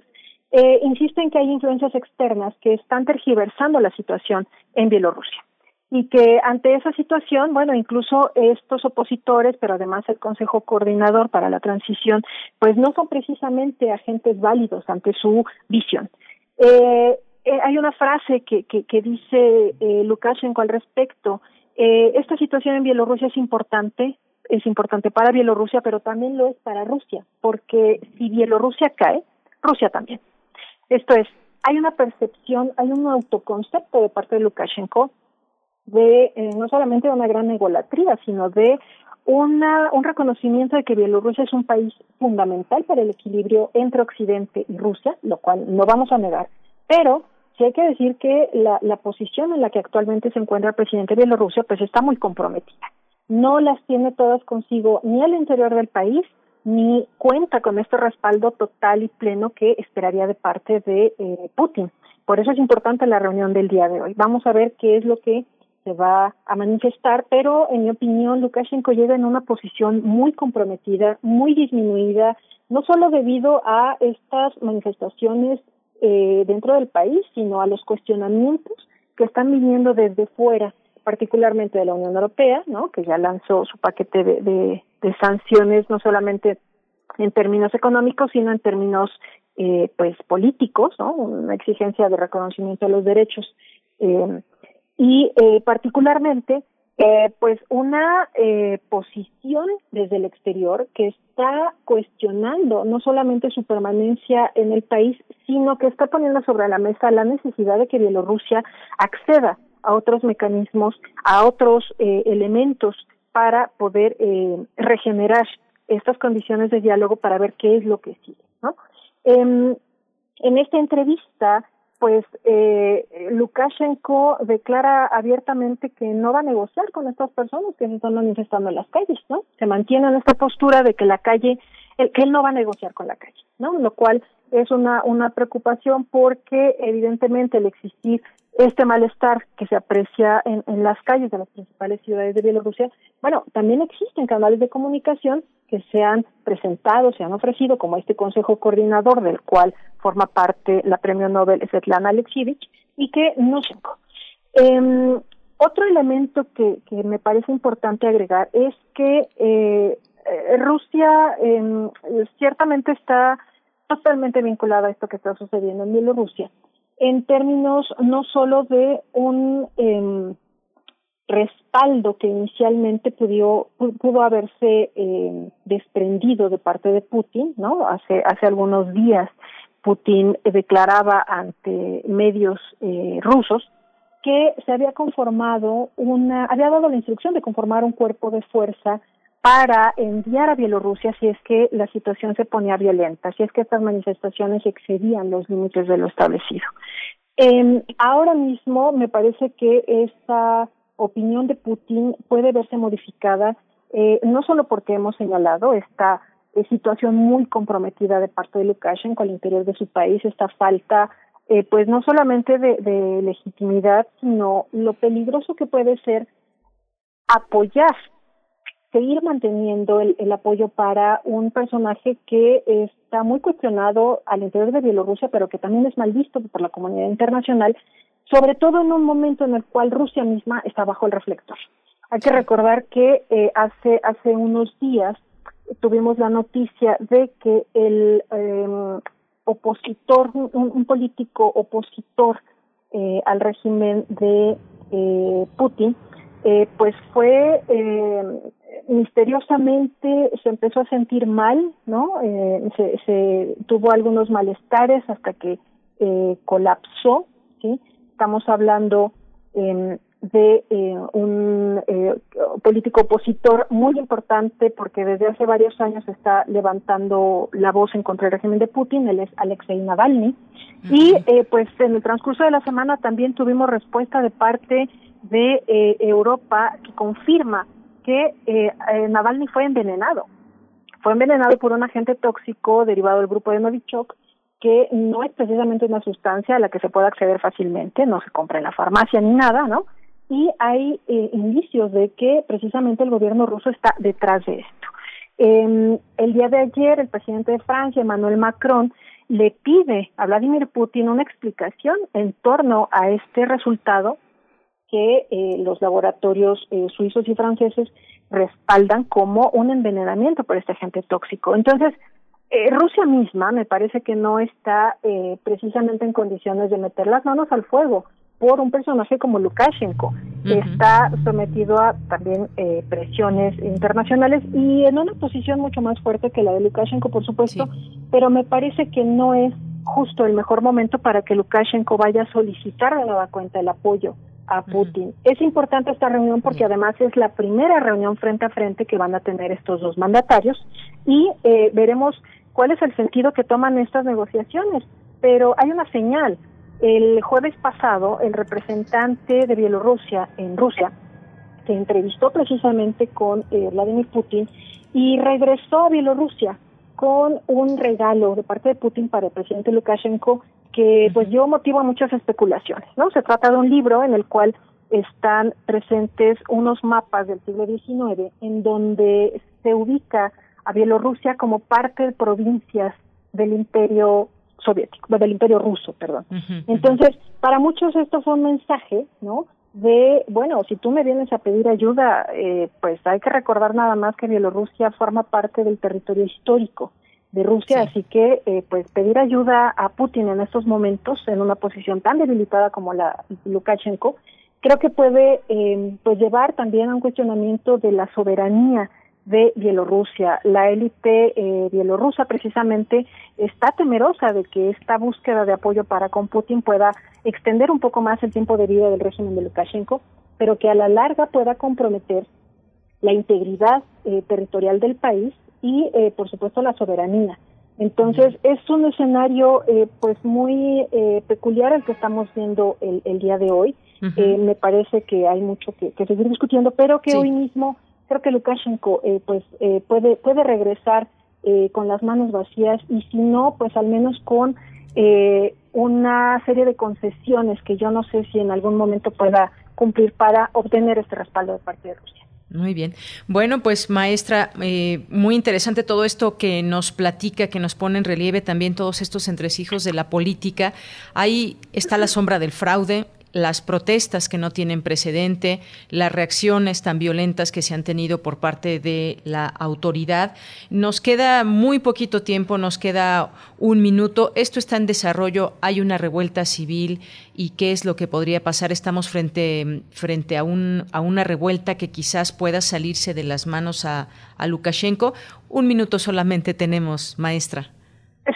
eh, insiste en que hay influencias externas que están tergiversando la situación en Bielorrusia y que ante esa situación, bueno, incluso estos opositores, pero además el Consejo Coordinador para la Transición, pues no son precisamente agentes válidos ante su visión. Eh, eh, hay una frase que, que, que dice eh, Lukashenko al respecto. Eh, esta situación en Bielorrusia es importante, es importante para Bielorrusia, pero también lo es para Rusia, porque si Bielorrusia cae, Rusia también. Esto es, hay una percepción, hay un autoconcepto de parte de Lukashenko de eh, no solamente de una gran egolatría, sino de una, un reconocimiento de que Bielorrusia es un país fundamental para el equilibrio entre Occidente y Rusia, lo cual no vamos a negar, pero sí hay que decir que la, la posición en la que actualmente se encuentra el presidente de Bielorrusia pues está muy comprometida. No las tiene todas consigo ni al interior del país, ni cuenta con este respaldo total y pleno que esperaría de parte de eh, Putin. Por eso es importante la reunión del día de hoy. Vamos a ver qué es lo que se va a manifestar, pero en mi opinión Lukashenko llega en una posición muy comprometida, muy disminuida, no solo debido a estas manifestaciones eh, dentro del país, sino a los cuestionamientos que están viniendo desde fuera, particularmente de la Unión Europea, ¿no? que ya lanzó su paquete de, de, sanciones no solamente en términos económicos, sino en términos eh, pues políticos, ¿no? una exigencia de reconocimiento de los derechos. Eh, y eh, particularmente eh, pues una eh, posición desde el exterior que está cuestionando no solamente su permanencia en el país, sino que está poniendo sobre la mesa la necesidad de que Bielorrusia acceda a otros mecanismos, a otros eh, elementos para poder eh, regenerar estas condiciones de diálogo para ver qué es lo que sigue. ¿no? Eh, en esta entrevista, pues eh, Lukashenko declara abiertamente que no va a negociar con estas personas que se están manifestando en las calles, ¿no? Se mantiene en esta postura de que la calle, el, que él no va a negociar con la calle, ¿no? Lo cual es una, una preocupación porque evidentemente el existir este malestar que se aprecia en, en las calles de las principales ciudades de Bielorrusia, bueno, también existen canales de comunicación que se han presentado, se han ofrecido, como este Consejo Coordinador, del cual forma parte la Premio Nobel Svetlana Alexievich, y que no se... Eh, otro elemento que, me parece importante agregar es que eh, Rusia eh, ciertamente está totalmente vinculada a esto que está sucediendo en Bielorrusia, en términos no solo de un eh, respaldo que inicialmente pudo, pudo haberse eh, desprendido de parte de Putin, ¿no? Hace, hace algunos días Putin declaraba ante medios eh, rusos que se había conformado una, había dado la instrucción de conformar un cuerpo de fuerza para enviar a Bielorrusia si es que la situación se ponía violenta, si es que estas manifestaciones excedían los límites de lo establecido. Eh, ahora mismo me parece que esta opinión de Putin puede verse modificada eh, no solo porque hemos señalado esta eh, situación muy comprometida de parte de Lukashenko al interior de su país, esta falta eh, pues no solamente de, legitimidad, sino lo peligroso que puede ser apoyar seguir manteniendo el, el, apoyo para un personaje que está muy cuestionado al interior de Bielorrusia, pero que también es mal visto por la comunidad internacional, sobre todo en un momento en el cual Rusia misma está bajo el reflector. Hay que recordar que eh, hace hace unos días tuvimos la noticia de que el eh, opositor, un, un, político opositor eh, al régimen de eh, Putin, eh, pues fue eh, misteriosamente se empezó a sentir mal, ¿no? Eh, se, se tuvo algunos malestares hasta que eh, colapsó, ¿sí? Estamos hablando eh, de eh, un eh, político opositor muy importante porque desde hace varios años está levantando la voz en contra del régimen de Putin, él es Alexei Navalny. Uh -huh. Y eh, pues en el transcurso de la semana también tuvimos respuesta de parte de eh, Europa que confirma que eh, eh, Navalny fue envenenado. Fue envenenado por un agente tóxico derivado del grupo de Novichok que no es precisamente una sustancia a la que se pueda acceder fácilmente, no se compra en la farmacia ni nada, ¿no? Y hay eh, indicios de que precisamente el gobierno ruso está detrás de esto. Eh, el día de ayer, el presidente de Francia, Emmanuel Macron, le pide a Vladimir Putin una explicación en torno a este resultado que eh, los laboratorios eh, suizos y franceses respaldan como un envenenamiento por este agente tóxico. Entonces, eh, Rusia misma me parece que no está eh, precisamente en condiciones de meter las manos al fuego por un personaje como Lukashenko, que está sometido a también eh, presiones internacionales y en una posición mucho más fuerte que la de Lukashenko, por supuesto, pero me parece que no es justo el mejor momento para que Lukashenko vaya a solicitar de nueva cuenta el apoyo a Putin. Es importante esta reunión porque además es la primera reunión frente a frente que van a tener estos dos mandatarios y eh, veremos cuál es el sentido que toman estas negociaciones. Pero hay una señal. El jueves pasado, el representante de Bielorrusia en Rusia se entrevistó precisamente con eh, Vladimir Putin y regresó a Bielorrusia con un regalo de parte de Putin para el presidente Lukashenko que pues dio motivo a muchas especulaciones, ¿no? Se trata de un libro en el cual están presentes unos mapas del siglo XIX en donde se ubica a Bielorrusia como parte de provincias del imperio soviético, del imperio ruso, perdón. Entonces, para muchos esto fue un mensaje, ¿no? De, bueno, si tú me vienes a pedir ayuda, eh, pues hay que recordar nada más que Bielorrusia forma parte del territorio histórico de Rusia, así que eh, pues pedir ayuda a Putin en estos momentos en una posición tan debilitada como la Lukashenko, creo que puede eh, pues llevar también a un cuestionamiento de la soberanía de Bielorrusia. La élite eh, bielorrusa precisamente está temerosa de que esta búsqueda de apoyo para con Putin pueda extender un poco más el tiempo de vida del régimen de Lukashenko, pero que a la larga pueda comprometer la integridad eh, territorial del país y, eh, por supuesto, la soberanía. Entonces, es un escenario eh, pues muy eh, peculiar el que estamos viendo el, el día de hoy. Eh, me parece que hay mucho que, que seguir discutiendo, pero que Sí. hoy mismo creo que Lukashenko eh, pues eh, puede puede regresar eh, con las manos vacías y si no, pues al menos con eh, una serie de concesiones que yo no sé si en algún momento pueda cumplir para obtener este respaldo de parte de Rusia. Muy bien. Bueno, pues maestra, eh, muy interesante todo esto que nos platica, que nos pone en relieve también todos estos entresijos de la política. Ahí está la sombra del fraude, las protestas que no tienen precedente, las reacciones tan violentas que se han tenido por parte de la autoridad. Nos queda muy poquito tiempo, nos queda un minuto. Esto está en desarrollo, hay una revuelta civil y qué es lo que podría pasar. Estamos frente, frente a, un, a una revuelta que quizás pueda salirse de las manos a, a Lukashenko. Un minuto solamente tenemos, maestra.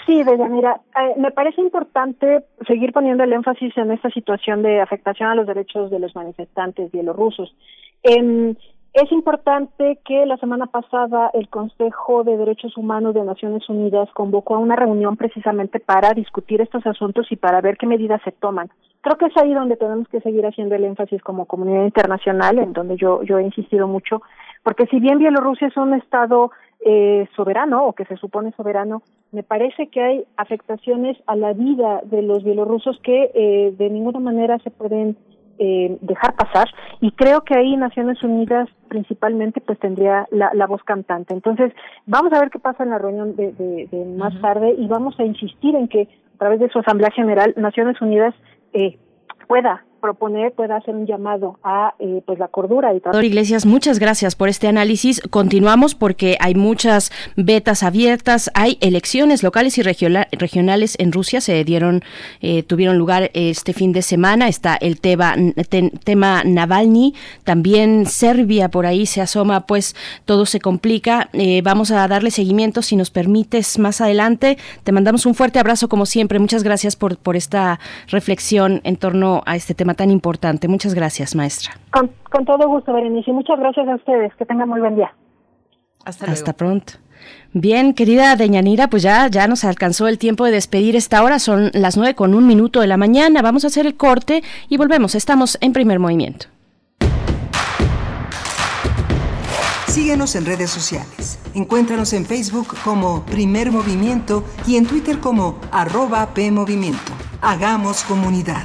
Sí, Deyanira, eh, me parece importante seguir poniendo el énfasis en esta situación de afectación a los derechos de los manifestantes bielorrusos. Em, es importante que la semana pasada el Consejo de Derechos Humanos de Naciones Unidas convocó a una reunión precisamente para discutir estos asuntos y para ver qué medidas se toman. Creo que es ahí donde tenemos que seguir haciendo el énfasis como comunidad internacional, en donde yo, yo he insistido mucho, porque si bien Bielorrusia es un Estado eh, soberano o que se supone soberano, me parece que hay afectaciones a la vida de los bielorrusos que eh, de ninguna manera se pueden eh, dejar pasar y creo que ahí Naciones Unidas principalmente pues tendría la, la voz cantante. Entonces vamos a ver qué pasa en la reunión de, de, de más tarde y vamos a insistir en que a través de su Asamblea General Naciones Unidas eh, pueda proponer, pueda hacer un llamado a eh, pues la cordura y todo. Iglesias, muchas gracias por este análisis. Continuamos porque hay muchas vetas abiertas, hay elecciones locales y regiona- regionales en Rusia, se dieron, eh, tuvieron lugar este fin de semana. Está el tema, te- tema Navalny, también Serbia por ahí se asoma, pues todo se complica. Eh, vamos a darle seguimiento si nos permites más adelante. Te mandamos un fuerte abrazo como siempre. Muchas gracias por, por esta reflexión en torno a este tema tan importante. Muchas gracias, maestra. Con, con todo gusto, Berenice. y Muchas gracias a ustedes. Que tengan muy buen día. Hasta Hasta pronto. Bien, querida Deñanira, pues ya, ya nos alcanzó el tiempo de despedir esta hora. Son las nueve con un minuto de la mañana. Vamos a hacer el corte y volvemos. Estamos en primer movimiento. Síguenos en redes sociales. Encuéntranos en Facebook como Primer Movimiento y en Twitter como arroba PMovimiento. Hagamos comunidad.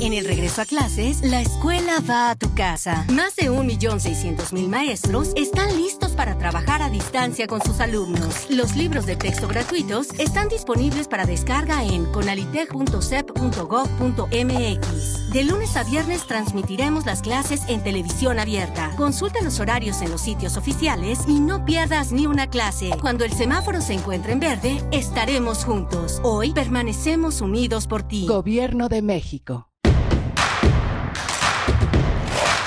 En el regreso a clases, la escuela va a tu casa. Más de 1.600.000 maestros están listos para trabajar a distancia con sus alumnos. Los libros de texto gratuitos están disponibles para descarga en conalitech.sep.gov.mx. De lunes a viernes transmitiremos las clases en televisión abierta. Consulta los horarios en los sitios oficiales y no pierdas ni una clase. Cuando el semáforo se encuentre en verde, estaremos juntos. Hoy permanecemos unidos por ti. Gobierno de México.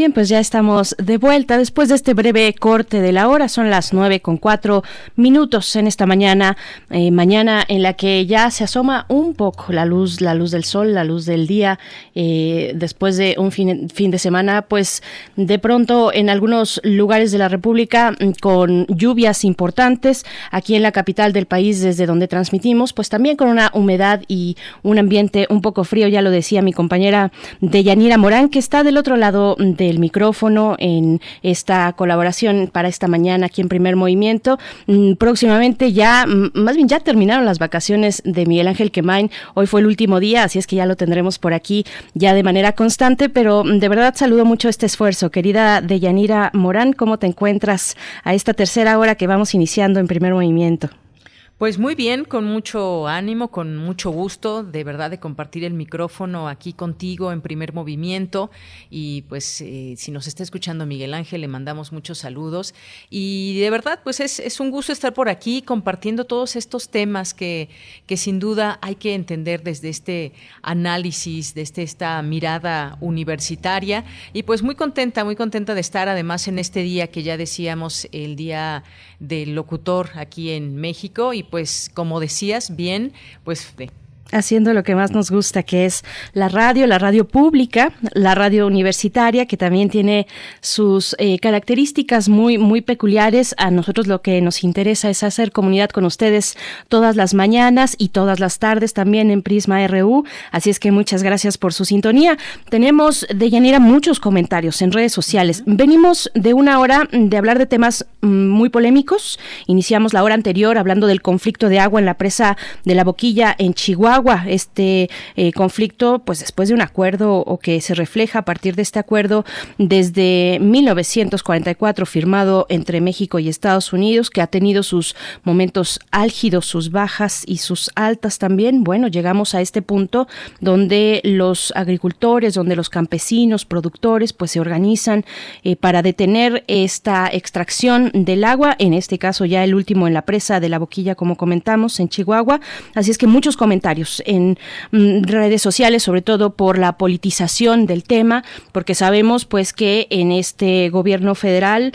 Bien, pues ya estamos de vuelta después de este breve corte de la hora. Son las nueve con cuatro minutos en esta mañana, eh, mañana en la que ya se asoma un poco la luz, la luz del sol, la luz del día. eh, después de un fin, fin de semana, pues de pronto en algunos lugares de la República mm, con lluvias importantes. Aquí en la capital del país, desde donde transmitimos, pues también con una humedad y un ambiente un poco frío. Ya lo decía mi compañera Deyanira Morán, que está del otro lado del micrófono en esta colaboración para esta mañana aquí en Primer Movimiento. Mm, Próximamente ya, más bien ya terminaron las vacaciones de Miguel Ángel Quemain. Hoy fue el último día, así es que ya lo tendremos por aquí ya de manera constante, pero mm, de verdad saludo mucho este esfuerzo. Querida Deyanira Morán, ¿cómo te encuentras a esta tercera hora que vamos iniciando en Primer Movimiento? Pues muy bien, con mucho ánimo, con mucho gusto, de verdad, de compartir el micrófono aquí contigo en primer movimiento. Y pues eh, si nos está escuchando Miguel Ángel, le mandamos muchos saludos. Y de verdad, pues es, es un gusto estar por aquí compartiendo todos estos temas que, que sin duda hay que entender desde este análisis, desde esta mirada universitaria. Y pues muy contenta, muy contenta de estar además en este día que ya decíamos, el día del locutor aquí en México. Y pues como decías, bien, pues haciendo lo que más nos gusta, que es la radio, la radio pública, la radio universitaria, que también tiene sus eh, características muy, muy peculiares. A nosotros lo que nos interesa es hacer comunidad con ustedes todas las mañanas y todas las tardes también en Prisma RU. Así es que muchas gracias por su sintonía. Tenemos de Yanira muchos comentarios en redes sociales. Venimos de una hora de hablar de temas mm, muy polémicos. Iniciamos la hora anterior hablando del conflicto de agua en la presa de la Boquilla en Chihuahua este eh, conflicto, pues después de un acuerdo o que se refleja a partir de este acuerdo desde 1944 firmado entre México y Estados Unidos, que ha tenido sus momentos álgidos, sus bajas y sus altas también. Bueno, llegamos a este punto donde los agricultores, donde los campesinos, productores, pues se organizan eh, para detener esta extracción del agua, en este caso ya el último en la presa de la boquilla, como comentamos, en Chihuahua. Así es que muchos comentarios en mm, redes sociales, sobre todo por la politización del tema, porque sabemos pues que en este gobierno federal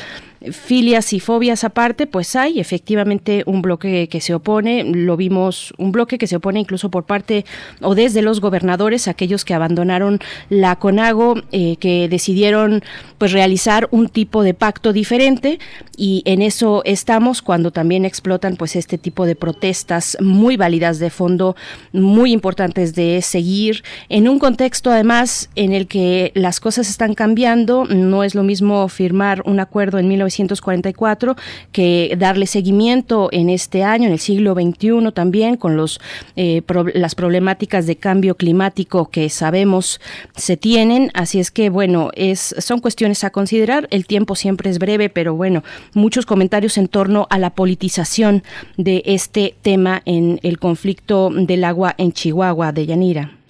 filias y fobias aparte, pues hay efectivamente un bloque que se opone, lo vimos, un bloque que se opone incluso por parte o desde los gobernadores, aquellos que abandonaron la CONAGO, eh, que decidieron pues realizar un tipo de pacto diferente. Y en eso estamos cuando también explotan pues este tipo de protestas muy válidas de fondo, muy importantes de seguir en un contexto además en el que las cosas están cambiando, no es lo mismo firmar un acuerdo en 1944 que darle seguimiento en este año, en el siglo XXI también con los eh, las problemáticas de cambio climático que sabemos se tienen, así es que bueno, es son cuestiones a considerar, el tiempo siempre es breve, pero bueno, muchos comentarios en torno a la politización de este tema en el conflicto del agua en Chihuahua. De Yanira.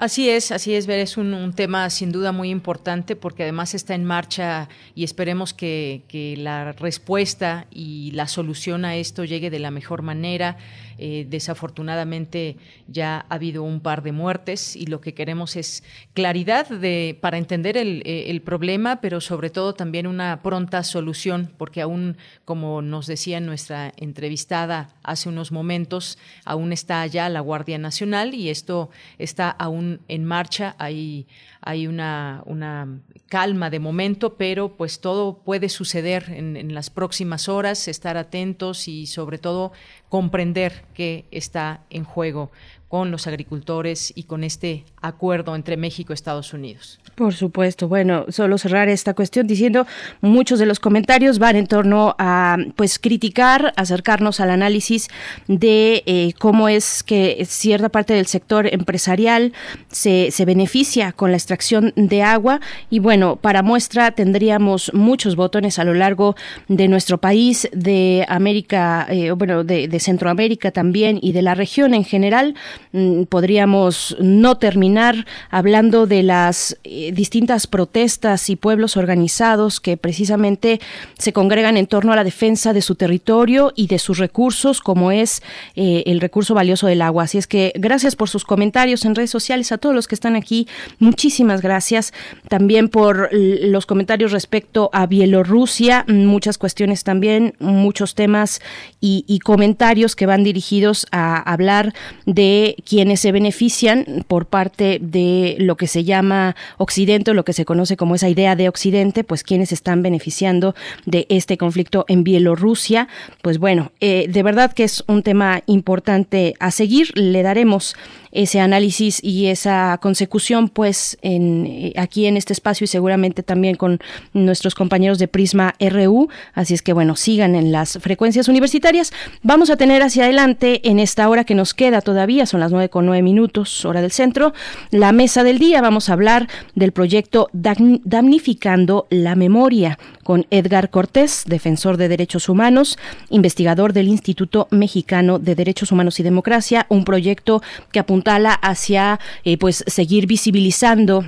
Así es, así es, ver, es un, tema sin duda muy importante porque además está en marcha y esperemos que, que la respuesta y la solución a esto llegue de la mejor manera. Eh, desafortunadamente ya ha habido un par de muertes y lo que queremos es claridad de, para entender el, eh, el, problema, pero sobre todo también una pronta solución, porque aún, como nos decía nuestra entrevistada hace unos momentos, aún está allá la Guardia Nacional y esto está aún en marcha. Hay, hay una, una calma de momento, pero pues todo puede suceder en, las próximas horas, estar atentos y sobre todo comprender qué está en juego con los agricultores y con este acuerdo entre México y Estados Unidos. Por supuesto. Bueno, solo cerrar esta cuestión diciendo muchos de los comentarios van en torno a pues criticar, acercarnos al análisis de eh, cómo es que cierta parte del sector empresarial se, se beneficia con la extracción de agua y bueno, para muestra tendríamos muchos botones a lo largo de nuestro país, de América, eh, bueno, de, Centroamérica también y de la región en general Mm, podríamos no terminar hablando de las eh, distintas protestas y pueblos organizados que precisamente se congregan en torno a la defensa de su territorio y de sus recursos, como es eh, el recurso valioso del agua. Así es que gracias por sus comentarios en redes sociales a todos los que están aquí. Muchísimas gracias también por los comentarios respecto a Bielorrusia, muchas cuestiones también, muchos temas y, y comentarios que van dirigidos a hablar de quienes se benefician por parte de lo que se llama Occidente o lo que se conoce como esa idea de Occidente, pues quienes están beneficiando de este conflicto en Bielorrusia. Pues bueno, eh, de verdad que es un tema importante a seguir. Le daremos ese análisis y esa consecución pues en, eh, aquí en este espacio y seguramente también con nuestros compañeros de Prisma RU. Así es que bueno, sigan en las frecuencias universitarias. Vamos a tener hacia adelante en esta hora que nos queda todavía, son las nueve con nueve minutos, hora del centro, la mesa del día. Vamos a hablar del proyecto Damnificando la Memoria con Edgar Cortés, defensor de derechos humanos, investigador del Instituto Mexicano de Derechos Humanos y Democracia, un proyecto que apuntala hacia eh, pues seguir visibilizando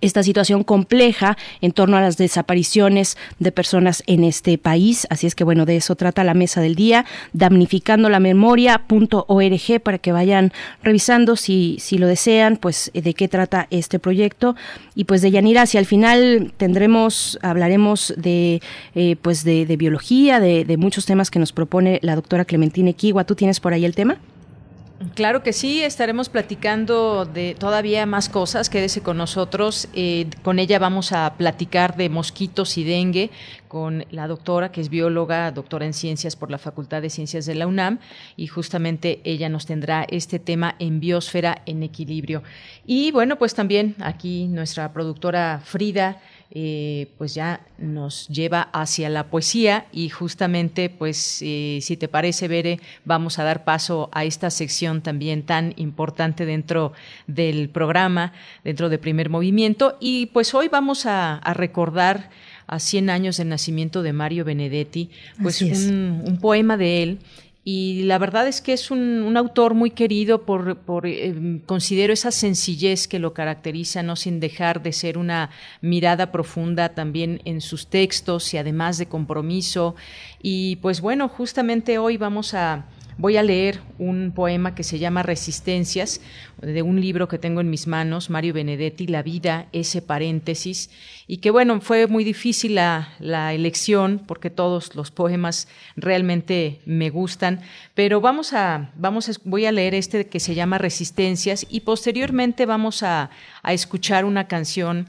esta situación compleja en torno a las desapariciones de personas en este país. Así es que bueno, de eso trata la mesa del día, damnificando la memoria.org para que vayan revisando si, si lo desean, pues de qué trata este proyecto. Y pues de Yanira, si al final tendremos, hablaremos de eh, pues de, biología, de, de muchos temas que nos propone la doctora Clementina Equigua. ¿Tú tienes por ahí el tema? Claro que sí, estaremos platicando de todavía más cosas, quédese con nosotros. Eh, con ella vamos a platicar de mosquitos y dengue con la doctora, que es bióloga, doctora en ciencias por la Facultad de Ciencias de la UNAM, y justamente ella nos tendrá este tema en biosfera en equilibrio. Y bueno, pues también aquí nuestra productora Frida eh, pues ya nos lleva hacia la poesía y justamente pues eh, si te parece Bere vamos a dar paso a esta sección también tan importante dentro del programa dentro de primer movimiento. Y pues hoy vamos a, a recordar a 100 años del nacimiento de Mario Benedetti pues un, un poema de él y la verdad es que es un, un autor muy querido por, por eh, considero esa sencillez que lo caracteriza, no sin dejar de ser una mirada profunda también en sus textos y además de compromiso. Y pues bueno, justamente hoy vamos a, voy a leer un poema que se llama Resistencias, de un libro que tengo en mis manos, Mario Benedetti, La vida, ese paréntesis, y que bueno, fue muy difícil la, elección porque todos los poemas realmente me gustan, pero vamos a, vamos voy a leer este que se llama Resistencias y posteriormente vamos a, a escuchar una canción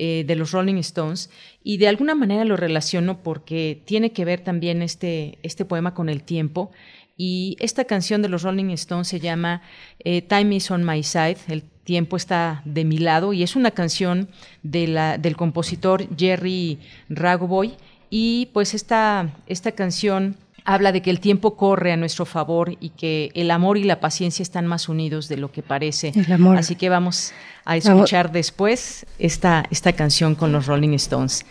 eh, de los Rolling Stones. Y de alguna manera lo relaciono porque tiene que ver también este, este poema con el tiempo y esta canción de los Rolling Stones se llama eh, Time is on my side, el tiempo está de mi lado y es una canción de la, del compositor Jerry Ragoboy y pues esta, esta canción habla de que el tiempo corre a nuestro favor y que el amor y la paciencia están más unidos de lo que parece. El amor. Así que vamos a escuchar después esta, esta canción con los Rolling Stones.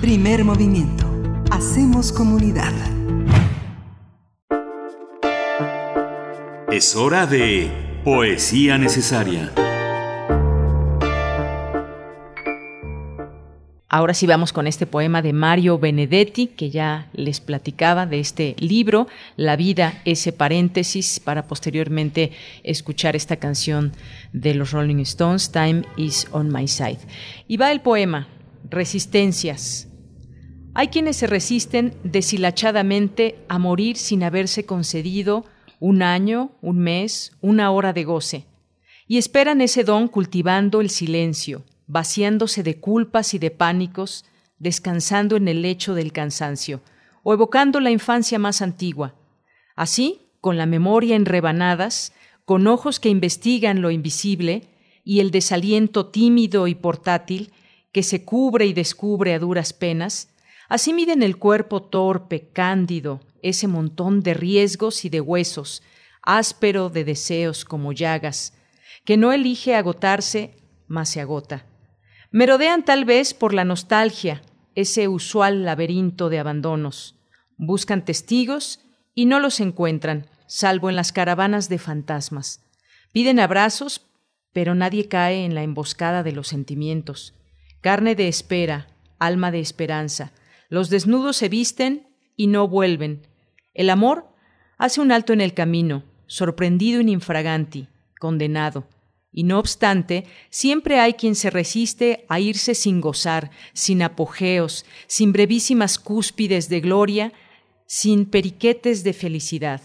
Primer movimiento. Hacemos comunidad. Es hora de Poesía Necesaria. Ahora sí vamos con este poema de Mario Benedetti, que ya les platicaba de este libro, La vida, ese paréntesis, para posteriormente escuchar esta canción de los Rolling Stones, Time is on my side. Y va el poema, Resistencias. Hay quienes se resisten deshilachadamente a morir sin haberse concedido un año, un mes, una hora de goce, y esperan ese don cultivando el silencio vaciándose de culpas y de pánicos, descansando en el lecho del cansancio, o evocando la infancia más antigua. Así, con la memoria en rebanadas, con ojos que investigan lo invisible, y el desaliento tímido y portátil que se cubre y descubre a duras penas, así miden el cuerpo torpe, cándido, ese montón de riesgos y de huesos, áspero de deseos como llagas, que no elige agotarse, mas se agota. Merodean tal vez por la nostalgia, ese usual laberinto de abandonos. Buscan testigos y no los encuentran, salvo en las caravanas de fantasmas. Piden abrazos, pero nadie cae en la emboscada de los sentimientos. Carne de espera, alma de esperanza. Los desnudos se visten y no vuelven. El amor hace un alto en el camino, sorprendido in infraganti, condenado. Y no obstante, siempre hay quien se resiste a irse sin gozar, sin apogeos, sin brevísimas cúspides de gloria, sin periquetes de felicidad.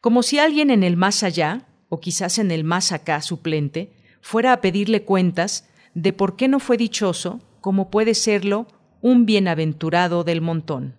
Como si alguien en el más allá, o quizás en el más acá suplente, fuera a pedirle cuentas de por qué no fue dichoso, como puede serlo un bienaventurado del montón.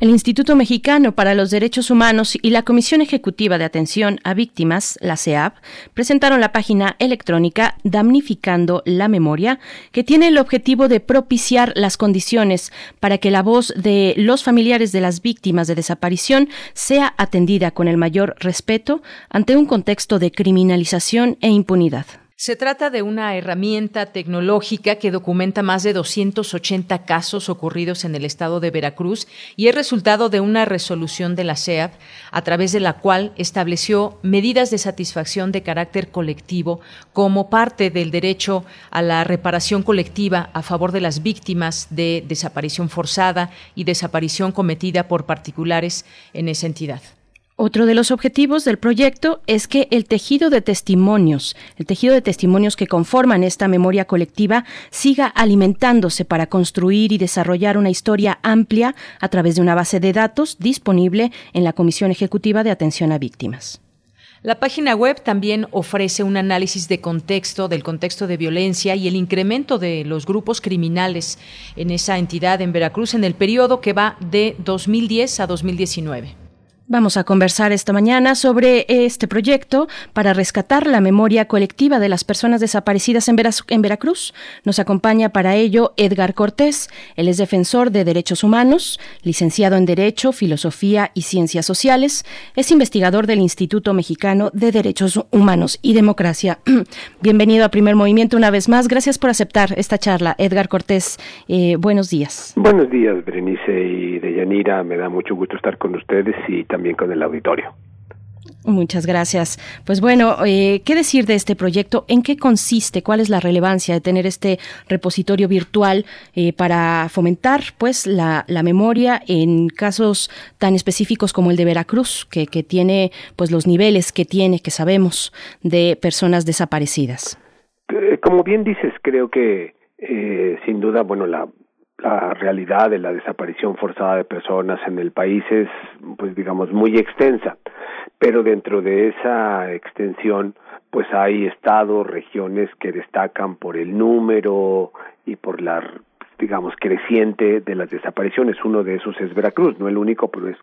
El Instituto Mexicano para los Derechos Humanos y la Comisión Ejecutiva de Atención a Víctimas, la CEAP, presentaron la página electrónica Damnificando la Memoria, que tiene el objetivo de propiciar las condiciones para que la voz de los familiares de las víctimas de desaparición sea atendida con el mayor respeto ante un contexto de criminalización e impunidad. Se trata de una herramienta tecnológica que documenta más de 280 casos ocurridos en el estado de Veracruz y es resultado de una resolución de la CEAP a través de la cual estableció medidas de satisfacción de carácter colectivo como parte del derecho a la reparación colectiva a favor de las víctimas de desaparición forzada y desaparición cometida por particulares en esa entidad. Otro de los objetivos del proyecto es que el tejido de testimonios, el tejido de testimonios que conforman esta memoria colectiva, siga alimentándose para construir y desarrollar una historia amplia a través de una base de datos disponible en la Comisión Ejecutiva de Atención a Víctimas. La página web también ofrece un análisis de contexto, del contexto de violencia y el incremento de los grupos criminales en esa entidad en Veracruz en el periodo que va de 2010 a 2019. Vamos a conversar esta mañana sobre este proyecto para rescatar la memoria colectiva de las personas desaparecidas en, Veracruz. Nos acompaña para ello Edgar Cortés. Él es defensor de derechos humanos, licenciado en Derecho, Filosofía y Ciencias Sociales. Es investigador del Instituto Mexicano de Derechos Humanos y Democracia. Bienvenido a Primer Movimiento una vez más. Gracias por aceptar esta charla. Edgar Cortés, eh, buenos días. Buenos días, Berenice Deyanira. Me da mucho gusto estar con ustedes y también con el auditorio. Muchas gracias. Pues bueno, eh, ¿qué decir de este proyecto? ¿En qué consiste? ¿Cuál es la relevancia de tener este repositorio virtual eh, para fomentar, pues, la, la, memoria en casos tan específicos como el de Veracruz, que, que tiene, pues, los niveles que tiene, que sabemos, de personas desaparecidas? Eh, como bien dices, creo que sin duda, bueno, la la realidad de la desaparición forzada de personas en el país es, pues digamos, muy extensa, pero dentro de esa extensión, pues hay estados, regiones que destacan por el número y por la digamos, creciente de las desapariciones. Uno de esos es Veracruz, no el único, pero es.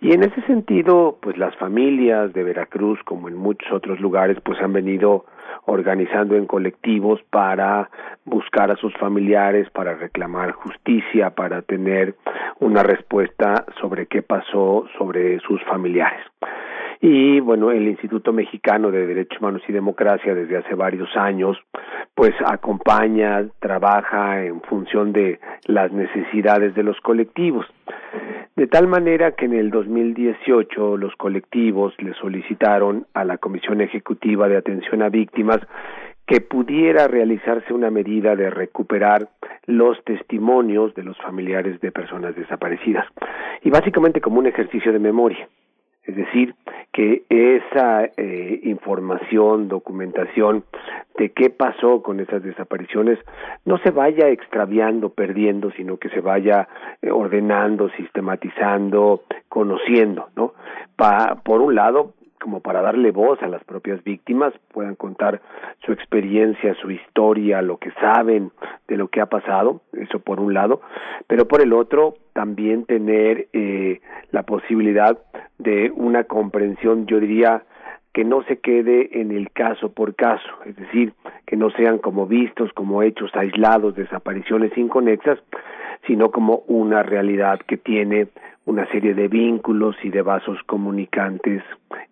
Y en ese sentido, pues las familias de Veracruz, como en muchos otros lugares, pues han venido organizando en colectivos para buscar a sus familiares, para reclamar justicia, para tener una respuesta sobre qué pasó sobre sus familiares. Y bueno, el Instituto Mexicano de Derechos Humanos y Democracia desde hace varios años, pues acompaña, trabaja en función de las necesidades de los colectivos. De tal manera que en el 2018 los colectivos le solicitaron a la Comisión Ejecutiva de Atención a Víctimas que pudiera realizarse una medida de recuperar los testimonios de los familiares de personas desaparecidas y básicamente como un ejercicio de memoria. Es decir, que esa eh, información, documentación de qué pasó con esas desapariciones no se vaya extraviando, perdiendo, sino que se vaya eh, ordenando, sistematizando, conociendo, ¿no? Pa, por un lado, como para darle voz a las propias víctimas, puedan contar su experiencia, su historia, lo que saben de lo que ha pasado, eso por un lado, pero por el otro también tener eh, la posibilidad de una comprensión, yo diría, que no se quede en el caso por caso, es decir, que no sean como vistos como hechos aislados, desapariciones inconexas, sino como una realidad que tiene una serie de vínculos y de vasos comunicantes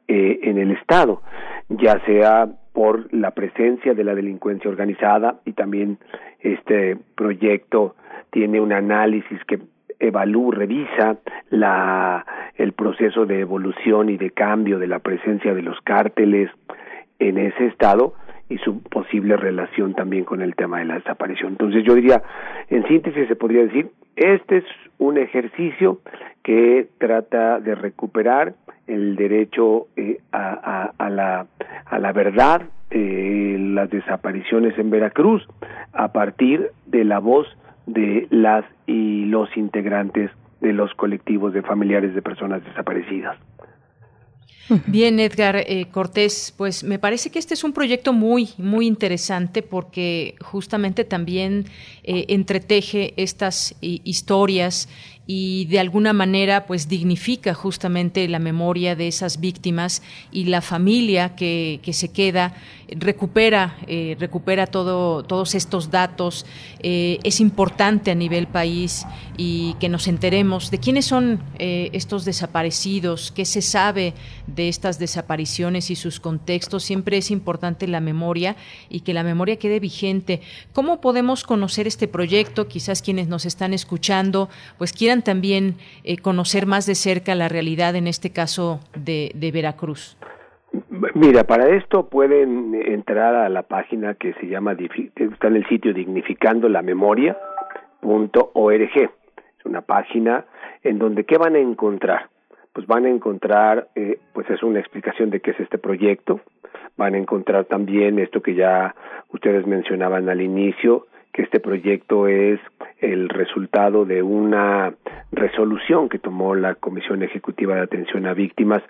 eh, en el Estado, ya sea por la presencia de la delincuencia organizada y también este proyecto tiene un análisis que evalúa, revisa la, el proceso de evolución y de cambio de la presencia de los cárteles en ese estado y su posible relación también con el tema de la desaparición. Entonces yo diría, en síntesis se podría decir, este es un ejercicio que trata de recuperar el derecho eh, a, la, a la verdad, eh, las desapariciones en Veracruz, a partir de la voz de las y los integrantes de los colectivos de familiares de personas desaparecidas. Bien, Edgar eh, Cortés, pues me parece que este es un proyecto muy, muy interesante porque justamente también eh, entreteje estas historias y de alguna manera pues dignifica justamente la memoria de esas víctimas y la familia que, que se queda recupera eh, recupera todo todos estos datos. Eh, es importante a nivel país y que nos enteremos de quiénes son eh, estos desaparecidos qué se sabe de estas desapariciones y sus contextos. Siempre es importante la memoria y que la memoria quede vigente. Cómo podemos conocer este proyecto quizás quienes nos están escuchando pues quieran también eh, conocer más de cerca la realidad, en este caso de, de Veracruz? Mira, para esto pueden entrar a la página que se llama, está en el sitio dignificando la memoria.org. Es una página en donde, ¿qué van a encontrar? Pues van a encontrar, eh, pues es una explicación de qué es este proyecto, van a encontrar también esto que ya ustedes mencionaban al inicio, que este proyecto es el resultado de una resolución que tomó la Comisión Ejecutiva de Atención a Víctimas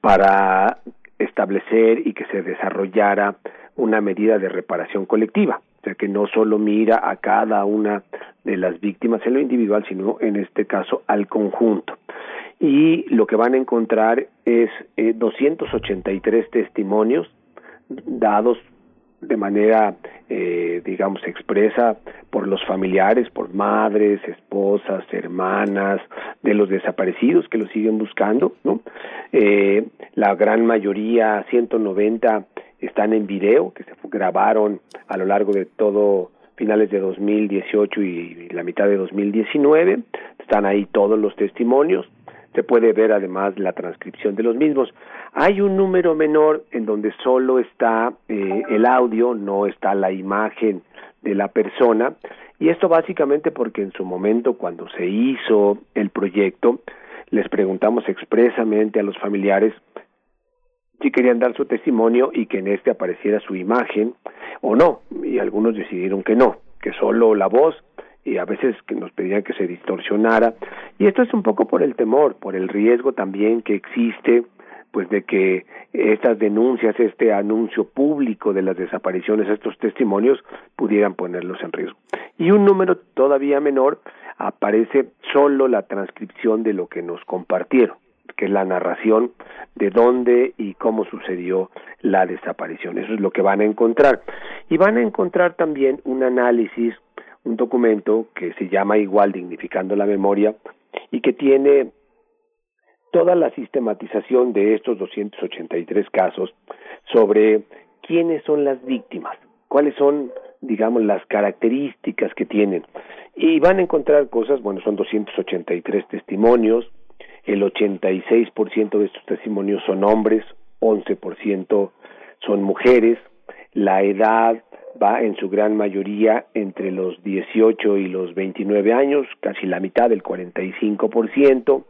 para establecer y que se desarrollara una medida de reparación colectiva, o sea que no solo mira a cada una de las víctimas en lo individual, sino en este caso al conjunto. Y lo que van a encontrar es eh, 283 testimonios dados de manera, eh, digamos, expresa por los familiares, por madres, esposas, hermanas de los desaparecidos que los siguen buscando, ¿no? Eh, la gran mayoría, 190, están en video, que se grabaron a lo largo de todo finales de 2018 y la mitad de 2019. Están ahí todos los testimonios. Se puede ver además la transcripción de los mismos. Hay un número menor en donde solo está eh, el audio, no está la imagen de la persona, y esto básicamente porque en su momento cuando se hizo el proyecto, les preguntamos expresamente a los familiares si querían dar su testimonio y que en este apareciera su imagen o no, y algunos decidieron que no, que solo la voz y a veces que nos pedían que se distorsionara y esto es un poco por el temor, por el riesgo también que existe pues de que estas denuncias, este anuncio público de las desapariciones, estos testimonios pudieran ponerlos en riesgo. Y un número todavía menor aparece solo la transcripción de lo que nos compartieron, que es la narración de dónde y cómo sucedió la desaparición. Eso es lo que van a encontrar. Y van a encontrar también un análisis un documento que se llama igual Dignificando la Memoria y que tiene toda la sistematización de estos 283 casos sobre quiénes son las víctimas, cuáles son, digamos, las características que tienen. Y van a encontrar cosas, bueno, son 283 testimonios, el 86% de estos testimonios son hombres, 11% son mujeres, la edad va en su gran mayoría entre los 18 y los 29 años, casi la mitad, el 45%.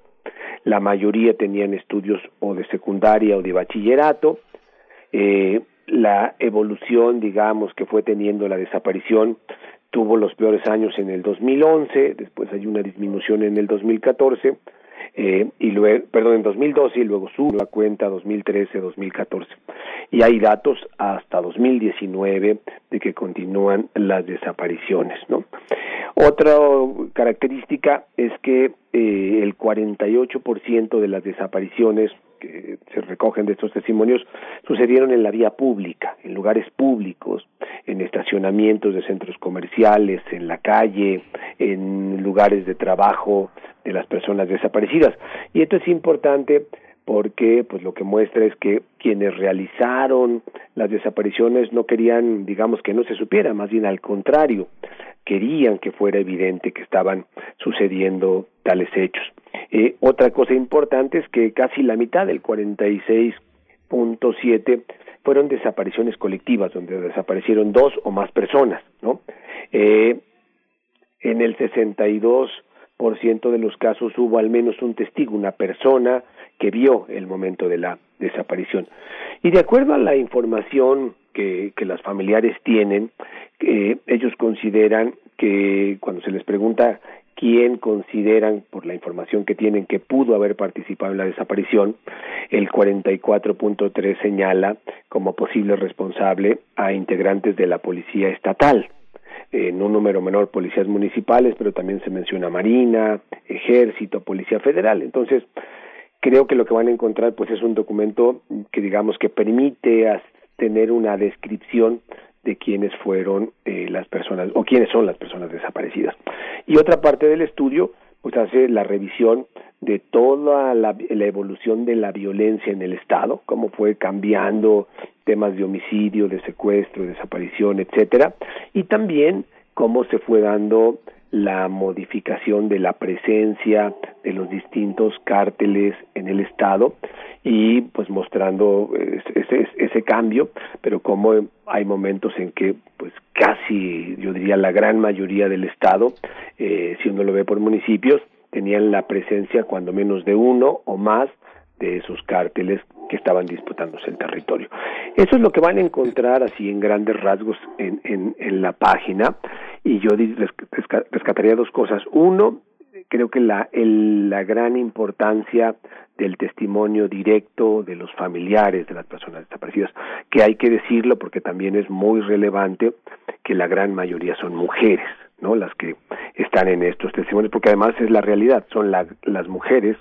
La mayoría tenían estudios o de secundaria o de bachillerato. Eh, la evolución, digamos, que fue teniendo la desaparición tuvo los peores años en el 2011, después hay una disminución en el 2014 eh, y luego, perdón, en 2012 y luego sube la cuenta 2013, 2014. Y hay datos hasta 2019 de que continúan las desapariciones, ¿no? Otra característica es que eh, el 48% de las desapariciones que se recogen de estos testimonios sucedieron en la vía pública, en lugares públicos, en estacionamientos de centros comerciales, en la calle, en lugares de trabajo de las personas desaparecidas. Y esto es importante porque pues lo que muestra es que quienes realizaron las desapariciones no querían, digamos, que no se supiera, más bien al contrario, querían que fuera evidente que estaban sucediendo tales hechos. Eh, otra cosa importante es que casi la mitad del 46.7 fueron desapariciones colectivas, donde desaparecieron dos o más personas, ¿no? Eh, en el 62 por ciento de los casos hubo al menos un testigo, una persona que vio el momento de la desaparición. Y de acuerdo a la información que, que las familiares tienen, eh, ellos consideran que cuando se les pregunta quién consideran, por la información que tienen, que pudo haber participado en la desaparición, el 44.3 señala como posible responsable a integrantes de la policía estatal en un número menor policías municipales, pero también se menciona Marina, Ejército, Policía Federal. Entonces, creo que lo que van a encontrar pues es un documento que digamos que permite tener una descripción de quiénes fueron eh, las personas o quiénes son las personas desaparecidas. Y otra parte del estudio pues hace la revisión de toda la, la, evolución de la violencia en el Estado, cómo fue cambiando temas de homicidio, de secuestro, de desaparición, etcétera, y también cómo se fue dando la modificación de la presencia de los distintos cárteles en el estado y pues mostrando ese, ese cambio pero como hay momentos en que pues casi yo diría la gran mayoría del estado eh, si uno lo ve por municipios tenían la presencia cuando menos de uno o más de esos cárteles que estaban disputándose el territorio. Eso es lo que van a encontrar así en grandes rasgos en, en, en la página y yo rescataría dos cosas. Uno, creo que la, el, la gran importancia del testimonio directo de los familiares de las personas desaparecidas, que hay que decirlo porque también es muy relevante que la gran mayoría son mujeres, ¿no? Las que están en estos testimonios, porque además es la realidad, son la, las mujeres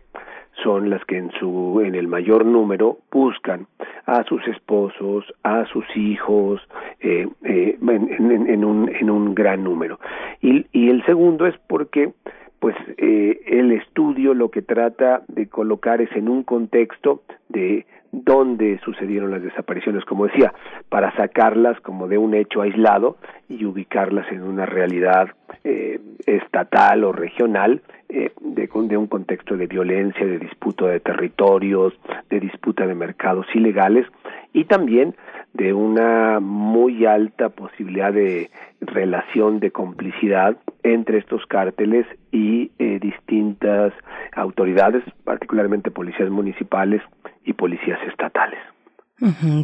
son las que en su en el mayor número buscan a sus esposos, a sus hijos, eh, eh, en, un en un gran número. Y, y el segundo es porque pues eh, el estudio lo que trata de colocar es en un contexto de dónde sucedieron las desapariciones, como decía, para sacarlas como de un hecho aislado y ubicarlas en una realidad eh, estatal o regional eh, de, de un contexto de violencia, de disputa de territorios, de disputa de mercados ilegales y también de una muy alta posibilidad de relación de complicidad entre estos cárteles y eh, distintas autoridades, particularmente policías municipales y policías estatales.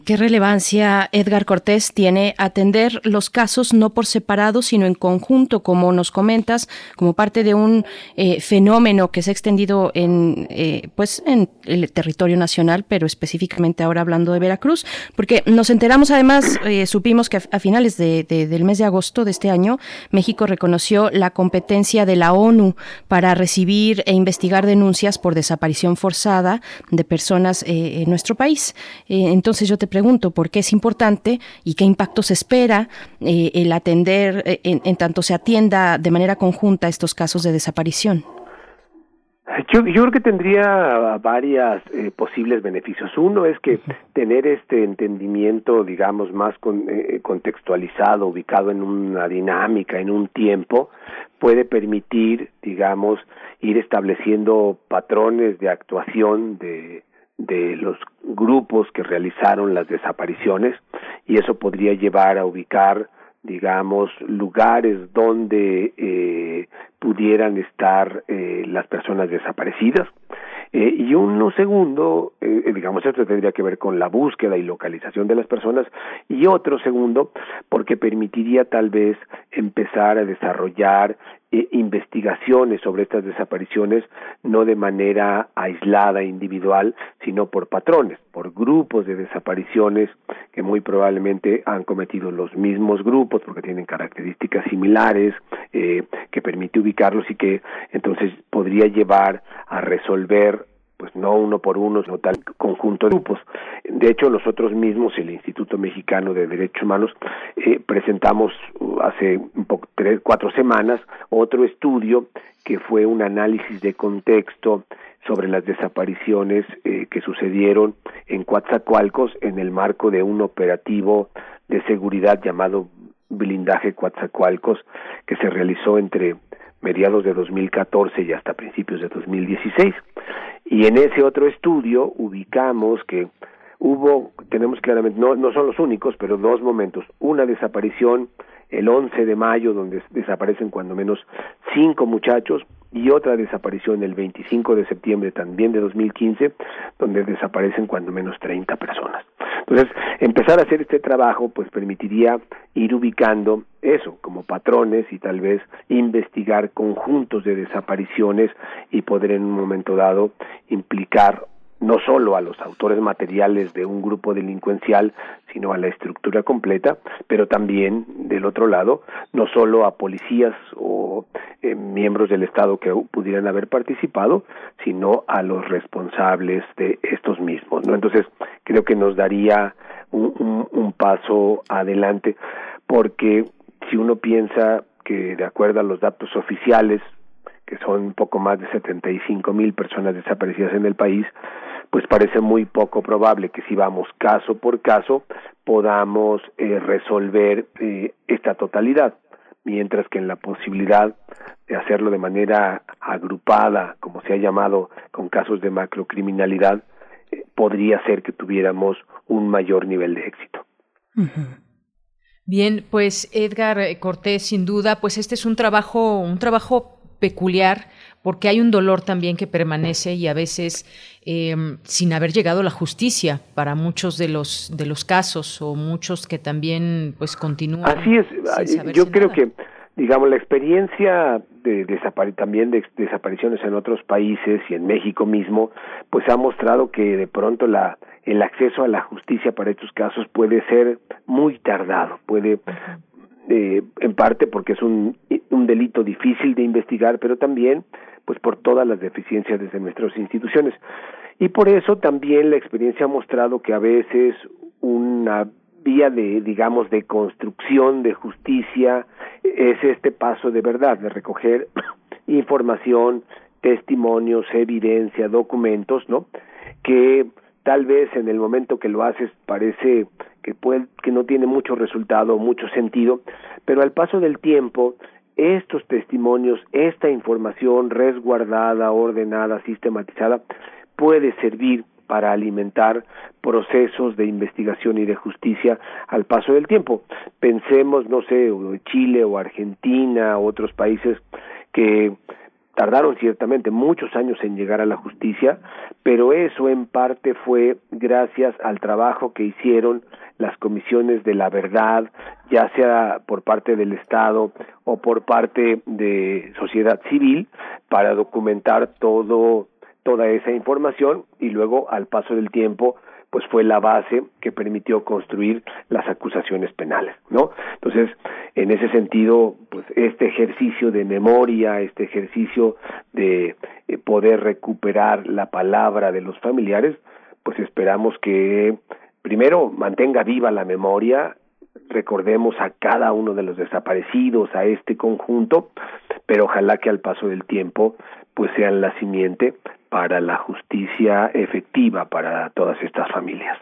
¿Qué relevancia, Edgar Cortés, tiene atender los casos no por separado, sino en conjunto, como nos comentas, como parte de un eh, fenómeno que se ha extendido en, eh, pues, en el territorio nacional, pero específicamente ahora hablando de Veracruz? Porque nos enteramos, además, eh, supimos que a, finales de, del mes de agosto de este año, México reconoció la competencia de la ONU para recibir e investigar denuncias por desaparición forzada de personas en nuestro país. Entonces yo te pregunto por qué es importante y qué impacto se espera eh, el atender, eh, en, tanto se atienda de manera conjunta estos casos de desaparición. Yo, yo creo que tendría varias eh, posibles beneficios. Uno es que tener este entendimiento, digamos, más con, contextualizado, ubicado en una dinámica, en un tiempo, puede permitir, digamos, ir estableciendo patrones de actuación de, de los grupos que realizaron las desapariciones y eso podría llevar a ubicar digamos lugares donde eh, pudieran estar eh, las personas desaparecidas. Eh, y uno segundo, eh, digamos, esto tendría que ver con la búsqueda y localización de las personas, y otro segundo, porque permitiría tal vez empezar a desarrollar eh, investigaciones sobre estas desapariciones, no de manera aislada, individual, sino por patrones, por grupos de desapariciones que muy probablemente han cometido los mismos grupos porque tienen características similares, eh, que permite ubicarlos y que entonces podría llevar a resolver pues no uno por uno, sino tal conjunto de grupos. De hecho, nosotros mismos, el Instituto Mexicano de Derechos Humanos, eh, presentamos uh, hace un tres, cuatro semanas otro estudio que fue un análisis de contexto sobre las desapariciones eh, que sucedieron en Coatzacoalcos en el marco de un operativo de seguridad llamado blindaje Coatzacoalcos que se realizó entre mediados de 2014 y hasta principios de 2016. Y en ese otro estudio ubicamos que hubo, tenemos claramente, no, no son los únicos, pero dos momentos. Una desaparición el 11 de mayo, donde desaparecen cuando menos cinco muchachos, y otra desaparición el 25 de septiembre también de 2015, donde desaparecen cuando menos 30 personas. Entonces, empezar a hacer este trabajo pues permitiría ir ubicando eso como patrones y tal vez investigar conjuntos de desapariciones y poder en un momento dado implicar no solo a los autores materiales de un grupo delincuencial, sino a la estructura completa, pero también, del otro lado, no solo a policías o eh, miembros del Estado que pudieran haber participado, sino a los responsables de estos mismos. ¿no? Entonces, creo que nos daría un, un, un paso adelante, porque si uno piensa que, de acuerdo a los datos oficiales, que son un poco más de 75 mil personas desaparecidas en el país, pues parece muy poco probable que si vamos caso por caso podamos eh, resolver eh, esta totalidad, mientras que en la posibilidad de hacerlo de manera agrupada, como se ha llamado con casos de macrocriminalidad, eh, podría ser que tuviéramos un mayor nivel de éxito. Bien, pues Edgar Cortés, sin duda, pues este es un trabajo, un trabajo peculiar porque hay un dolor también que permanece y a veces eh, sin haber llegado a la justicia para muchos de los de los casos o muchos que también pues continúan. Así es, yo creo que digamos la experiencia de también de desapariciones en otros países y en México mismo, pues ha mostrado que de pronto la el acceso a la justicia para estos casos puede ser muy tardado, puede eh, en parte porque es un, un delito difícil de investigar, pero también pues por todas las deficiencias de nuestras instituciones. Y por eso también la experiencia ha mostrado que a veces una vía de, digamos, de construcción de justicia es este paso de verdad, de recoger información, testimonios, evidencia, documentos, ¿no? Que tal vez en el momento que lo haces parece que puede, que no tiene mucho resultado, mucho sentido, pero al paso del tiempo estos testimonios, esta información resguardada, ordenada, sistematizada, puede servir para alimentar procesos de investigación y de justicia al paso del tiempo. Pensemos, no sé, Chile o Argentina, otros países que tardaron ciertamente muchos años en llegar a la justicia, pero eso en parte fue gracias al trabajo que hicieron las comisiones de la verdad, ya sea por parte del Estado o por parte de sociedad civil, para documentar todo toda esa información y luego al paso del tiempo pues fue la base que permitió construir las acusaciones penales, ¿no? Entonces, en ese sentido, pues este ejercicio de memoria, este ejercicio de eh, poder recuperar la palabra de los familiares, pues esperamos que primero mantenga viva la memoria, recordemos a cada uno de los desaparecidos, a este conjunto, pero ojalá que al paso del tiempo pues sean la simiente para la justicia efectiva para todas estas familias.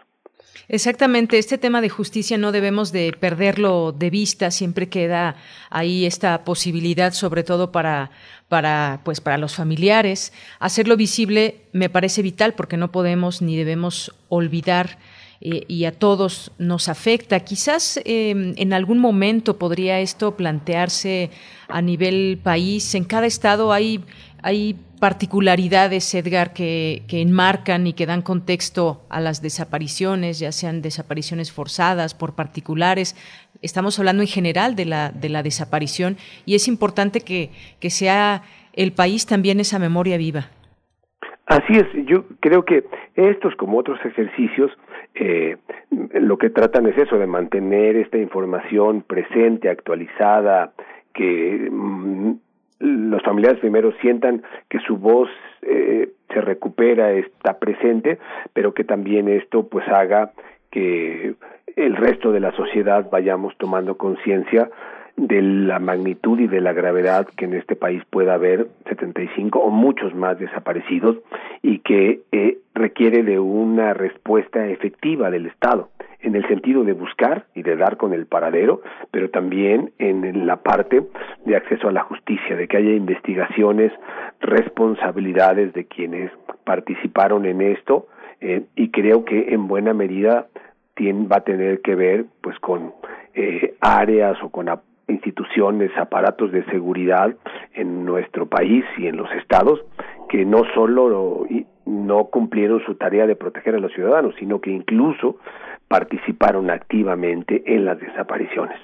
Exactamente, este tema de justicia no debemos de perderlo de vista, siempre queda ahí esta posibilidad, sobre todo para, para, pues para los familiares. Hacerlo visible me parece vital porque no podemos ni debemos olvidar eh, y a todos nos afecta. Quizás eh, en algún momento podría esto plantearse a nivel país. En cada estado hay hay particularidades, Edgar, que, que, enmarcan y que dan contexto a las desapariciones, ya sean desapariciones forzadas por particulares. Estamos hablando en general de la, de la desaparición y es importante que, que sea el país también esa memoria viva. Así es, yo creo que estos como otros ejercicios eh, lo que tratan es eso, de mantener esta información presente, actualizada, que mm, los familiares primero sientan que su voz eh, se recupera, está presente, pero que también esto pues haga que el resto de la sociedad vayamos tomando conciencia de la magnitud y de la gravedad que en este país pueda haber 75 o muchos más desaparecidos y que eh, requiere de una respuesta efectiva del Estado en el sentido de buscar y de dar con el paradero, pero también en la parte de acceso a la justicia, de que haya investigaciones, responsabilidades de quienes participaron en esto, eh, y creo que en buena medida tiene, va a tener que ver pues con eh, áreas o con instituciones, aparatos de seguridad en nuestro país y en los estados que no solo no cumplieron su tarea de proteger a los ciudadanos, sino que incluso participaron activamente en las desapariciones.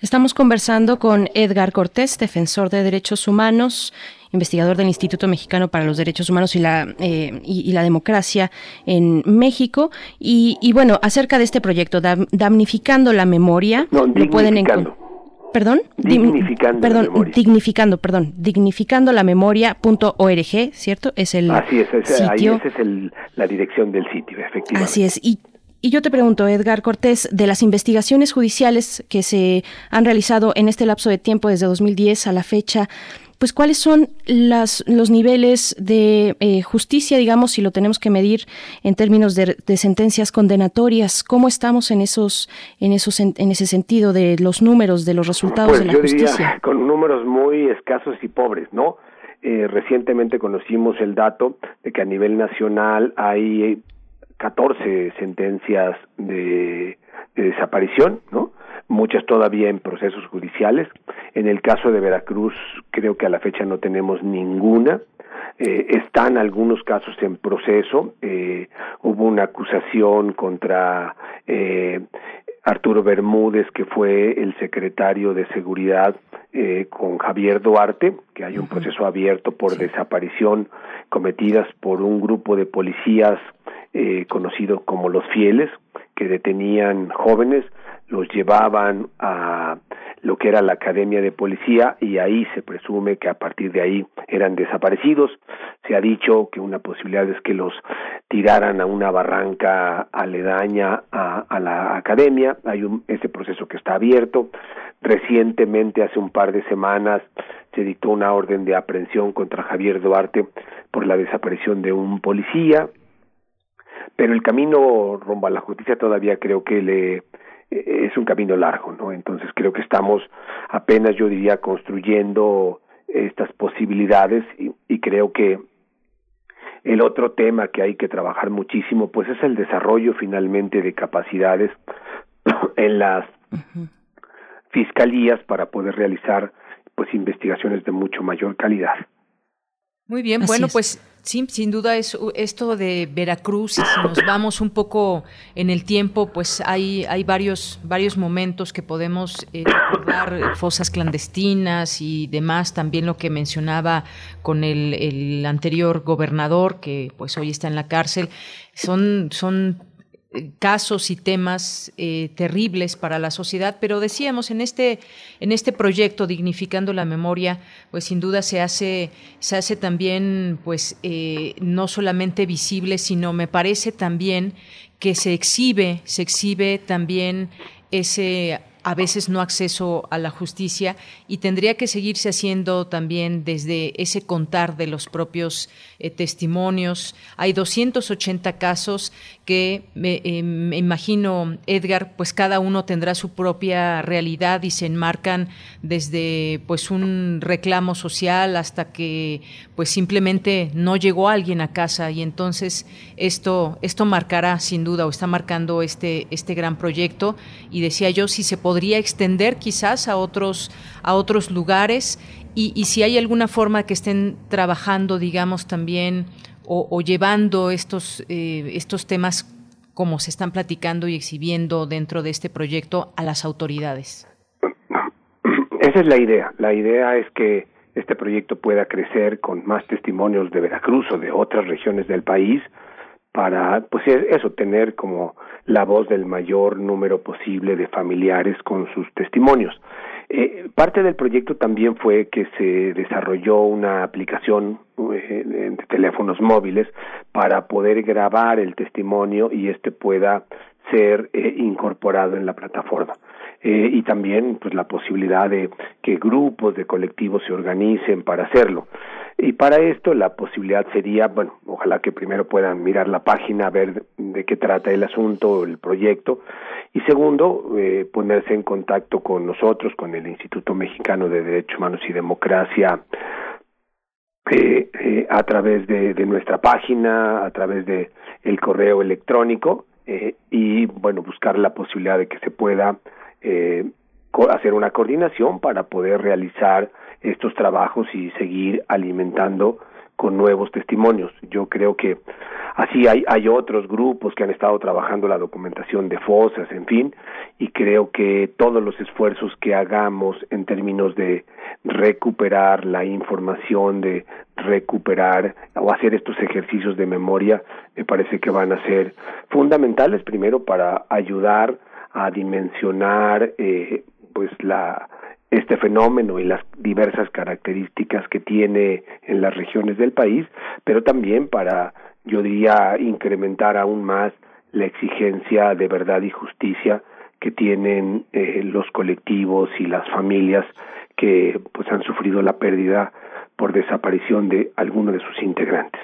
Estamos conversando con Edgar Cortés, defensor de derechos humanos, investigador del Instituto Mexicano para los Derechos Humanos y la, eh, y, la Democracia en México. Y, bueno, acerca de este proyecto, Damnificando la Memoria, no, lo pueden encontrar. ¿Perdón? Dignificando perdón, la memoria. dignificando, perdón, dignificando la memoria.org, ¿cierto? Es el Así es, sitio. ahí esa es el, la dirección del sitio, efectivamente. Así es. Y y yo te pregunto, Edgar Cortés, de las investigaciones judiciales que se han realizado en este lapso de tiempo desde 2010 a la fecha, pues cuáles son las, los niveles de eh, justicia, digamos, si lo tenemos que medir en términos de, sentencias condenatorias, cómo estamos en esos, en esos, en, ese sentido de los números, de los resultados pues de la yo justicia. Diría con números muy escasos y pobres, ¿no? Eh, recientemente conocimos el dato de que a nivel nacional hay 14 sentencias de, desaparición, ¿no? Muchas todavía en procesos judiciales. En el caso de Veracruz, creo que a la fecha no tenemos ninguna. Eh, están algunos casos en proceso. Eh, hubo una acusación contra eh, Arturo Bermúdez, que fue el secretario de Seguridad eh, con Javier Duarte, que hay un proceso abierto por desaparición cometidas por un grupo de policías eh, conocido como los fieles, que detenían jóvenes, los llevaban a lo que era la academia de policía y ahí se presume que a partir de ahí eran desaparecidos. Se ha dicho que una posibilidad es que los tiraran a una barranca aledaña a, la academia. Hay un, ese proceso que está abierto. Recientemente, hace un par de semanas, se dictó una orden de aprehensión contra Javier Duarte por la desaparición de un policía. Pero el camino rumbo a la justicia todavía creo que le es un camino largo, ¿no? Entonces creo que estamos apenas, yo diría, construyendo estas posibilidades y, y creo que el otro tema que hay que trabajar muchísimo, pues es el desarrollo finalmente de capacidades en las fiscalías para poder realizar pues investigaciones de mucho mayor calidad. Muy bien, bueno, pues sí, sin duda es esto de Veracruz, y si nos vamos un poco en el tiempo, pues hay, hay varios, varios momentos que podemos eh, recordar, fosas clandestinas y demás, también lo que mencionaba con el, el anterior gobernador, que pues hoy está en la cárcel, son, son casos y temas eh, terribles para la sociedad, pero decíamos en este en este proyecto dignificando la memoria, pues sin duda se hace se hace también pues eh, no solamente visible, sino me parece también que se exhibe se exhibe también ese a veces no acceso a la justicia y tendría que seguirse haciendo también desde ese contar de los propios eh, testimonios. Hay 280 casos que eh, me imagino, Edgar, pues cada uno tendrá su propia realidad y se enmarcan desde pues un reclamo social hasta que pues simplemente no llegó alguien a casa. Y entonces esto esto marcará sin duda o está marcando este este gran proyecto. Y decía yo si se podría extender quizás a otros a otros lugares. Y, y si hay alguna forma que estén trabajando digamos también o, llevando estos, eh, estos temas como se están platicando y exhibiendo dentro de este proyecto a las autoridades? Esa es la idea. La idea es que este proyecto pueda crecer con más testimonios de Veracruz o de otras regiones del país para, pues eso, tener como la voz del mayor número posible de familiares con sus testimonios. Eh, parte del proyecto también fue que se desarrolló una aplicación eh, de teléfonos móviles para poder grabar el testimonio y este pueda ser eh, incorporado en la plataforma. Eh, y también pues la posibilidad de que grupos de colectivos se organicen para hacerlo. Y para esto la posibilidad sería, bueno, ojalá que primero puedan mirar la página, ver de qué trata el asunto, el proyecto, y segundo, eh, ponerse en contacto con nosotros, con el Instituto Mexicano de Derechos Humanos y Democracia, eh, eh, a través de, de, nuestra página, a través de el correo electrónico, eh, y bueno, buscar la posibilidad de que se pueda eh, hacer una coordinación para poder realizar estos trabajos y seguir alimentando con nuevos testimonios. Yo creo que así hay, hay otros grupos que han estado trabajando la documentación de fosas, en fin, y creo que todos los esfuerzos que hagamos en términos de recuperar la información, de recuperar o hacer estos ejercicios de memoria, me parece que van a ser fundamentales primero para ayudar a dimensionar eh, pues la este fenómeno y las diversas características que tiene en las regiones del país, pero también para, yo diría, incrementar aún más la exigencia de verdad y justicia que tienen eh, los colectivos y las familias que pues han sufrido la pérdida por desaparición de alguno de sus integrantes.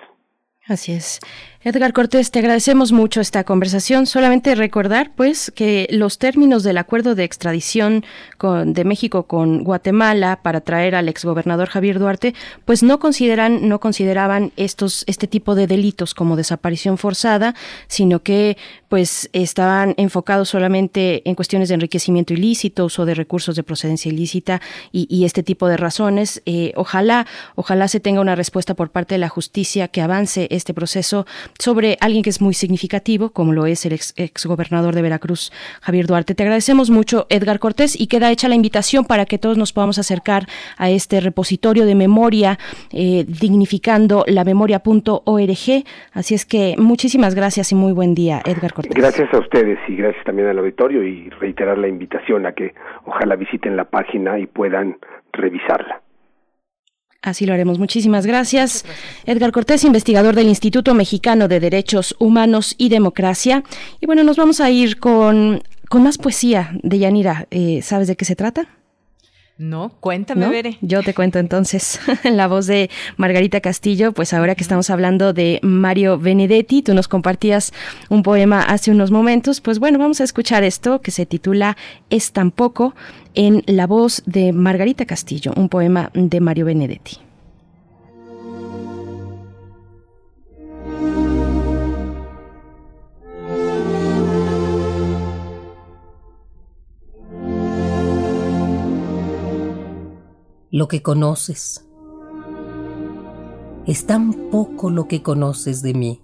Así es. Edgar Cortés, te agradecemos mucho esta conversación. Solamente recordar, pues, que los términos del acuerdo de extradición con, de México con Guatemala para traer al exgobernador Javier Duarte, pues no consideran, no consideraban estos, este tipo de delitos como desaparición forzada, sino que, pues, estaban enfocados solamente en cuestiones de enriquecimiento ilícito, uso de recursos de procedencia ilícita y, este tipo de razones. Eh, ojalá, ojalá se tenga una respuesta por parte de la justicia que avance este proceso sobre alguien que es muy significativo, como lo es el ex, exgobernador de Veracruz, Javier Duarte. Te agradecemos mucho, Edgar Cortés, y queda hecha la invitación para que todos nos podamos acercar a este repositorio de memoria, eh, dignificando la memoria.org. Así es que muchísimas gracias y muy buen día, Edgar Cortés. Gracias a ustedes y gracias también al auditorio y reiterar la invitación a que ojalá visiten la página y puedan revisarla. Así lo haremos. Muchísimas gracias. Edgar Cortés, investigador del Instituto Mexicano de Derechos Humanos y Democracia. Y bueno, nos vamos a ir con, con más poesía de Yanira. Eh, ¿Sabes de qué se trata? No, cuéntame, ¿No? Bere. Yo te cuento entonces. En la voz de Margarita Castillo, pues ahora que estamos hablando de Mario Benedetti, tú nos compartías un poema hace unos momentos, pues bueno, vamos a escuchar esto que se titula Es tan poco en la voz de Margarita Castillo, un poema de Mario Benedetti. Lo que conoces. Es tan poco lo que conoces de mí.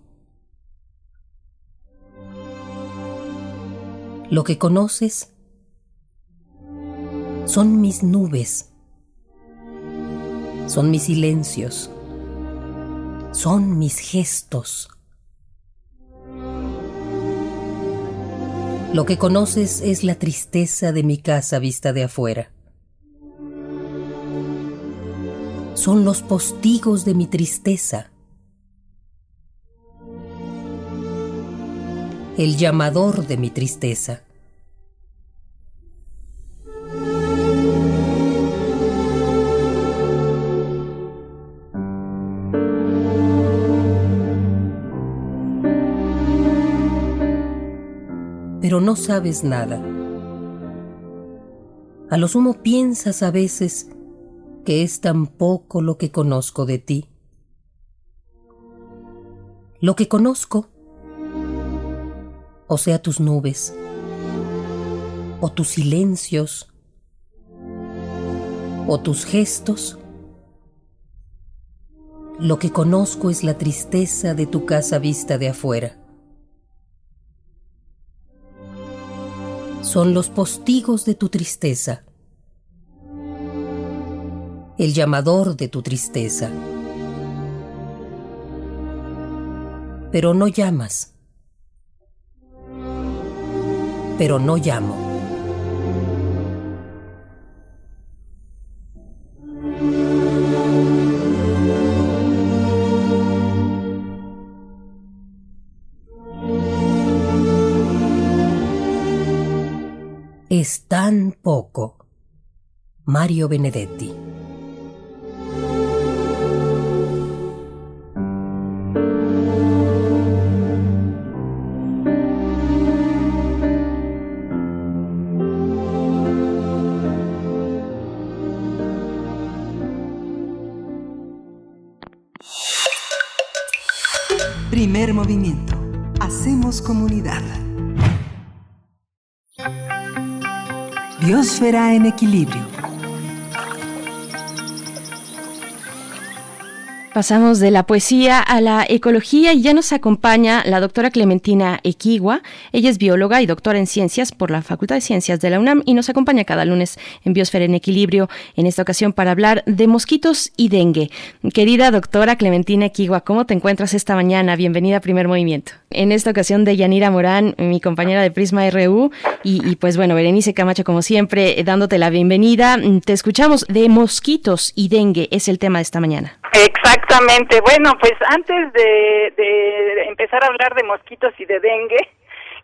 Lo que conoces son mis nubes, son mis silencios, son mis gestos. Lo que conoces es la tristeza de mi casa vista de afuera. Son los postigos de mi tristeza. El llamador de mi tristeza. Pero no sabes nada. A lo sumo piensas a veces que es tan poco lo que conozco de ti. Lo que conozco, o sea, tus nubes, o tus silencios, o tus gestos, lo que conozco es la tristeza de tu casa vista de afuera. Son los postigos de tu tristeza el llamador de tu tristeza. Pero no llamas. Pero no llamo. Es tan poco. Mario Benedetti. Hacemos comunidad. Biosfera en equilibrio. Pasamos de la poesía a la ecología y ya nos acompaña la doctora Clementina Equigua. Ella es bióloga y doctora en ciencias por la Facultad de Ciencias de la UNAM y nos acompaña cada lunes en Biosfera en Equilibrio, en esta ocasión para hablar de mosquitos y dengue. Querida doctora Clementina Equigua, ¿cómo te encuentras esta mañana? Bienvenida a Primer Movimiento. En esta ocasión de Yanira Morán, mi compañera de Prisma RU, y, y pues bueno, Berenice Camacho, como siempre, eh, dándote la bienvenida. Te escuchamos de mosquitos y dengue, es el tema de esta mañana. Exactamente. Bueno, pues antes de, de empezar a hablar de mosquitos y de dengue,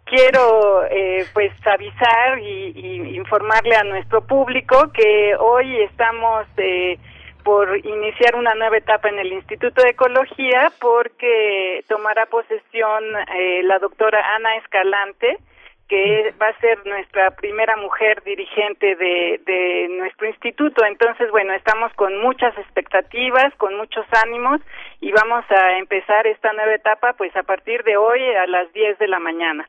quiero eh, pues avisar y, informarle a nuestro público que hoy estamos eh, por iniciar una nueva etapa en el Instituto de Ecología porque tomará posesión eh, la doctora Ana Escalante que va a ser nuestra primera mujer dirigente de, de nuestro instituto. Entonces, bueno, estamos con muchas expectativas, con muchos ánimos y vamos a empezar esta nueva etapa pues a partir de hoy a las 10 de la mañana.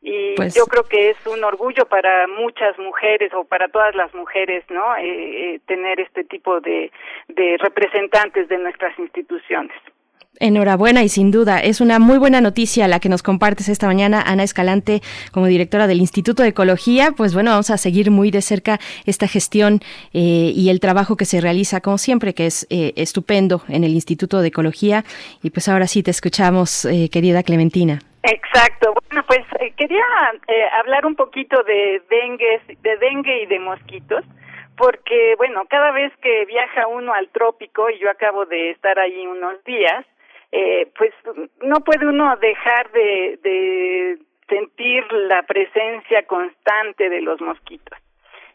Y Pues- yo creo que es un orgullo para muchas mujeres o para todas las mujeres, ¿no? Eh, eh, tener este tipo de, de representantes de nuestras instituciones. Enhorabuena y sin duda es una muy buena noticia la que nos compartes esta mañana, Ana Escalante, como directora del Instituto de Ecología. Pues bueno, vamos a seguir muy de cerca esta gestión eh, y el trabajo que se realiza, como siempre, que es eh, estupendo en el Instituto de Ecología. Y pues ahora sí te escuchamos, eh, querida Clementina. Exacto. Bueno, pues eh, quería eh, hablar un poquito de dengue, de dengue y de mosquitos, porque bueno, cada vez que viaja uno al trópico y yo acabo de estar ahí unos días, eh, pues no puede uno dejar de, de sentir la presencia constante de los mosquitos.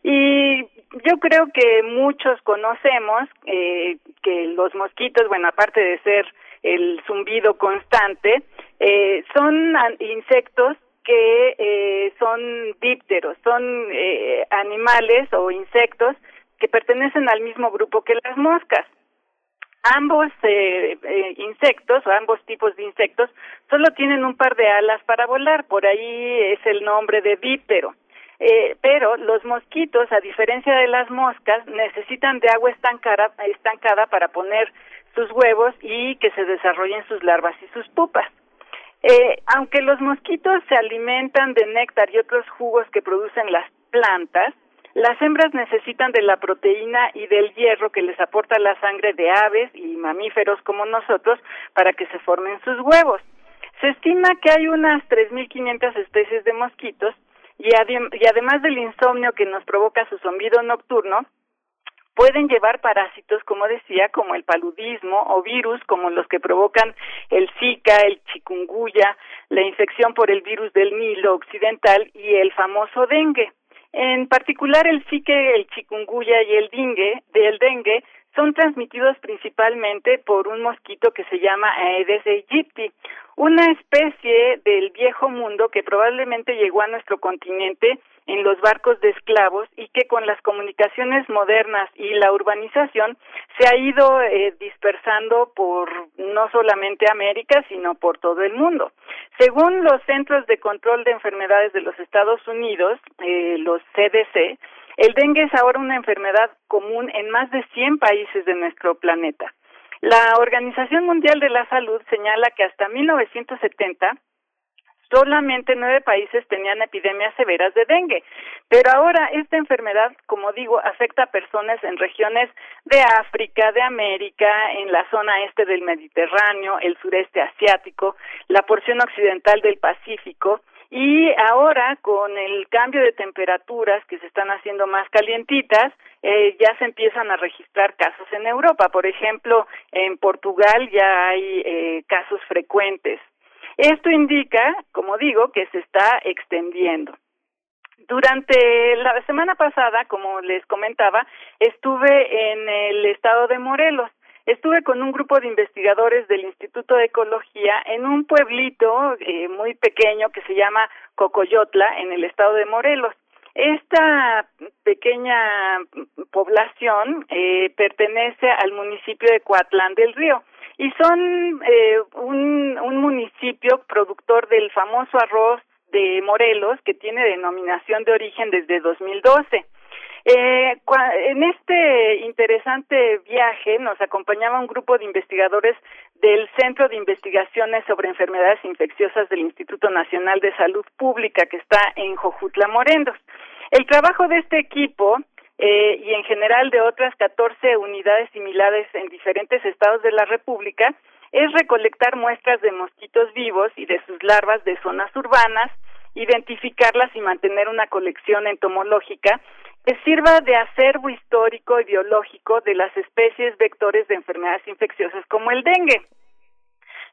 Y yo creo que muchos conocemos eh, que los mosquitos, bueno, aparte de ser el zumbido constante, eh, son insectos que eh, son dípteros, son eh, animales o insectos que pertenecen al mismo grupo que las moscas. Ambos eh, eh, insectos o ambos tipos de insectos solo tienen un par de alas para volar, por ahí es el nombre de díptero. Eh, pero los mosquitos, a diferencia de las moscas, necesitan de agua estancada, estancada para poner sus huevos y que se desarrollen sus larvas y sus pupas. Eh, aunque los mosquitos se alimentan de néctar y otros jugos que producen las plantas, las hembras necesitan de la proteína y del hierro que les aporta la sangre de aves y mamíferos como nosotros para que se formen sus huevos. Se estima que hay unas 3.500 especies de mosquitos y, adem- y además del insomnio que nos provoca su zumbido nocturno, pueden llevar parásitos, como decía, como el paludismo o virus, como los que provocan el Zika, el chikungunya, la infección por el virus del Nilo occidental y el famoso dengue. En particular, el Zika, el chikungunya y el dengue, del dengue son transmitidos principalmente por un mosquito que se llama Aedes aegypti, una especie del viejo mundo que probablemente llegó a nuestro continente en los barcos de esclavos y que con las comunicaciones modernas y la urbanización se ha ido eh, dispersando por no solamente América, sino por todo el mundo. Según los Centros de Control de Enfermedades de los Estados Unidos, eh, los CDC, el dengue es ahora una enfermedad común en más de 100 países de nuestro planeta. La Organización Mundial de la Salud señala que hasta 1970 solamente nueve países tenían epidemias severas de dengue, pero ahora esta enfermedad, como digo, afecta a personas en regiones de África, de América, en la zona este del Mediterráneo, el sureste asiático, la porción occidental del Pacífico, y ahora con el cambio de temperaturas que se están haciendo más calientitas, eh, ya se empiezan a registrar casos en Europa. Por ejemplo, en Portugal ya hay eh, casos frecuentes. Esto indica, como digo, que se está extendiendo. Durante la semana pasada, como les comentaba, estuve en el estado de Morelos. Estuve con un grupo de investigadores del Instituto de Ecología en un pueblito eh, muy pequeño que se llama Cocoyotla, en el estado de Morelos. Esta pequeña población eh, pertenece al municipio de Coatlán del Río y son eh, un, un municipio productor del famoso arroz de Morelos, que tiene denominación de origen desde 2012. Eh, en este interesante viaje nos acompañaba un grupo de investigadores del Centro de Investigaciones sobre Enfermedades Infecciosas del Instituto Nacional de Salud Pública que está en Jojutla, Morelos. El trabajo de este equipo eh, y en general de otras 14 unidades similares en diferentes estados de la República es recolectar muestras de mosquitos vivos y de sus larvas de zonas urbanas, identificarlas y mantener una colección entomológica que sirva de acervo histórico y biológico de las especies vectores de enfermedades infecciosas como el dengue.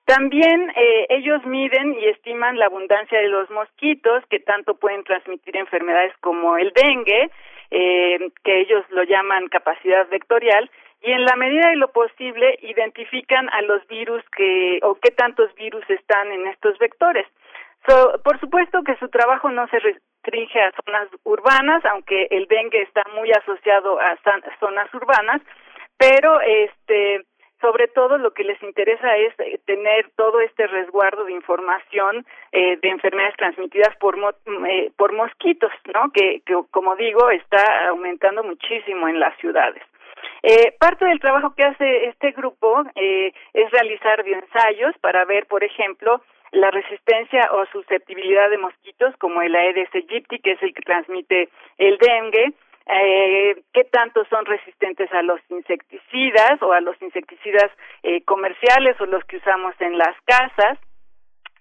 También eh, ellos miden y estiman la abundancia de los mosquitos que tanto pueden transmitir enfermedades como el dengue, eh, que ellos lo llaman capacidad vectorial, y en la medida de lo posible identifican a los virus que o qué tantos virus están en estos vectores. por supuesto que su trabajo no se restringe a zonas urbanas, aunque el dengue está muy asociado a zonas urbanas, pero este sobre todo lo que les interesa es eh, tener todo este resguardo de información eh, de enfermedades transmitidas por eh, por mosquitos, ¿no? Que, que como digo está aumentando muchísimo en las ciudades. Eh, parte del trabajo que hace este grupo eh, es realizar bioensayos para ver, por ejemplo, la resistencia o susceptibilidad de mosquitos como el Aedes aegypti, que es el que transmite el dengue, eh, qué tanto son resistentes a los insecticidas o a los insecticidas eh, comerciales o los que usamos en las casas.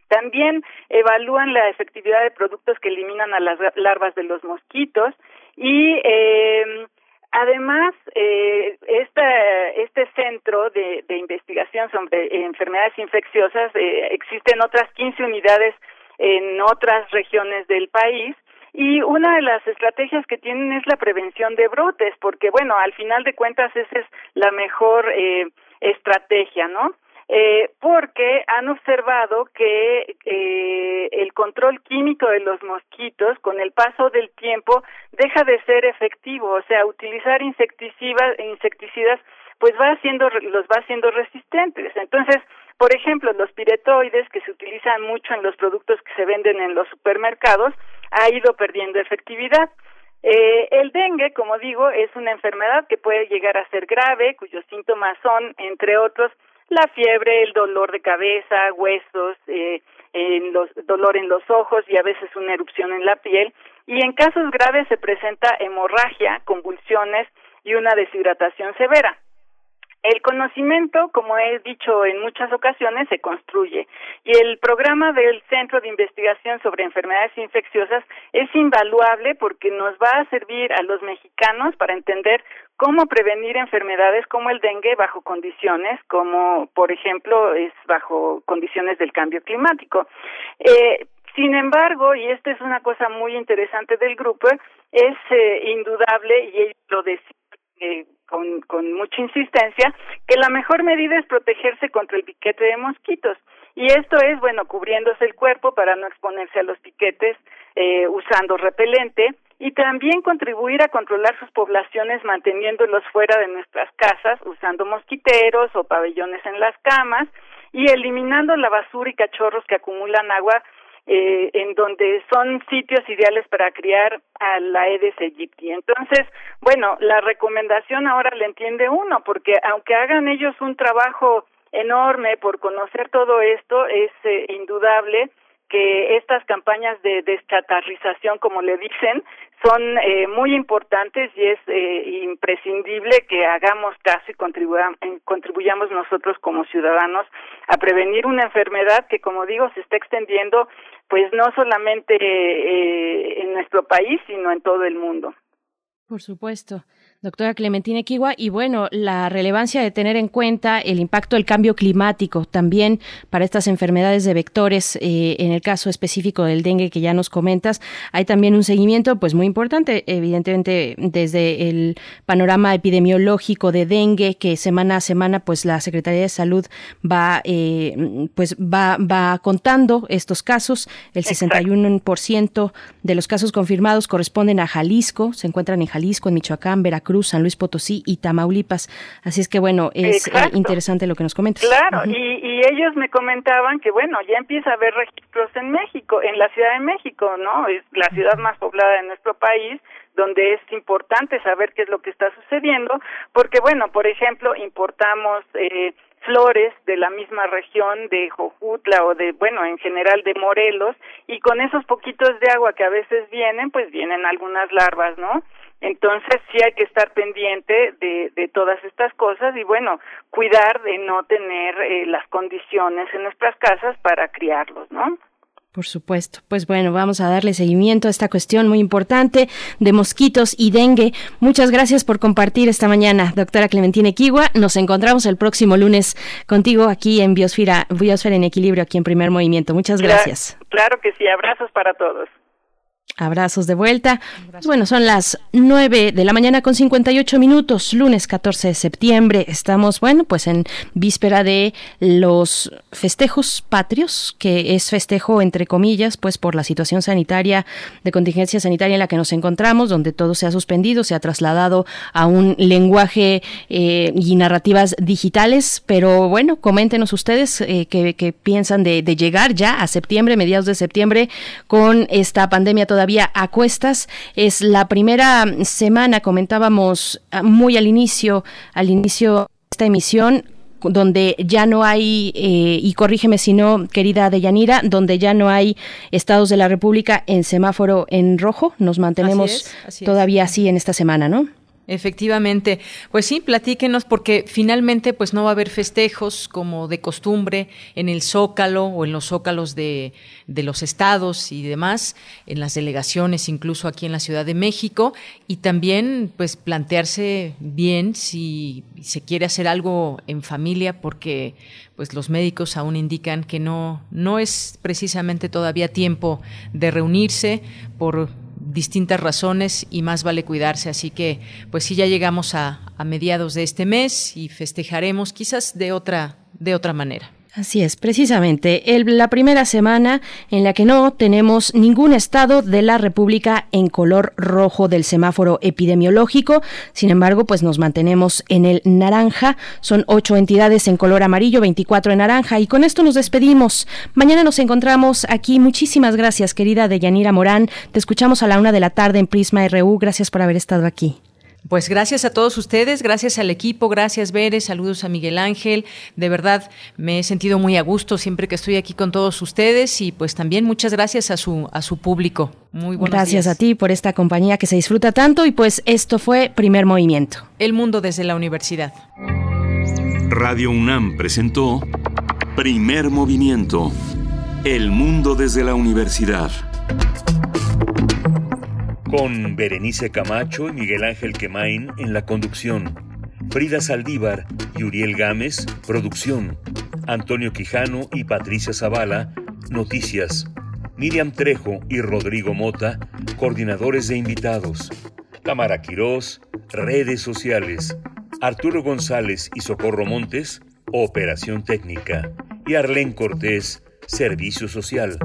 También evalúan la efectividad de productos que eliminan a las larvas de los mosquitos y eh, Además, eh, este, este centro de, de investigación sobre enfermedades infecciosas eh, existen otras 15 unidades en otras regiones del país y una de las estrategias que tienen es la prevención de brotes, porque bueno, al final de cuentas esa es la mejor eh, estrategia, ¿no? eh, porque han observado que eh, el control químico de los mosquitos con el paso del tiempo deja de ser efectivo, o sea, utilizar insecticidas, insecticidas pues va haciendo los va haciendo resistentes. Entonces, por ejemplo, los piretoides que se utilizan mucho en los productos que se venden en los supermercados ha ido perdiendo efectividad. Eh, el dengue, como digo, es una enfermedad que puede llegar a ser grave, cuyos síntomas son, entre otros, la fiebre, el dolor de cabeza, huesos, eh, en los, dolor en los ojos y a veces una erupción en la piel. Y en casos graves se presenta hemorragia, convulsiones y una deshidratación severa. El conocimiento, como he dicho en muchas ocasiones, se construye y el programa del Centro de Investigación sobre Enfermedades Infecciosas es invaluable porque nos va a servir a los mexicanos para entender cómo prevenir enfermedades como el dengue bajo condiciones como, por ejemplo, es bajo condiciones del cambio climático. Eh, sin embargo, y esta es una cosa muy interesante del grupo, es eh, indudable, y ellos lo decían eh, con, con mucha insistencia, que la mejor medida es protegerse contra el piquete de mosquitos. Y esto es, bueno, cubriéndose el cuerpo para no exponerse a los piquetes, eh, usando repelente y también contribuir a controlar sus poblaciones manteniéndolos fuera de nuestras casas, usando mosquiteros o pabellones en las camas y eliminando la basura y cachorros que acumulan agua eh, en donde son sitios ideales para criar a la Aedes aegypti. Entonces, bueno, la recomendación ahora la entiende uno, porque aunque hagan ellos un trabajo enorme por conocer todo esto, es eh, indudable que estas campañas de deschatarrización, como le dicen, son eh, muy importantes y es eh, imprescindible que hagamos caso y contribuyamos nosotros como ciudadanos a prevenir una enfermedad que, como digo, se está extendiendo, pues no solamente en nuestro país, sino en todo el mundo. Por supuesto. Doctora Clementina Equigua, y bueno, la relevancia de tener en cuenta el impacto del cambio climático también para estas enfermedades de vectores, eh, en el caso específico del dengue que ya nos comentas, hay también un seguimiento pues muy importante, evidentemente desde el panorama epidemiológico de dengue que semana a semana pues la Secretaría de Salud va eh, pues va, va contando estos casos, el 61% de los casos confirmados corresponden a Jalisco, se encuentran en Jalisco, en Michoacán, Veracruz, Veracruz, San Luis Potosí y Tamaulipas. Así es que bueno, es eh, interesante lo que nos comentas. Claro, y, y ellos me comentaban que, bueno, ya empieza a haber registros en México, en la Ciudad de México, ¿no? Es la ciudad más poblada de nuestro país, donde es importante saber qué es lo que está sucediendo, porque, bueno, por ejemplo, importamos eh, flores de la misma región de Jojutla o de, bueno, en general de Morelos, y con esos poquitos de agua que a veces vienen, pues vienen algunas larvas, ¿no? Entonces sí hay que estar pendiente de, de todas estas cosas y bueno, cuidar de no tener eh, las condiciones en nuestras casas para criarlos, ¿no? Por supuesto. Pues bueno, vamos a darle seguimiento a esta cuestión muy importante de mosquitos y dengue. Muchas gracias por compartir esta mañana, doctora Clementina Equigua. Nos encontramos el próximo lunes contigo aquí en Biosfera, Biosfera en Equilibrio, aquí en Primer Movimiento. Muchas gracias. Cla- Claro que sí, abrazos para todos. Abrazos de vuelta. Bueno, son las 9 de la mañana con 58 minutos, lunes 14 de septiembre. Estamos, bueno, pues en víspera de los festejos patrios, que es festejo entre comillas, pues por la situación sanitaria, de contingencia sanitaria en la que nos encontramos, donde todo se ha suspendido, se ha trasladado a un lenguaje eh, y narrativas digitales. Pero bueno, coméntenos ustedes eh, qué, qué piensan de, de llegar ya a septiembre, mediados de septiembre, con esta pandemia todavía a cuestas. Es la primera semana, comentábamos ah, muy al inicio, al inicio de esta emisión, donde ya no hay, eh, y corrígeme si no, querida Deyanira, donde ya no hay estados de la República en semáforo en rojo. Nos mantenemos Así es, así es. todavía así en esta semana, ¿no? Efectivamente, pues sí, platíquenos porque finalmente pues no va a haber festejos como de costumbre en el Zócalo o en los zócalos de, de los estados y demás, en las delegaciones incluso aquí en la Ciudad de México y también pues plantearse bien si se quiere hacer algo en familia porque pues los médicos aún indican que no no es precisamente todavía tiempo de reunirse por distintas razones y más vale cuidarse. Así que, pues sí, ya llegamos a, a mediados de este mes y festejaremos quizás de otra, de otra manera. Así es, precisamente, el- la primera semana en la que no tenemos ningún estado de la República en color rojo del semáforo epidemiológico. Sin embargo, pues nos mantenemos en el naranja. Son ocho entidades en color amarillo, 24 en naranja. Y con esto nos despedimos. Mañana nos encontramos aquí. Muchísimas gracias, querida Deyanira Morán. Te escuchamos a la una de la tarde en Prisma RU. Gracias por haber estado aquí. Pues gracias a todos ustedes, gracias al equipo, gracias Bere, saludos a Miguel Ángel. De verdad me he sentido muy a gusto siempre que estoy aquí con todos ustedes y pues también muchas gracias a su a su público. Muy buenos Gracias días. a ti por esta compañía que se disfruta tanto. Y pues esto fue Primer Movimiento. El mundo desde la universidad. Radio UNAM presentó Primer Movimiento. El mundo desde la universidad. Con Berenice Camacho y Miguel Ángel Quemain en la conducción. Frida Saldívar y Uriel Gámez, producción. Antonio Quijano y Patricia Zavala, noticias. Miriam Trejo y Rodrigo Mota, coordinadores de invitados. Tamara Quirós, redes sociales. Arturo González y Socorro Montes, operación técnica. Y Arlén Cortés, servicio social.